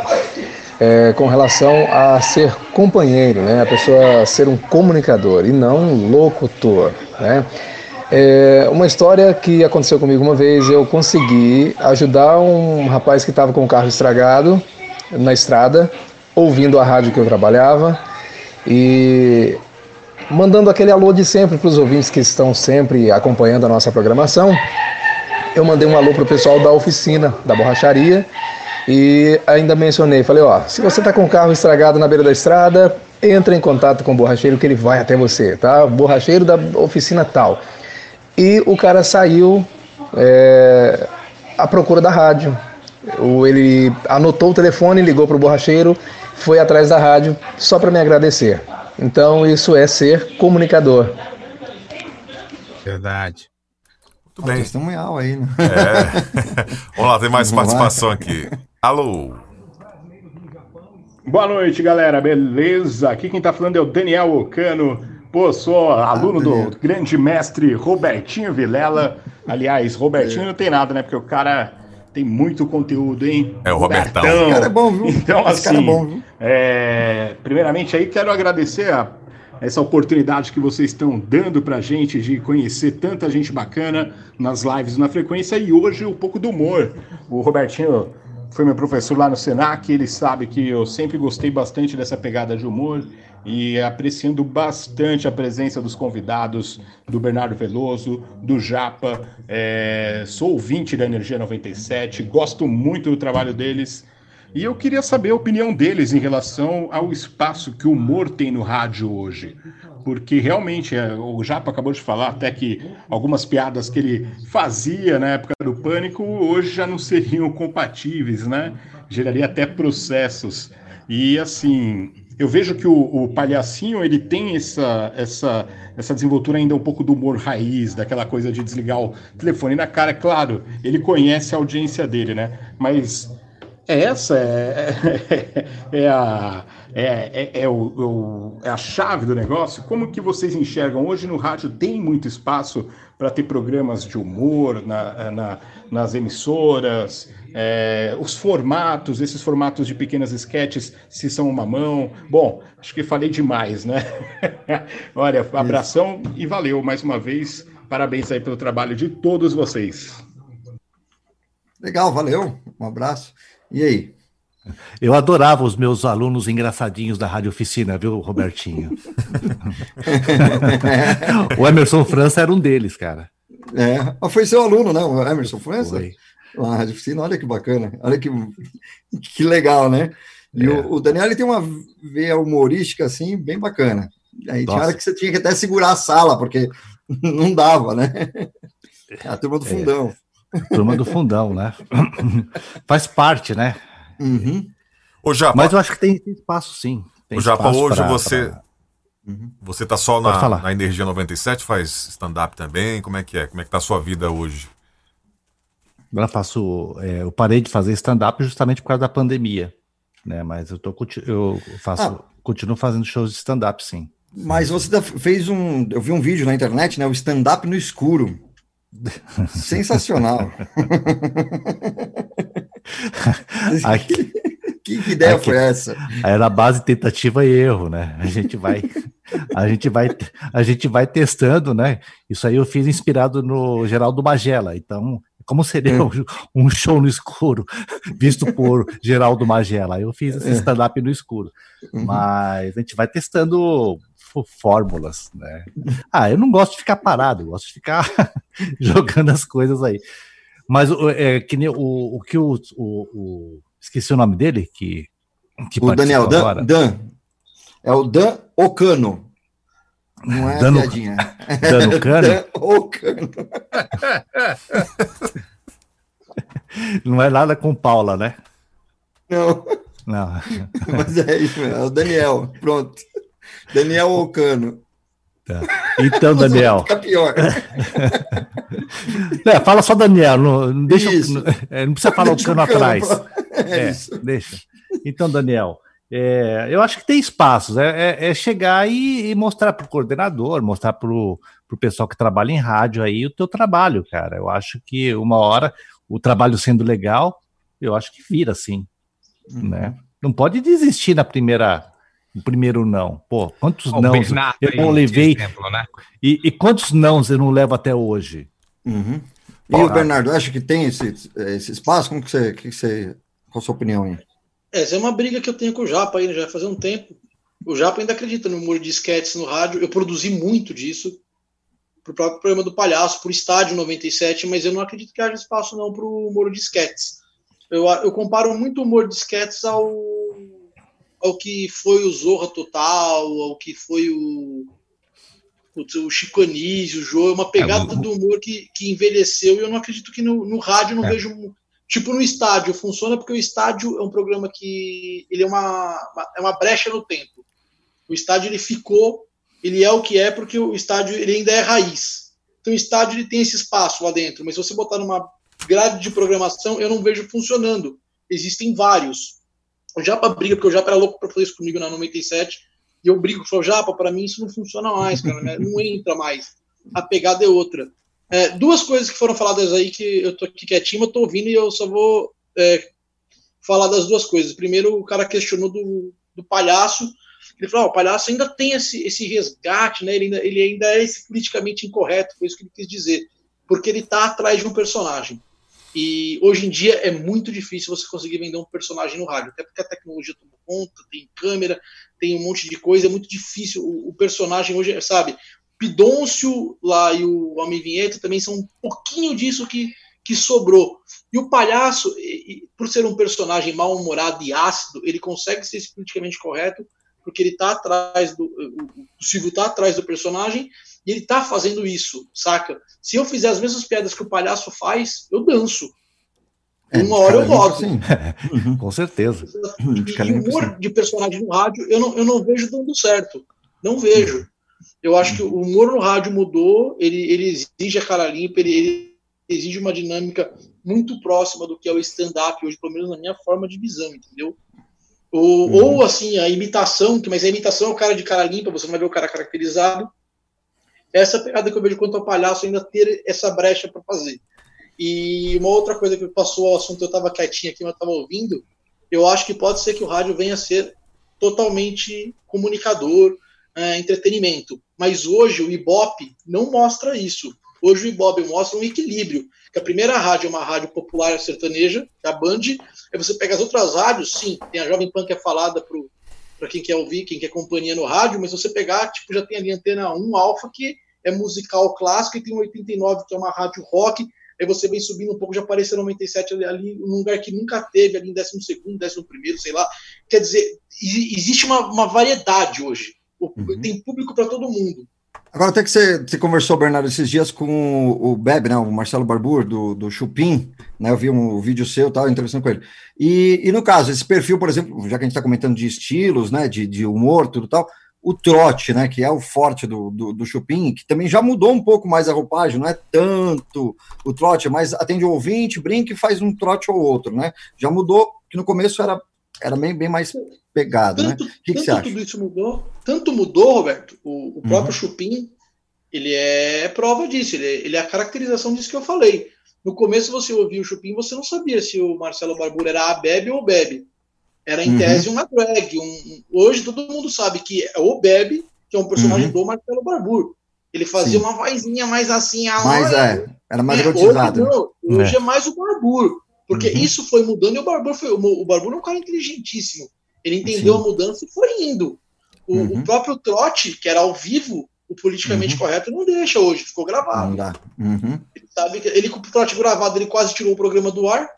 é, com relação a ser companheiro, né? A pessoa ser um comunicador e não um locutor, né? É uma história que aconteceu comigo uma vez, eu consegui ajudar um rapaz que estava com o carro estragado na estrada, ouvindo a rádio que eu trabalhava e mandando aquele alô de sempre para os ouvintes que estão sempre acompanhando a nossa programação. Eu mandei um alô para o pessoal da oficina, da borracharia, e ainda mencionei, falei, ó, se você está com o carro estragado na beira da estrada, entra em contato com o borracheiro que ele vai até você, tá? Borracheiro da oficina tal. E o cara saiu é, à procura da rádio. O, ele anotou o telefone, ligou para o borracheiro, foi atrás da rádio só para me agradecer. Então isso é ser comunicador. Verdade. Muito bem. Testemunhal aí, né? É. Vamos lá, tem mais Vamos lá. participação aqui. Alô? Boa noite, galera. Beleza? Aqui quem tá falando é o Daniel Ocano. Pô, sou aluno do grande mestre Robertinho Vilela. Aliás, Robertinho não tem nada, né? Porque o cara tem muito conteúdo, hein? É o Robertão. Esse cara é bom, viu? Então, Esse assim, cara é bom, viu? é, primeiramente aí quero agradecer a- essa oportunidade que vocês estão dando pra gente de conhecer tanta gente bacana nas lives na frequência e hoje um pouco do humor. O Robertinho foi meu professor lá no Senac, ele sabe que eu sempre gostei bastante dessa pegada de humor e apreciando bastante a presença dos convidados, do Bernardo Veloso, do Japa. É, sou ouvinte da Energia 97, gosto muito do trabalho deles. E eu queria saber a opinião deles em relação ao espaço que o humor tem no rádio hoje. Porque realmente, é, o Japa acabou de falar até que algumas piadas que ele fazia na época do pânico hoje já não seriam compatíveis, né? Geraria até processos. E assim, eu vejo que o, o palhacinho ele tem essa, essa, essa desenvoltura ainda um pouco do humor raiz, daquela coisa de desligar o telefone na cara. Claro, ele conhece a audiência dele, né? Mas essa é, é, a, é, é, é o, o- é a chave do negócio. Como que vocês enxergam? Hoje no rádio tem muito espaço para ter programas de humor na, na- nas emissoras, é, os formatos, esses formatos de pequenas esquetes, se são uma mão. Bom, acho que falei demais, né? Olha, abração e valeu mais uma vez. Parabéns aí pelo trabalho de todos vocês. Legal, valeu. Um abraço. E aí? Eu adorava os meus alunos engraçadinhos da Rádio Oficina, viu, Robertinho? o Emerson França era um deles, cara. É, foi seu aluno, né? O Emerson França? Foi. Na Rádio Oficina, olha que bacana. Olha que, que legal, né? E É. o, o Daniel ele tem uma veia humorística, assim, bem bacana. Aí tinha hora que você tinha que até segurar a sala, porque não dava, né? É a turma do É. Turma do fundão, né? Faz parte, né? Uhum. Ô, Japa, Mas eu acho que tem, tem espaço, sim. Tem Ô, Japa, espaço hoje pra- você. pra- Você tá só na, na Energia 97, faz stand-up também? Como é que é? Como é que tá a sua vida hoje? Agora faço. é, eu parei de fazer stand-up justamente por causa da pandemia. Né? Mas eu, tô, eu faço, Ah. continuo fazendo shows de stand-up, sim. Mas você da- fez um. Eu vi um vídeo na internet, né? O stand-up no escuro. Sensacional. Aqui- que, que ideia aqui- foi essa? Era base tentativa e erro, né? A gente vai, a gente vai, a gente vai testando, né? Isso aí eu fiz inspirado no Geraldo Magela. Então, como seria Hum. um, show no escuro visto por Geraldo Magela? Eu fiz esse É. stand-up no escuro. Uhum. Mas a gente vai testando fórmulas, né? Ah, eu não gosto de ficar parado, eu gosto de ficar jogando as coisas aí. Mas o- é, que nem o, o que o, o- o- Esqueci o nome dele, que, que O Daniel, Dan. Dan. É o Dan Ocano. Não é Dan o- piadinha. Dan Ocano? Dan Ocano. Não é nada com Paula, né? Não, Não. mas é isso, é o Daniel. Pronto. Daniel Ocano. Tá. Então, Daniel. Fica pior. É, fala só Daniel, não, deixa, não, é, não precisa falar o cano cano atrás. pra- É É, isso. deixa. Então, Daniel, é, eu acho que tem espaços. É, é- é chegar e, e mostrar para o coordenador, mostrar para o pessoal que trabalha em rádio aí o teu trabalho, cara. Eu acho que uma hora, o trabalho sendo legal, eu acho que vira assim, Uhum. né? não pode desistir na primeira, no primeiro não. Pô, quantos Ó, o não Bernardo eu não levei? exemplo, né? E, e quantos não eu não levo até hoje? Uhum. E o Bernardo, acha que tem esse, esse espaço? Como que você, que você. Qual a sua opinião aí? Essa é uma briga que eu tenho com o Japa ainda, já faz um tempo. O Japa ainda acredita no humor de sketches no rádio. Eu produzi muito disso pro próprio programa do Palhaço, pro Estádio 97, mas eu não acredito que haja espaço não pro humor de sketches. Eu, eu comparo muito o humor de sketches ao, ao que foi o Zorra Total, ao que foi o, putz, o Chico Anísio, o Jô, é uma pegada do humor que, que envelheceu e eu não acredito que no, no rádio não É. vejo Tipo, no estádio funciona porque o estádio é um programa que ele é uma, uma- é uma brecha no tempo. O estádio ele ficou, ele é o que é porque o estádio ele ainda é raiz. Então o estádio ele tem esse espaço lá dentro, mas se você botar numa grade de programação, eu não vejo funcionando. Existem vários. O Japa briga, porque o Japa era louco para fazer isso comigo na 97, e eu brigo o Japa, para mim isso não funciona mais, cara, não entra mais. A pegada é outra. É, duas coisas que foram faladas aí que eu tô aqui quietinho, eu tô ouvindo e eu só vou é, falar das duas coisas. Primeiro, o cara questionou do, do palhaço. Ele falou: ah, o palhaço ainda tem esse, esse resgate, né? ele, ainda, ele ainda é politicamente incorreto, foi isso que ele quis dizer. Porque ele tá atrás de um personagem. E hoje em dia é muito difícil você conseguir vender um personagem no rádio, até porque a tecnologia tomou conta, tem câmera, tem um monte de coisa, é muito difícil. O, o personagem hoje, sabe? Pidôncio lá e o Homem Vinheta também são um pouquinho disso que, que sobrou. E o palhaço, e- e por ser um personagem mal-humorado e ácido, ele consegue ser politicamente correto, porque ele tá atrás do. O Silvio tá atrás do personagem e ele tá fazendo isso, saca? Se eu fizer as mesmas piadas que o palhaço faz, eu danço. Uma hora eu boto. Com certeza. E o humor de personagem no rádio, eu não, eu não vejo dando certo. Não vejo. Eu acho que o humor no rádio mudou, ele, ele exige a cara limpa, ele, ele exige uma dinâmica muito próxima do que é o stand-up hoje, pelo menos na minha forma de visão, entendeu? Ou, ou assim, a imitação, que- mas a imitação é o cara de cara limpa, você não vai ver o cara caracterizado. Essa é pegada que eu vejo quanto ao palhaço ainda ter essa brecha para fazer. E uma outra coisa que passou ao assunto, eu estava quietinho aqui, mas estava ouvindo. Eu acho que pode ser que o rádio venha a ser totalmente comunicador, é, entretenimento. Mas hoje o Ibope não mostra isso. Hoje o Ibope mostra um equilíbrio. Que a primeira rádio é uma rádio popular sertaneja, que é a Band. Aí você pega as outras rádios, sim, tem a Jovem Pan que é falada para quem quer ouvir, quem quer companhia no rádio, mas você pegar, tipo, já tem ali a Antena 1 Alfa, que é musical clássico, e tem o 89, que é uma rádio rock, aí você vem subindo um pouco, já apareceu 97 ali, ali num lugar que nunca teve, ali em 12 segundo, 11 primeiro, sei lá. Quer dizer, existe uma, uma variedade hoje. O- Tem público para todo mundo. Agora, até que você, você conversou, Bernardo, esses dias com o, o Beb, né, o Marcelo Barbur, do, do Chupim, né, eu vi um vídeo seu, tal, entrevistando com ele. E, e no caso, esse perfil, por exemplo, já que a gente está comentando de estilos, né, de, de humor, tudo tal, o trote, né, que é o forte do, do, do Chupim, que também já mudou um pouco mais a roupagem, não é tanto o trote, mas atende o ouvinte, brinca e faz um trote ou outro, né? Já mudou, que no começo era, era bem, bem mais pegado, né? O que, que você Tanto acha? tudo isso mudou, tanto mudou, Roberto, o, o próprio Uhum. Chupim, ele é prova disso, ele é, ele é a caracterização disso que eu falei. No começo você ouvia o Chupim, você não sabia se o Marcelo Barbour era a Bebe ou o Bebe. Era em Uhum. tese uma drag. Um, um- hoje todo mundo sabe que é o Bebe, que é um personagem Uhum. do Marcelo Barbour. Ele fazia Sim. uma vozinha mais assim, a olha, é, era mais é, erotizado. Hoje, não, hoje É. é. mais o Barbur. Porque Uhum. isso foi mudando e o Barbur foi. O Barbur é um cara inteligentíssimo. Ele entendeu Sim. a mudança e foi indo. O, Uhum. o próprio trote, que era ao vivo, o politicamente correto não deixa hoje, ficou gravado. Não dá. Uhum, Ele sabe que ele com o trote gravado, ele quase tirou o programa do ar.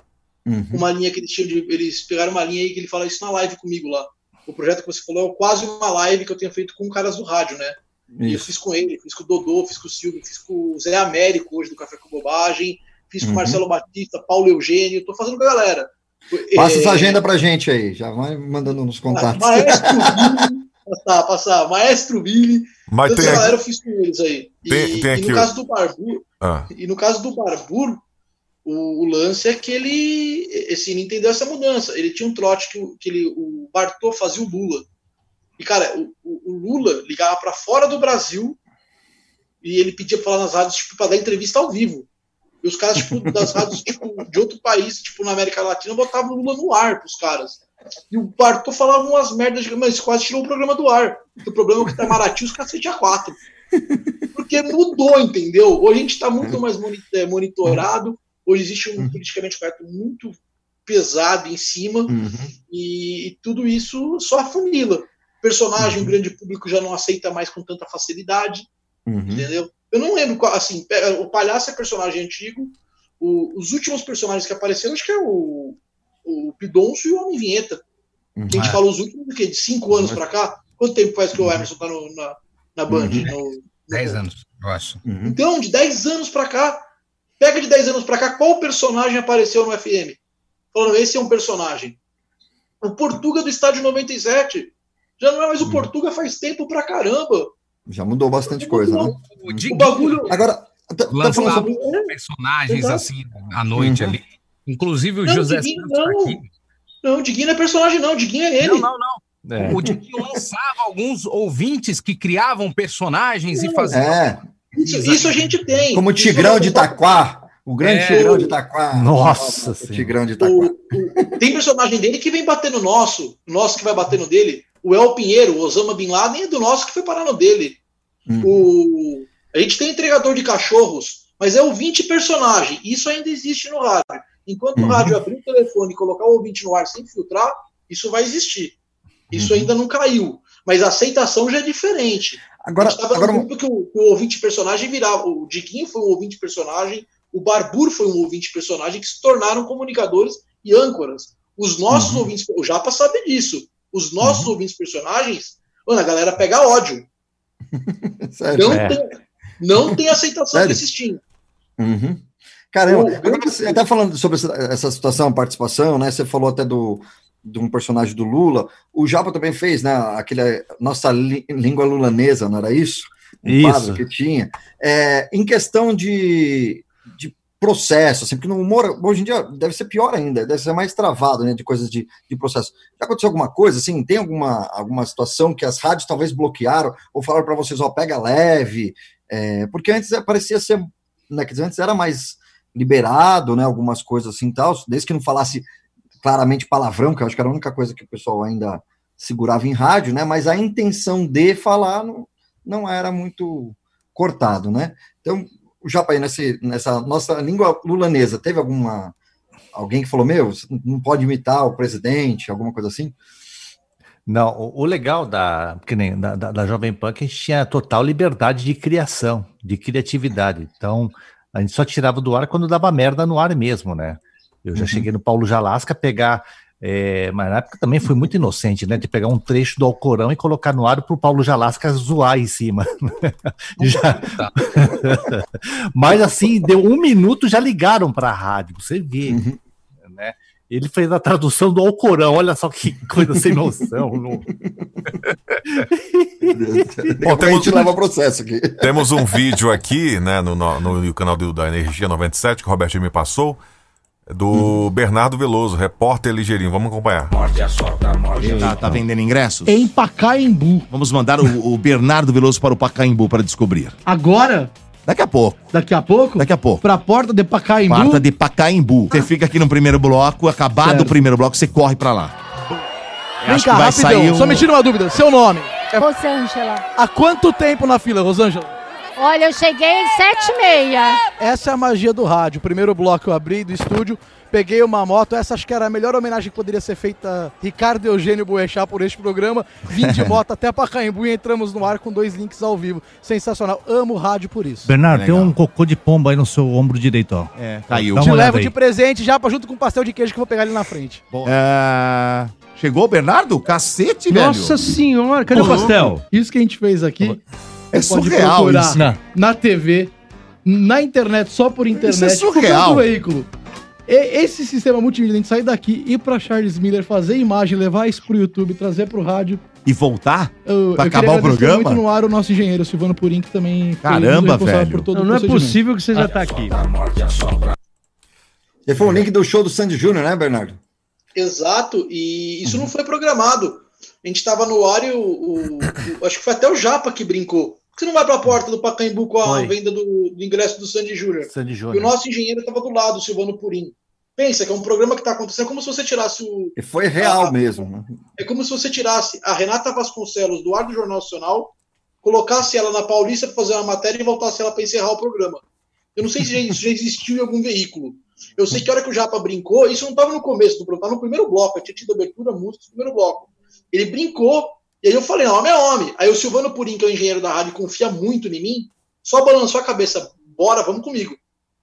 uhum. Uma linha que eles tinham de. Eles pegaram uma linha aí que ele fala isso na live comigo lá. O projeto que você falou é quase uma live que eu tenho feito com caras do rádio, né? E eu Isso. fiz com ele, fiz com o Dodô, fiz com o Silvio, fiz com o Zé Américo hoje do Café com Bobagem, fiz com o Uhum. Marcelo Batista, Paulo Eugênio, tô fazendo com a galera. Passa essa É, agenda pra gente aí, já vai mandando nos contatos. Maestro Billy, passar, passar, Maestro Billy. Mas toda tem essa aqui- galera eu fiz com eles aí. E, Tem- tem e no caso do Barbur, Ah. e no caso do Barbur, o, o lance é que ele, assim, ele entendeu essa mudança. Ele tinha um trote que, o- que ele, o Bartô fazia o Lula. E, cara, o, o- Lula ligava para fora do Brasil e ele pedia pra falar nas rádios, tipo, pra dar entrevista ao vivo. E os caras, tipo, das rádios, tipo, de outro país, tipo, na América Latina, botavam o Lula no ar pros caras. E o Bartô falava umas merdas, mas quase tirou o programa do ar. O problema é que Itamaraty os cacete a quatro. Porque mudou, entendeu? Hoje a gente está muito mais é, monitorado, hoje existe um politicamente correto muito pesado em cima, e, e tudo isso só afunila. Personagem, o grande público já não aceita mais com tanta facilidade, entendeu? Eu não lembro qual, assim, o palhaço é personagem antigo, o- os últimos personagens que apareceram, acho que é o, o Pidonço e o Homem Vinheta. Que a gente É. fala os últimos, do quê? De cinco anos pra cá? Quanto tempo faz que o Emerson tá no- na, na Band? No- 10 anos, eu acho. então, de 10 anos pra cá, pega de 10 anos pra cá, qual personagem apareceu no FM? Falando, esse é um personagem. O Portuga do Estádio 97. Já não é mais o Portuga faz tempo pra caramba. Já mudou bastante coisa, né? O bagulho. Agora, tá, tá falando Lançava sobre... personagens Exato. assim à noite Uhum. ali. Inclusive o Não, José Diguinho Santos não. o Diguinho não é personagem, não. O Diguinho é ele. Não, não, não. O Diguinho lançava alguns ouvintes que criavam personagens e faziam. É. Isso, isso a gente tem. Como o Tigrão é- de Itaquá. O grande É. Tigrão de Itaquá. Nossa o Tigrão de Itaquá. Tem personagem dele que vem bater no nosso, nosso que vai bater no dele. O El Pinheiro, o Osama Bin Laden é do nosso que foi parar no dele. O... A gente tem entregador de cachorros, mas é ouvinte personagem. Isso ainda existe no rádio. Enquanto o rádio abrir o telefone e colocar o ouvinte no ar sem filtrar, isso vai existir. Isso ainda não caiu. Mas a aceitação já é diferente. Agora- a gente tava agora- que o, o ouvinte personagem virava. O Diguinho foi um ouvinte personagem, o Barbur foi um ouvinte personagem que se tornaram comunicadores e âncoras. Os nossos Uhum. ouvintes, o Japa sabe disso. Os nossos ouvintes personagens, mano, a galera pega ódio. Sério? Não, É. tem, não tem aceitação Sério? desses times. Uhum. Caramba, agora você até falando sobre essa, essa situação, participação, né? Você falou até do de um personagem do Lula. O Japa também fez, né? Aquele nossa li- língua lulanesa, não era isso? Um Isso. que tinha. É, em questão de, de processo, assim, porque no humor hoje em dia deve ser pior ainda, deve ser mais travado, né? De coisas de, de processo. Já aconteceu alguma coisa, assim? Tem alguma, alguma situação que as rádios talvez bloquearam ou falaram para vocês, ó, pega leve? É, porque antes parecia ser né, quer dizer, antes era mais liberado, né, algumas coisas assim tal, desde que não falasse claramente palavrão, que eu acho que era a única coisa que o pessoal ainda segurava em rádio, né, mas a intenção de falar não, não era muito cortado, né, então, o Japa aí, nesse, nessa nossa língua lulanesa, teve alguma, alguém que falou, meu, você não pode imitar o presidente, alguma coisa assim? Não, o, o legal da, que nem da, da, da Jovem Pan é que a gente tinha total liberdade de criação, de criatividade. Então, a gente só tirava do ar quando dava merda no ar mesmo, né? Eu já Uhum. cheguei no Paulo Jalasca pegar, é, mas na época também foi muito inocente, né? De pegar um trecho do Alcorão e colocar no ar para o Paulo Jalasca zoar em cima. já... mas assim, deu um minuto, já ligaram para a rádio, você vê, né? Ele fez a tradução do Alcorão, olha só que coisa sem noção. não- Bom, a gente leva processo aqui. Temos um vídeo aqui, né, no, no, no canal do- da Energia 97, que o Robertinho me passou, do Bernardo Veloso, repórter ligeirinho. Vamos acompanhar. Tá, tá vendendo ingressos? Em Pacaembu. Vamos mandar o, o Bernardo Veloso para o Pacaembu para descobrir. Agora? Daqui a pouco. Daqui a pouco? Daqui a pouco. Pra porta de Pacaembu? Quarta de Pacaembu. Você fica aqui no primeiro bloco, acabado Certo. o primeiro bloco, você corre pra lá. Vem Acho cá, que vai rapidão. sair um- Só me tira uma dúvida. Seu nome? Rosângela. Há quanto tempo na fila, Rosângela? Olha, eu cheguei sete e meia. Essa é a magia do rádio. O primeiro bloco eu abri do estúdio, peguei uma moto. Essa acho que era a melhor homenagem que poderia ser feita a Ricardo Eugênio Boechat por este programa. Vim de moto até Pacaembu e entramos no ar com dois links ao vivo. Sensacional. Amo rádio por isso. Bernardo, tem um cocô de pomba aí no seu ombro direito, ó. É, caiu. Te levo aí. de presente já junto com um pastel de queijo que eu vou pegar ali na frente. É, Chegou o Bernardo? Cacete, velho. Nossa senhora, cadê o pastel? Isso que a gente fez aqui. Você pode surreal procurar isso. Na TV, na internet, só por internet. Isso é surreal. veículo. E- esse sistema multimídia, a gente sair daqui, ir pra Charles Miller, fazer imagem, levar isso pro YouTube, trazer pro rádio. E voltar? Eu, Pra eu acabar o programa? muito no ar o nosso engenheiro, Silvano Purim, que também foi Caramba, responsável velho. por todo Não, o não é possível que você já tá aqui. Ele foi o link do show do Sandy Júnior, né, Bernardo? Exato, e isso não foi programado. A gente tava no ar e o, o- o- Acho que foi até o Japa que brincou. Por que você não vai pra porta do Pacaembu com a Foi. venda do, do ingresso do Sandy Júnior? Sandy E o Júnior. nosso engenheiro tava do lado, o Silvano Purim. Pensa que é um programa que está acontecendo é como se você tirasse o. E foi real mesmo. né? É como se você tirasse a Renata Vasconcelos do ar do Jornal Nacional, colocasse ela na Paulista para fazer uma matéria e voltasse ela para encerrar o programa. Eu não sei se já, isso já existiu em algum veículo. Eu sei que a hora que o Japa brincou, isso não estava no começo do programa, estava no primeiro bloco. Eu tinha tido abertura, música no primeiro bloco. Ele brincou, e aí eu falei: homem é homem. Aí o Silvano Purim, que é o engenheiro da rádio, confia muito em mim, só balançou a cabeça: bora, vamos comigo.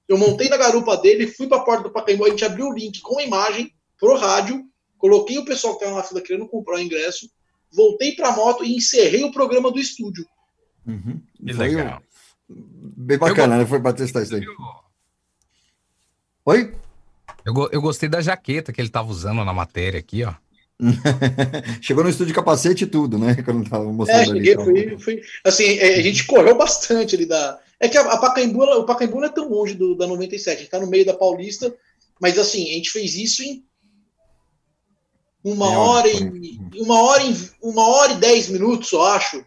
Eu montei na garupa dele, fui para a porta do Pacaembu, a gente abriu o link com a imagem pro rádio, coloquei o pessoal que estava na fila querendo comprar o ingresso, voltei para a moto e encerrei o programa do estúdio. Que legal. Bem bacana, né? Foi para testar isso aí. Oi? Eu, go- eu gostei da jaqueta que ele tava usando na matéria aqui, ó. Chegou no estúdio de capacete e tudo, né? Quando tava mostrando É, ali. cheguei, então. fui, fui- assim, é, a gente correu bastante ali da. É que a, a Pacaembu, o Pacaembu não é tão longe do, da 97, a gente tá no meio da Paulista, mas assim, a gente fez isso em uma hora hora, e uma hora e uma hora e dez minutos, eu acho.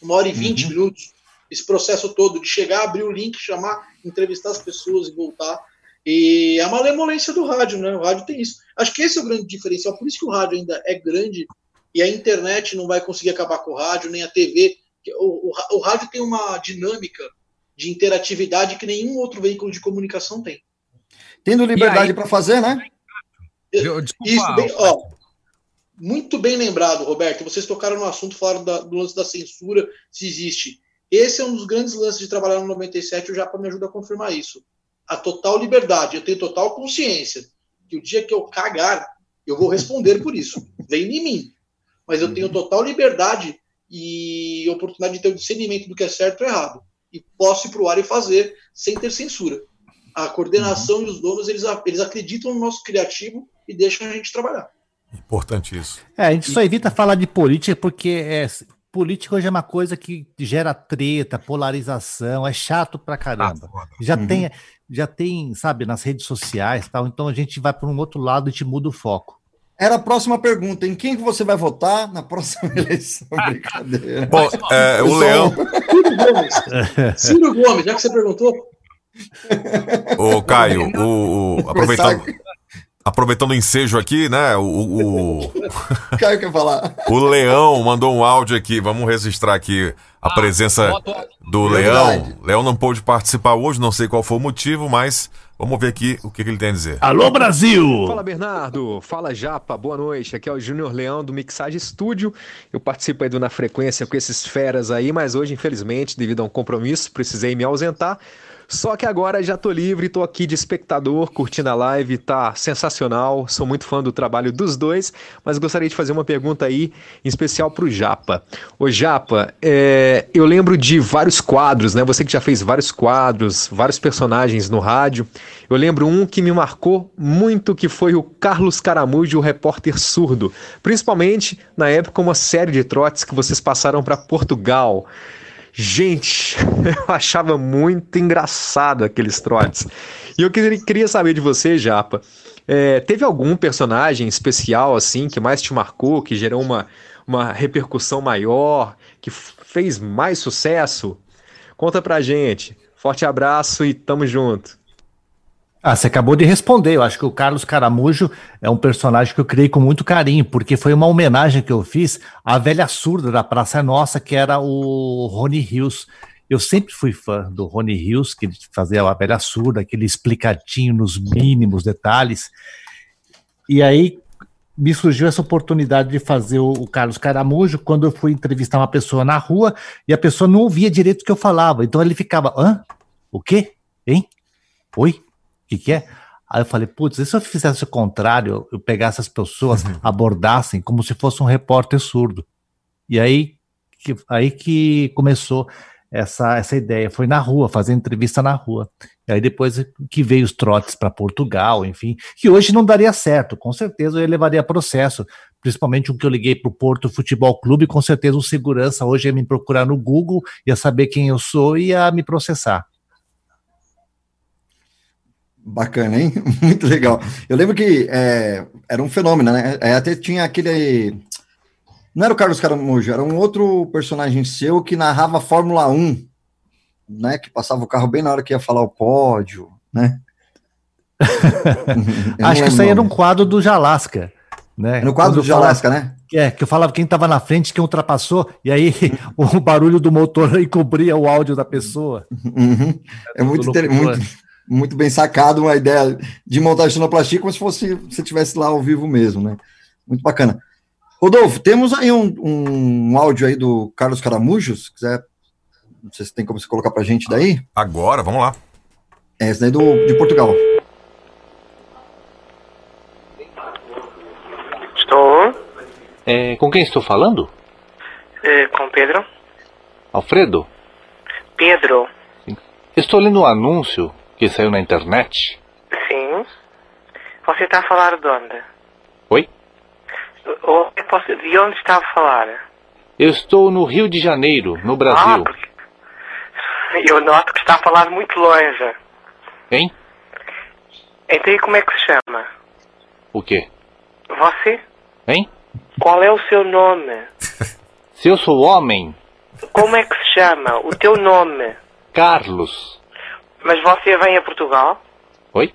Uma hora e vinte Uhum. minutos. Esse processo todo de chegar, abrir o link, chamar, entrevistar as pessoas e voltar. E é a malemolência do rádio, né? O rádio tem isso. Acho que esse é o grande diferencial. Por isso que o rádio ainda é grande e a internet não vai conseguir acabar com o rádio, nem a TV. O, o, o rádio tem uma dinâmica de interatividade que nenhum outro veículo de comunicação tem. Tendo liberdade para fazer, né? Isso, bem, ó, muito bem lembrado, Roberto. Vocês tocaram no assunto, falaram da- do lance da censura, se existe. Esse é um dos grandes lances de trabalhar no 97, o Japa me ajuda a confirmar isso. A total liberdade. Eu tenho total consciência que o dia que eu cagar, eu vou responder por isso. Vem em mim. Mas eu tenho total liberdade e oportunidade de ter o discernimento do que é certo e errado. E posso ir para o ar e fazer sem ter censura. A coordenação e os donos, eles, eles acreditam no nosso criativo e deixam a gente trabalhar. Importante isso. É, a gente só evita falar de política porque é, política hoje é uma coisa que gera treta, polarização, é chato pra caramba. Já Uhum. tem, já tem, sabe, nas redes sociais, e tal. Então a gente vai para um outro lado e te muda o foco. Era a próxima pergunta. Em quem que você vai votar na próxima eleição? Brincadeira. Bom, é, o Leão. Ciro Gomes. Ciro Gomes, já que você perguntou. Ô, Caio, o, o- aproveitando, aproveitando o ensejo aqui, né? O, o, o- Caio quer falar. o Leão mandou um áudio aqui. Vamos registrar aqui a presença do Leão. Verdade. Leão não pôde participar hoje, não sei qual foi o motivo, mas vamos ver aqui o que, que ele tem a dizer. Alô, Brasil! Fala Bernardo, fala Japa, boa noite. Aqui é o Júnior Leão do Mixage Studio. Eu participo aí do Na Frequência com esses feras aí, mas hoje, infelizmente, devido a um compromisso, precisei me ausentar. Só que agora já tô livre, tô aqui de espectador, curtindo a live, tá sensacional. Sou muito fã do trabalho dos dois, mas gostaria de fazer uma pergunta aí, em especial pro Japa. Ô Japa, é, eu lembro de vários quadros, né? Você que já fez vários quadros, vários personagens no rádio. Eu lembro um que me marcou muito, que foi o Carlos Caramujo, o repórter surdo. Principalmente na época, uma série de trotes que vocês passaram para Portugal. Gente, eu achava muito engraçado aqueles trotes. E eu queria saber de você, Japa, é, teve algum personagem especial assim que mais te marcou, que gerou uma, uma repercussão maior, que fez mais sucesso? Conta pra gente. Forte abraço e tamo junto. Ah, você acabou de responder. Eu acho que o Carlos Caramujo é um personagem que eu criei com muito carinho, porque foi uma homenagem que eu fiz à velha surda da Praça Nossa, que era o Rony Rios. Eu sempre fui fã do Rony Rios, que fazia a velha surda, aquele explicadinho nos mínimos detalhes. E aí me surgiu essa oportunidade de fazer o, o Carlos Caramujo quando eu fui entrevistar uma pessoa na rua e a pessoa não ouvia direito o que eu falava. Então ele ficava, hã? O quê? Hein? Oi? O que, que é? Aí eu falei, putz, e se eu fizesse o contrário, eu pegasse as pessoas, abordassem como se fosse um repórter surdo. E aí que, aí que começou essa, essa ideia. Foi na rua, fazer entrevista na rua. E aí depois que veio os trotes para Portugal, enfim, que hoje não daria certo. Com certeza eu levaria processo, principalmente um que eu liguei para o Porto Futebol Clube, com certeza o segurança hoje ia me procurar no Google, ia saber quem eu sou e ia me processar. Bacana, hein? Muito legal. Eu lembro que é, era um fenômeno, né? É, até tinha aquele. Não era o Carlos Caramujo, era um outro personagem seu que narrava Fórmula 1, né? Que passava o carro bem na hora que ia falar o pódio, né? Acho que isso aí era um quadro do Jalasca. Né? É no quadro Quando do falava- Jalasca, né? É, que eu falava quem estava na frente, quem ultrapassou, e aí o barulho do motor encobria o áudio da pessoa. Uhum. É muito, inter- locutor. muito, muito bem sacado uma ideia de montagem de sonoplastia como se fosse você estivesse lá ao vivo mesmo, né? Muito bacana. Rodolfo, temos aí um, um áudio aí do Carlos Caramujo, se quiser, não sei se tem como você colocar pra gente daí. Agora, vamos lá. É, esse daí do, de Portugal. Estou. É, com quem estou falando? eh, com Pedro? Alfredo? Pedro, Estou lendo um anúncio que saiu na internet. sim. Você está a falar de onde? Oi? Ou posso- de onde está a falar? Eu estou no Rio de Janeiro, no Ah, Brasil. porque eu noto que está a falar muito longe. Hein? Então e como é que se chama? O quê? Você? Hein? Qual é o seu nome? Se eu sou homem, Como é que se chama? O teu nome? Carlos. Mas você vem a Portugal? Oi?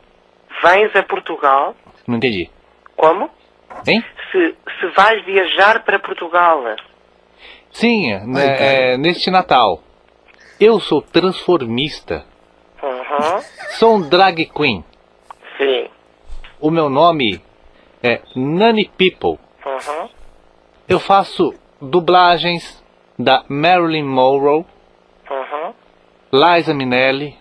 Vens a Portugal? Não entendi. Como? Hein? Se, se vais viajar para Portugal. Sim, né, é, neste Natal. Eu sou transformista. Uhum. Sou um drag queen. Sim. O meu nome é Nani People. Uhum. Eu faço dublagens da Marilyn Monroe, Uhum. Liza Minnelli.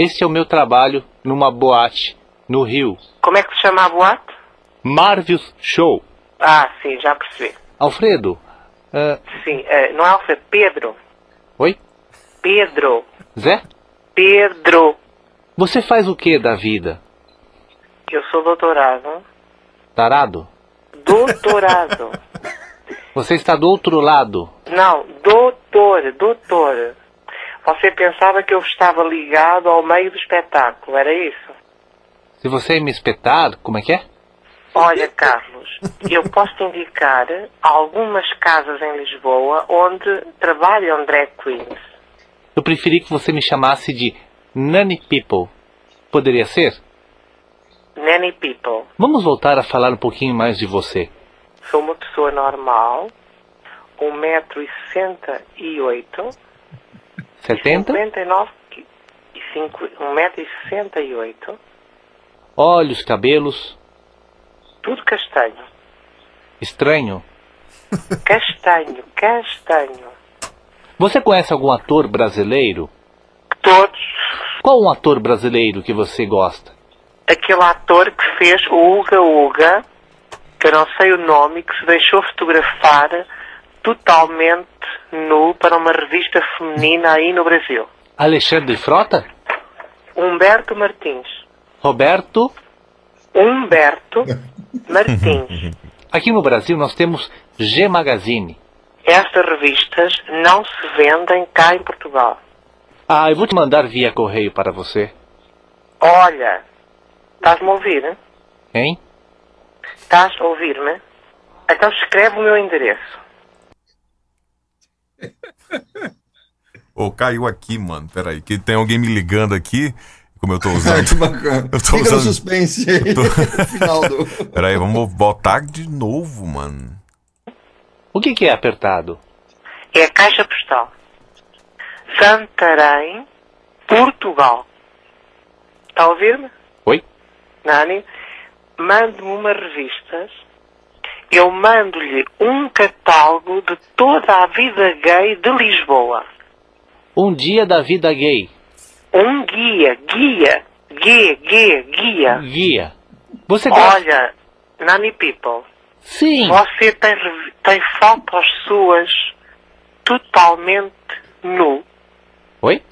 Este é o meu trabalho numa boate no Rio. Como é que se chama a boate? Marvius Show. Ah, sim, já percebi. Alfredo, ah, Sim, eh, não é Alfredo, Pedro. oi? Pedro. Zé? Pedro. Você faz o que da vida? Eu sou doutorado. Tarado? Doutorado. Você está do outro lado. não, doutor, doutor. Você pensava que eu estava ligado ao meio do espetáculo, era isso? Se você me espetar, como é que é? Olha, Carlos, eu posso te indicar algumas casas em Lisboa onde trabalham drag queens. Eu preferi que você me chamasse de Nani People. Poderia ser? Nanny people. Vamos voltar a falar um pouquinho mais de você. Sou uma pessoa normal, 1,68m, 70? 59 e 5 1,68m, Olhos, cabelos. tudo castanho. Estranho. Castanho, castanho. Você conhece algum ator brasileiro? Todos. Qual um ator brasileiro que você gosta? Aquele ator que fez o Uga Uga, que eu não sei o nome, que se deixou fotografar totalmente nu para uma revista feminina aí no Brasil. Alexandre Frota? Humberto Martins. Roberto? Humberto Martins. Aqui no Brasil nós temos G Magazine. Estas revistas não se vendem cá em Portugal. Ah, eu vou te mandar via correio para você. Olha, estás-me a ouvir? hein? Hein? Estás a ouvir-me? Então escreve o meu endereço. Ô, caiu aqui, mano. Peraí, que tem alguém me ligando aqui. Como eu tô usando. que bacana. Eu tô Fica no usando. suspense aí. Tô- Final do. Peraí, vamos botar de novo, mano. O que, que é apertado? É a caixa postal. Santarém, Portugal. Está a ouvir-me? Oi? Nani? Mande-me umas revistas. Eu mando-lhe um catálogo de toda a vida gay de Lisboa. Um dia da vida gay. Um guia, guia, guia, guia, guia. Guia. Você gosta? Olha, Nani People. Sim. Você tem, tem fotos suas totalmente nu. Oi?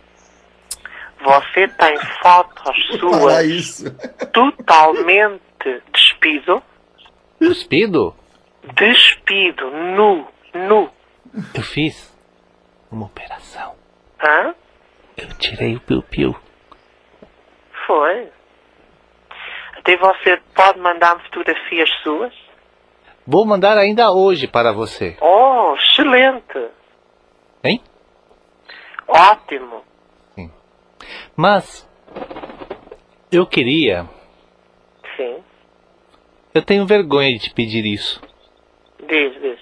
Você tem fotos suas isso. totalmente despido. Despido? Despido, nu, nu. Eu fiz uma operação. Hã? Eu tirei o piu-piu. Foi. Até você pode mandar-me fotografias suas? Vou mandar ainda hoje para você. Oh, excelente. Hein? Ótimo. Mas eu queria Eu tenho vergonha de te pedir isso. Diz.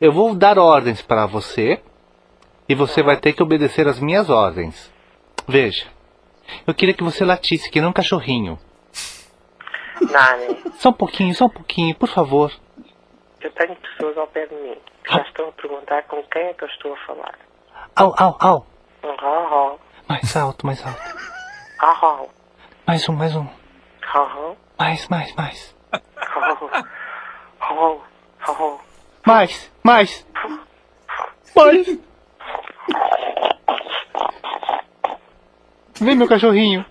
Eu vou dar ordens para você e você vai ter que obedecer às minhas ordens. Veja, eu queria que você latisse que nem um cachorrinho. Nani, Só um pouquinho, só um pouquinho, por favor. eu tenho pessoas ao pé de mim que já estão a perguntar com quem é que eu estou a falar. Au, au, au. Oh, Mais alto, mais alto. oh, oh, Mais um, mais um. oh, oh, Mais, mais, mais. oh, oh. Mais, mais. Mais. Vem, meu cachorrinho.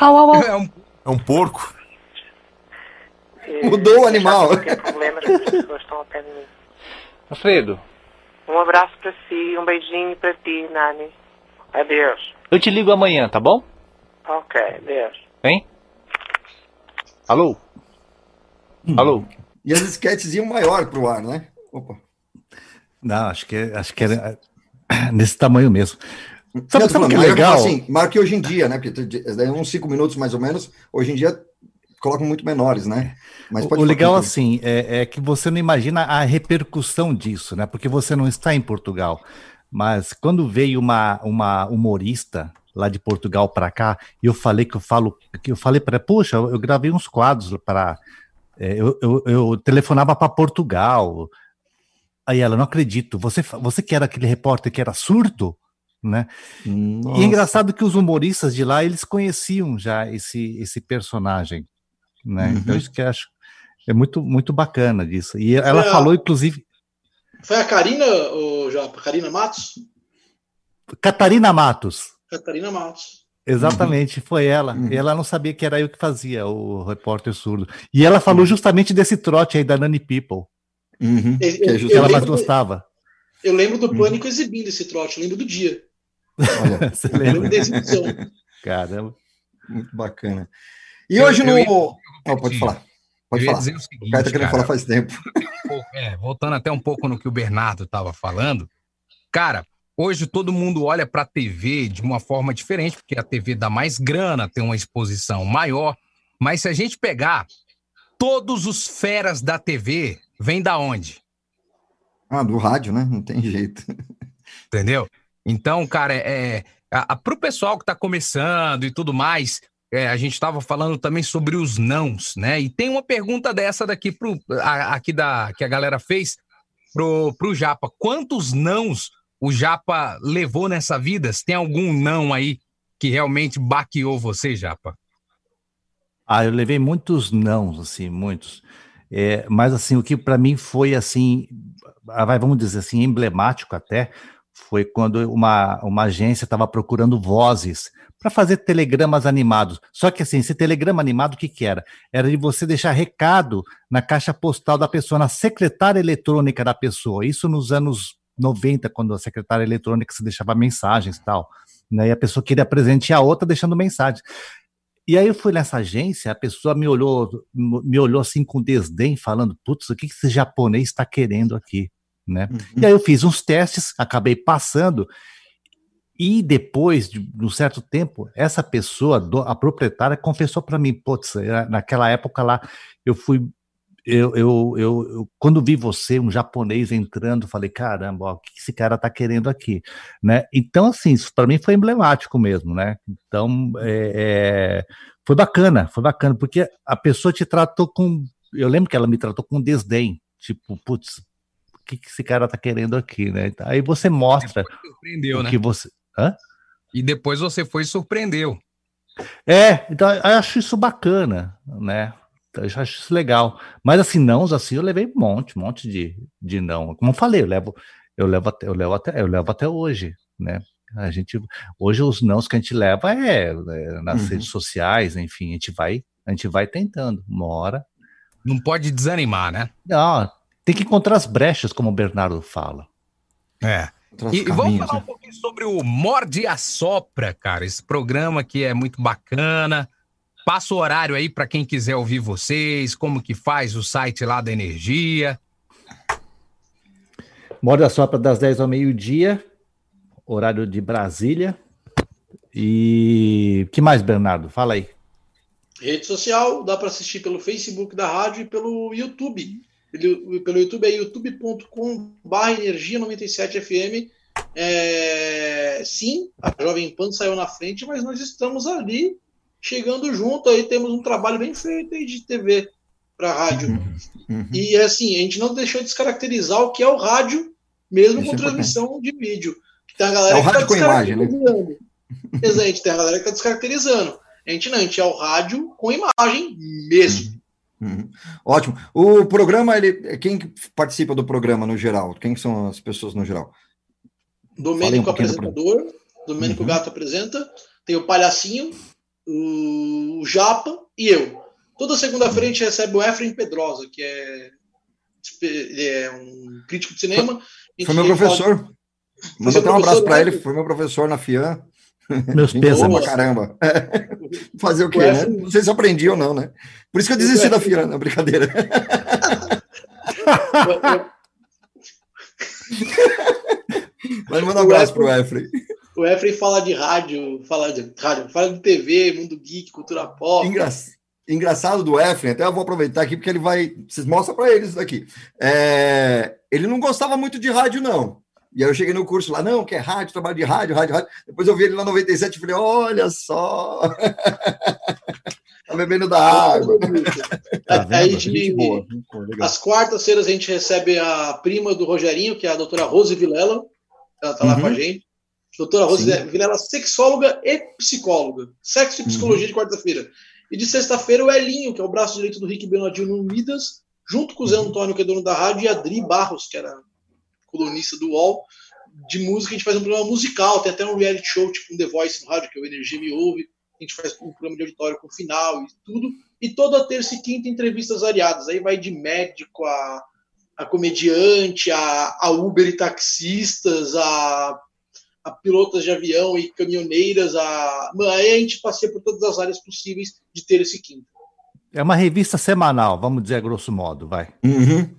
Au, au, au. É um, É um porco. Mudou o animal. Tem problemas que as pessoas estão ao pé de mim. Alfredo, Um abraço para si, um beijinho para ti, Nani. Adeus. eu te ligo amanhã, tá bom? Ok, adeus. Hein? Alô? Alô? E as esquetes iam maior pro ar, né? Opa. Não, acho que, acho que era nesse tamanho mesmo. Sabe, sabe o que é maior, legal? Assim, maior que hoje em dia, né? Porque daí uns cinco minutos mais ou menos, hoje em dia colocam muito menores, né? Mas O- o legal, assim, é, é que você não imagina a repercussão disso, né? Porque você não está em Portugal. Mas quando veio uma, uma humorista lá de Portugal para cá, e eu falei que eu falo, que eu falei para, poxa, eu gravei uns quadros para, eu, eu, eu telefonava para Portugal. Aí ela, não acredito, você, você que era aquele repórter que era surdo, né? E é engraçado que os humoristas de lá, eles conheciam já esse, esse personagem, né? Uhum. Então isso que eu acho é muito, muito bacana disso. E ela falou, inclusive, Foi a Karina, o Japa? Karina Matos? Catarina Matos. Catarina Matos. Exatamente, foi ela. E ela não sabia que era eu que fazia o repórter surdo. E ela falou justamente desse trote aí da Nani People, Uhum. Eu- que, é eu- just- que ela eu mais lembro- gostava. Eu lembro do Pânico exibindo esse trote, eu lembro do dia. Você Eu lembro lembra? da exibição. Caramba. Muito bacana. E Eu- hoje eu no. ia- Oh, pode falar. Pode falar. dizer o o seguinte, cara tá querendo cara. falar faz tempo. É, voltando até um pouco no que o Bernardo estava falando, cara, hoje todo mundo olha para a TV de uma forma diferente, porque a TV dá mais grana, tem uma exposição maior. Mas se a gente pegar todos os feras da TV, vem da onde? Ah, do rádio, né? Não tem jeito. Entendeu? Então, cara, é, a, a, pro pessoal que tá começando e tudo mais, é, a gente estava falando também sobre os nãos, né? E tem uma pergunta dessa daqui pro, a- aqui da que a galera fez pro, pro Japa. Quantos nãos o Japa levou nessa vida? Se tem algum não aí que realmente baqueou você, Japa? Ah, eu levei muitos nãos, assim, muitos. É, mas assim, o que para mim foi assim, ah, vamos dizer assim, emblemático até, foi quando uma, uma agência estava procurando vozes para fazer telegramas animados. Só que assim, esse telegrama animado, o que que era? Era de você deixar recado na caixa postal da pessoa, na secretária eletrônica da pessoa. Isso nos anos 90, quando a secretária eletrônica se deixava mensagens e tal. Né? E a pessoa queria presentear a outra deixando mensagem. E aí eu fui nessa agência, a pessoa me olhou, me olhou assim com desdém, falando, putz, o que esse japonês está querendo aqui, né? E aí eu fiz uns testes, acabei passando, e depois de um certo tempo, essa pessoa, a proprietária, confessou para mim, putz, naquela época lá, eu fui, eu, eu, eu, eu- quando vi você, um japonês entrando, falei, caramba, ó, o que esse cara tá querendo aqui, né? Então, assim, isso para mim foi emblemático mesmo, né? Então, é, é, foi bacana, foi bacana, porque a pessoa te tratou com, eu lembro que ela me tratou com desdém, tipo, putz, o que que esse cara tá querendo aqui, né? Então, Aí você mostra o né? que você... Hã? E depois você foi e surpreendeu. É, então eu acho isso bacana, né? Eu acho isso legal. Mas assim, não, assim, eu levei um monte, um monte de, de não. Como eu falei, eu levo, eu levo até, eu levo até, eu levo até hoje, né? A gente, hoje os nãos que a gente leva é, é nas Uhum. redes sociais, enfim, a gente vai, a gente vai tentando, uma hora. Não pode desanimar, né? Não, tem que encontrar as brechas, como o Bernardo fala. É. E, e vamos falar um pouquinho sobre o Morde e Assopra, cara. Esse programa que é muito bacana. Passa o horário aí para quem quiser ouvir vocês, como que faz o site lá da Energia. Moda sopra das 10 ao meio-dia, horário de Brasília. E que mais, Bernardo? Fala aí. Rede social, dá para assistir pelo Facebook da rádio e pelo YouTube. Pelo, pelo YouTube é youtube.com.br energia 97 FM. É, sim, a Jovem Pan saiu na frente, mas nós estamos ali chegando junto. Aí temos um trabalho bem feito aí de TV para rádio. Uhum. E assim, a gente não deixou de descaracterizar o que é o rádio, mesmo Isso com é transmissão de vídeo. Tem a galera É o que tá rádio com imagem, né? Exato, tem a galera que está descaracterizando. A gente não, a gente é o rádio com imagem mesmo. Uhum. Ótimo. O programa, ele, quem que participa do programa no geral? Quem são as pessoas no geral? Falei um Domênico pouquinho do apresentador, Domênico Uhum. Gato apresenta, tem o Palhacinho, o Japa e eu. Toda segunda-feira a gente recebe o Efraim Pedrosa, que é, ele é um crítico de cinema. Foi meu fala- professor. Foi Manda até um abraço para né? ele, foi meu professor na FIAN. Meus pra caramba. Fazer o quê, O né? Não sei se eu aprendi ou não, né? Por isso que eu desisti da FIAN, não, brincadeira. Mas manda um abraço pro Efraim. O Efraim fala de rádio, fala de rádio, fala de TV, mundo geek, cultura pop. Engra- Engraçado do Efraim, até eu vou aproveitar aqui porque ele vai. Vocês mostram para eles isso aqui. É, Ele não gostava muito de rádio, não. E aí eu cheguei no curso lá, não, que é rádio, trabalho de rádio, rádio, rádio. Depois eu vi ele lá no 97 e falei, olha só. tá bebendo da água. Aí a gente- Gente boa, gente boa. Às quartas-feiras a gente recebe a prima do Rogerinho, que é a doutora Rose Vilela. Ela está lá Uhum. com a gente. Doutora Sim. Vilela, sexóloga e psicóloga. Sexo e psicologia de quarta-feira. E de sexta-feira o Elinho, que é o braço direito do Rick Benodil no Midas, junto com o Zé Antônio, que é dono da rádio, e a Dri Barros, que era colunista do UOL. De música, a gente faz um programa musical, tem até um reality show, tipo um The Voice no rádio, que é o Energia Me Ouve. A gente faz um programa de auditório com final e tudo. E toda terça e quinta entrevistas variadas. Aí vai de médico a, a comediante, a, a Uber e taxistas, a, a pilotas de avião e caminhoneiras. A... Mano, Aí a gente passeia por todas as áreas possíveis de terça e quinta. É uma revista semanal, vamos dizer grosso modo, vai. Uhum.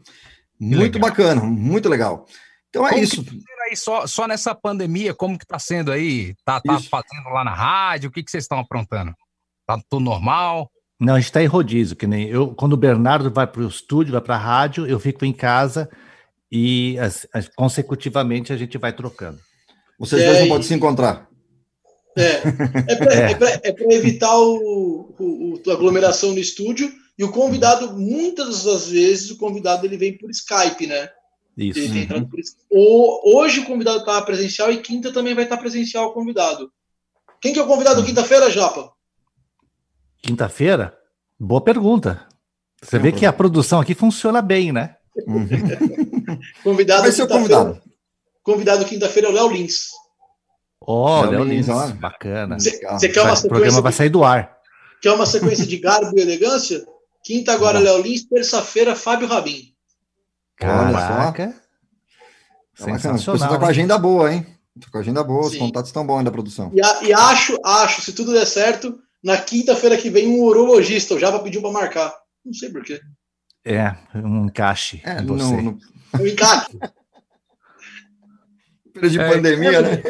Muito bacana, muito legal. Então é Como isso. que tá aí, só, só nessa pandemia, como que tá sendo aí? Tá, tá fazendo lá na rádio? O que, que vocês estão aprontando? Tá tudo normal? Não, a gente está em rodízio, que nem eu. Quando o Bernardo vai para o estúdio, vai para a rádio, eu fico em casa e as- as- consecutivamente a gente vai trocando. Vocês É, dois não e- podem se encontrar. É para É. evitar o, o- o- a aglomeração no estúdio. E o convidado, muitas das vezes, o convidado ele vem por Skype, né? Isso. Ele entrado por Skype. O- Hoje o convidado está presencial e quinta também vai estar presencial o convidado. Quem que é o convidado quinta-feira, Japa? Quinta-feira? Boa pergunta. Você vê que a produção aqui funciona bem, né? Convidado Vai ser o convidado. Convidado quinta-feira é o Léo Lins. Ó, Léo Léo Lins, Lins, ó. bacana. Quer uma Vai- o sequência? programa vai de- sair do ar. Quer uma sequência de garbo e elegância? Quinta agora Léo Lins, terça-feira Fábio Rabin. Olha só. Caraca. Tá bacana. Você Sensacional. tá com a agenda boa, hein? Tá com a agenda boa, os Sim. contatos estão bons aí da produção. E, a- e acho, acho, se tudo der certo, na quinta-feira que vem um urologista. O Java pediu para marcar. Não sei porquê. É, um encaixe É, você. não- É um encaixe. de É, pandemia, né?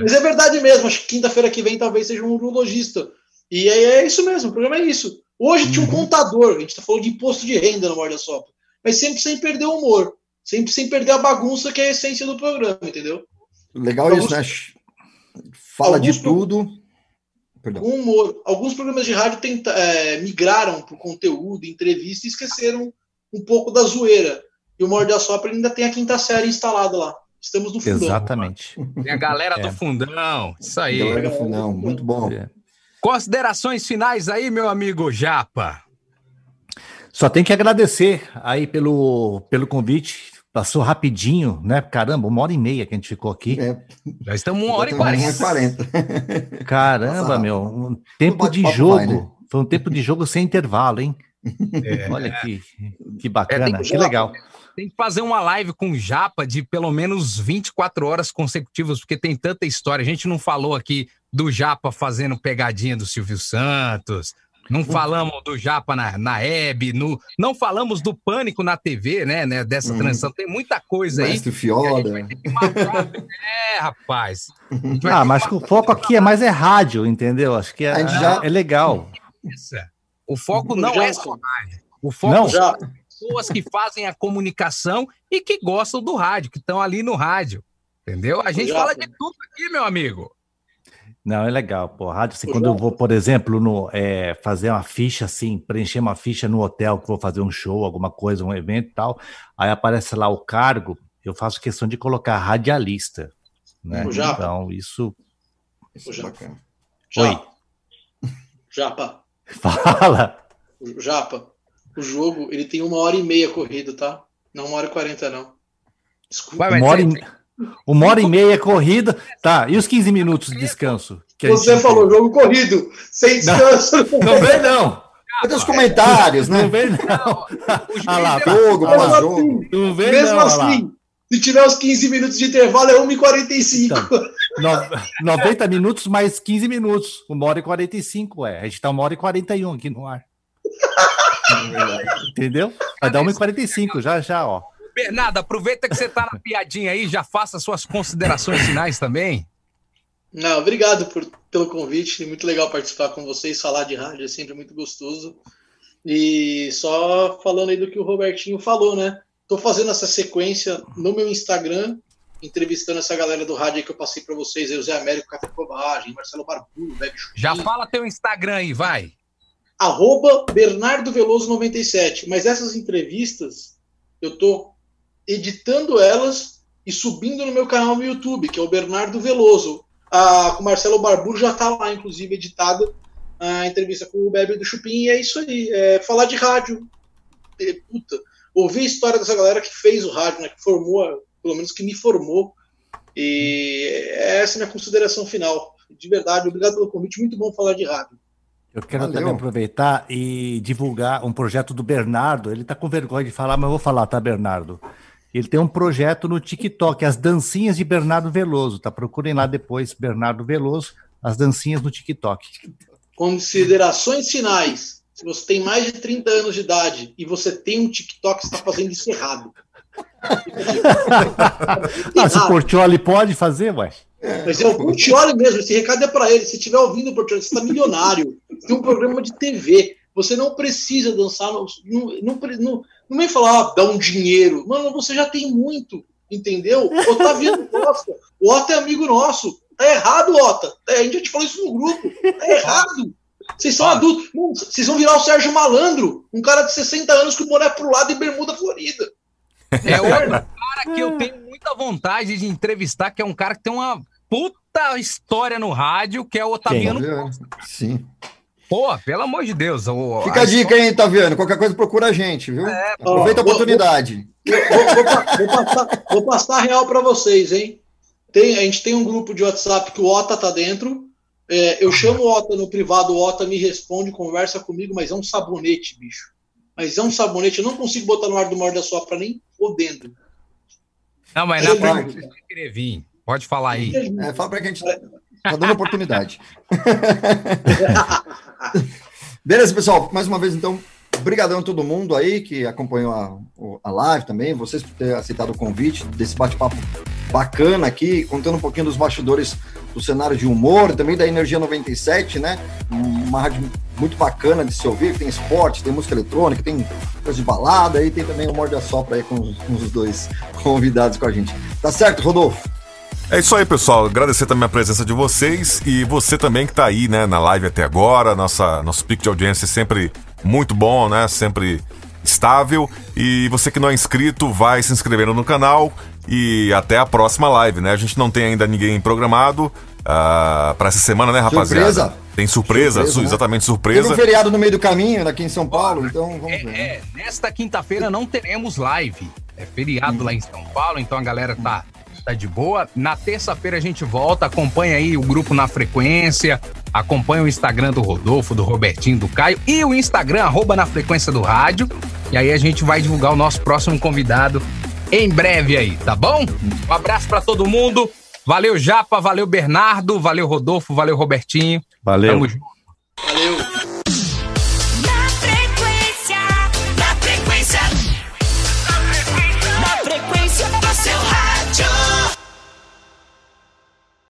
Mas é verdade mesmo. Acho que quinta-feira que vem talvez seja um urologista. E aí é isso mesmo, o programa é isso. Hoje tinha um contador, a gente tá falando de imposto de renda no Morda Sopra. Mas sempre sem perder o humor. Sempre sem perder a bagunça que é a essência do programa, entendeu? Legal Alguns- isso, né? Fala de tudo. Perdão. Com humor. Alguns programas de rádio tenta, é, migraram para o conteúdo, entrevista e esqueceram um pouco da zoeira. E o Morde a Sopra ainda tem a quinta série instalada lá. Estamos no fundão. Exatamente. Tem a galera É. do fundão. Isso aí. Galera do Fundão, muito bom. É. Considerações finais aí, meu amigo Japa. Só tem que agradecer aí pelo, pelo convite. Passou rapidinho, né? Caramba, uma hora e meia que a gente ficou aqui. É, Já estamos uma hora e Uma quarenta. 40. Caramba, Nossa, meu. Um tempo de jogo. vai, né? Foi um tempo de jogo sem intervalo, hein? Olha que, que bacana, É, tem que legal. Tem que fazer uma live com o Japa de pelo menos 24 horas consecutivas, porque tem tanta história. A gente não falou aqui do Japa fazendo pegadinha do Silvio Santos. Não falamos do Japa na, na Hebe, no, não falamos do pânico na TV, né? né dessa Uhum. transição. Tem muita coisa aí. Mestre Fioda. É, rapaz. Ah, mas o foco aqui é mais é rádio, entendeu? Acho que é, A gente já- é legal. O foco não é só rádio. O Não. foco são as pessoas que fazem a comunicação e que gostam do rádio, que estão ali no rádio. Entendeu? A gente fala de tudo aqui, meu amigo. Não, é legal, pô. Rádio, assim, quando eu vou, por exemplo, no, é, fazer uma ficha assim, preencher uma ficha no hotel, que vou fazer um show, alguma coisa, um evento e tal, aí aparece lá o cargo, eu faço questão de colocar radialista. Né? O Japa. Então, isso. Ô, Japa. Oi, Japa. Japa. fala. O Japa. O jogo, ele tem uma hora e meia corrido, tá? Não uma hora e quarenta, não. Desculpa. Uma hora, e, uma hora e meia corrida. Tá, e os 15 minutos de descanso? Você gente- falou jogo corrido, sem descanso. Não vem, não. Cadê os comentários, né? Não vem, não. Ah lá, Jogo, Mesmo pós jogo. assim, Não vem, mesmo não, assim, se tiver os 15 minutos de intervalo, é 1h45. No- 90 minutos mais 15 minutos. Uma hora e 45, é. A gente tá uma hora e 41 aqui no ar. Entendeu? Vai dar 1 e 45 já, já, ó. Bernardo, aproveita que você tá na piadinha aí, já faça suas considerações finais também. Não, obrigado por, pelo convite. Muito legal participar com vocês. Falar de rádio é sempre muito gostoso. E só falando aí do que o Robertinho falou, né? Tô fazendo essa sequência no meu Instagram, entrevistando essa galera do rádio aí que eu passei para vocês, aí, o Zé Américo, Café Cobagem, Marcelo Barbudo, Bebe Já fala teu Instagram aí, vai. Arroba Bernardo Veloso 97. Mas essas entrevistas, eu tô editando elas e subindo no meu canal no YouTube, que é o Bernardo Veloso. Com o Marcelo Barbu já tá lá, inclusive, editada a entrevista com o Bebe do Chupim, e é isso aí. É falar de rádio. Puta, ouvir a história dessa galera que fez o rádio, né, que formou, pelo menos que me formou. E essa é a minha consideração final. De verdade, obrigado pelo convite. Muito bom falar de rádio. Eu quero Valeu. também aproveitar e divulgar um projeto do Bernardo. Ele tá com vergonha de falar, mas eu vou falar, tá, Bernardo? Ele tem um projeto no TikTok, as dancinhas de Bernardo Veloso. Tá? Procurem lá depois, Bernardo Veloso, as dancinhas no TikTok. Considerações finais. Se você tem mais de 30 anos de idade e você tem um TikTok, você está fazendo isso errado. Ah, se o Portioli pode fazer, ué. Mas é o Portioli mesmo, esse recado é para ele. Se estiver ouvindo o Portioli, você está milionário. Tem um programa de TV. Você não precisa dançar. Não, não, não, não, vem falar, ah, dá um dinheiro. Mano, você já tem muito. Entendeu? O Otaviano Costa. O Ota é amigo nosso. Tá errado, Ota. É, a gente já te falou isso no grupo. Tá errado. Vocês são adultos. Não, vocês vão virar o Sérgio Malandro. Um cara de 60 anos com boné pro lado e bermuda florida. É outro cara que eu tenho muita vontade de entrevistar, que é um cara que tem uma puta história no rádio, que é o Otaviano. Sim. Pô, pelo amor de Deus. o- Fica a dica, hein, Taviano? Qualquer coisa procura a gente, viu? Aproveita a Ó, vou- oportunidade. Vou, vou vou passar, vou passar a real para vocês, hein? Tem, a gente tem um grupo de WhatsApp que o Ota tá dentro. É, eu chamo o Ota no privado, o Ota me responde, conversa comigo, mas é um sabonete, bicho. Mas é um sabonete, eu não consigo botar no ar do maior da sopra nem fodendo. Não, mas na frente você querer vir. Pode falar aí. É, fala pra que a gente tá dando oportunidade. Beleza, pessoal. Mais uma vez, então, brigadão a todo mundo aí que acompanhou a, a live também, vocês por ter aceitado o convite desse bate-papo bacana aqui, contando um pouquinho dos bastidores do cenário de humor, também da Energia 97, né? Uma rádio muito bacana de se ouvir, tem esporte, tem música eletrônica, tem coisa de balada e tem também o Morde a Sopra aí com, com os dois convidados com a gente. Tá certo, Rodolfo? É isso aí, pessoal. Agradecer também a presença de vocês e você também que tá aí, né, na live até agora. Nossa, nosso pico de audiência é sempre muito bom, né? Sempre estável. E você que não é inscrito, vai se inscrevendo no canal e até a próxima live, né? A gente não tem ainda ninguém programado ah, para essa semana, né, rapaziada? Surpresa. Tem surpresa, Surpresa, su- né? exatamente surpresa. um feriado no meio do caminho aqui em São Paulo, então vamos ver. né? É, nesta quinta-feira não teremos live. É feriado lá em São Paulo, então a galera tá, tá de boa. Na terça-feira a gente volta, acompanha aí o grupo na frequência, acompanha o Instagram do Rodolfo, do Robertinho, do Caio e o Instagram, arroba na frequência do rádio. E aí a gente vai divulgar o nosso próximo convidado em breve aí, tá bom? Um abraço pra todo mundo. Valeu, Japa, valeu, Bernardo, valeu, Rodolfo, valeu, Robertinho. Valeu. Tamo junto. Valeu.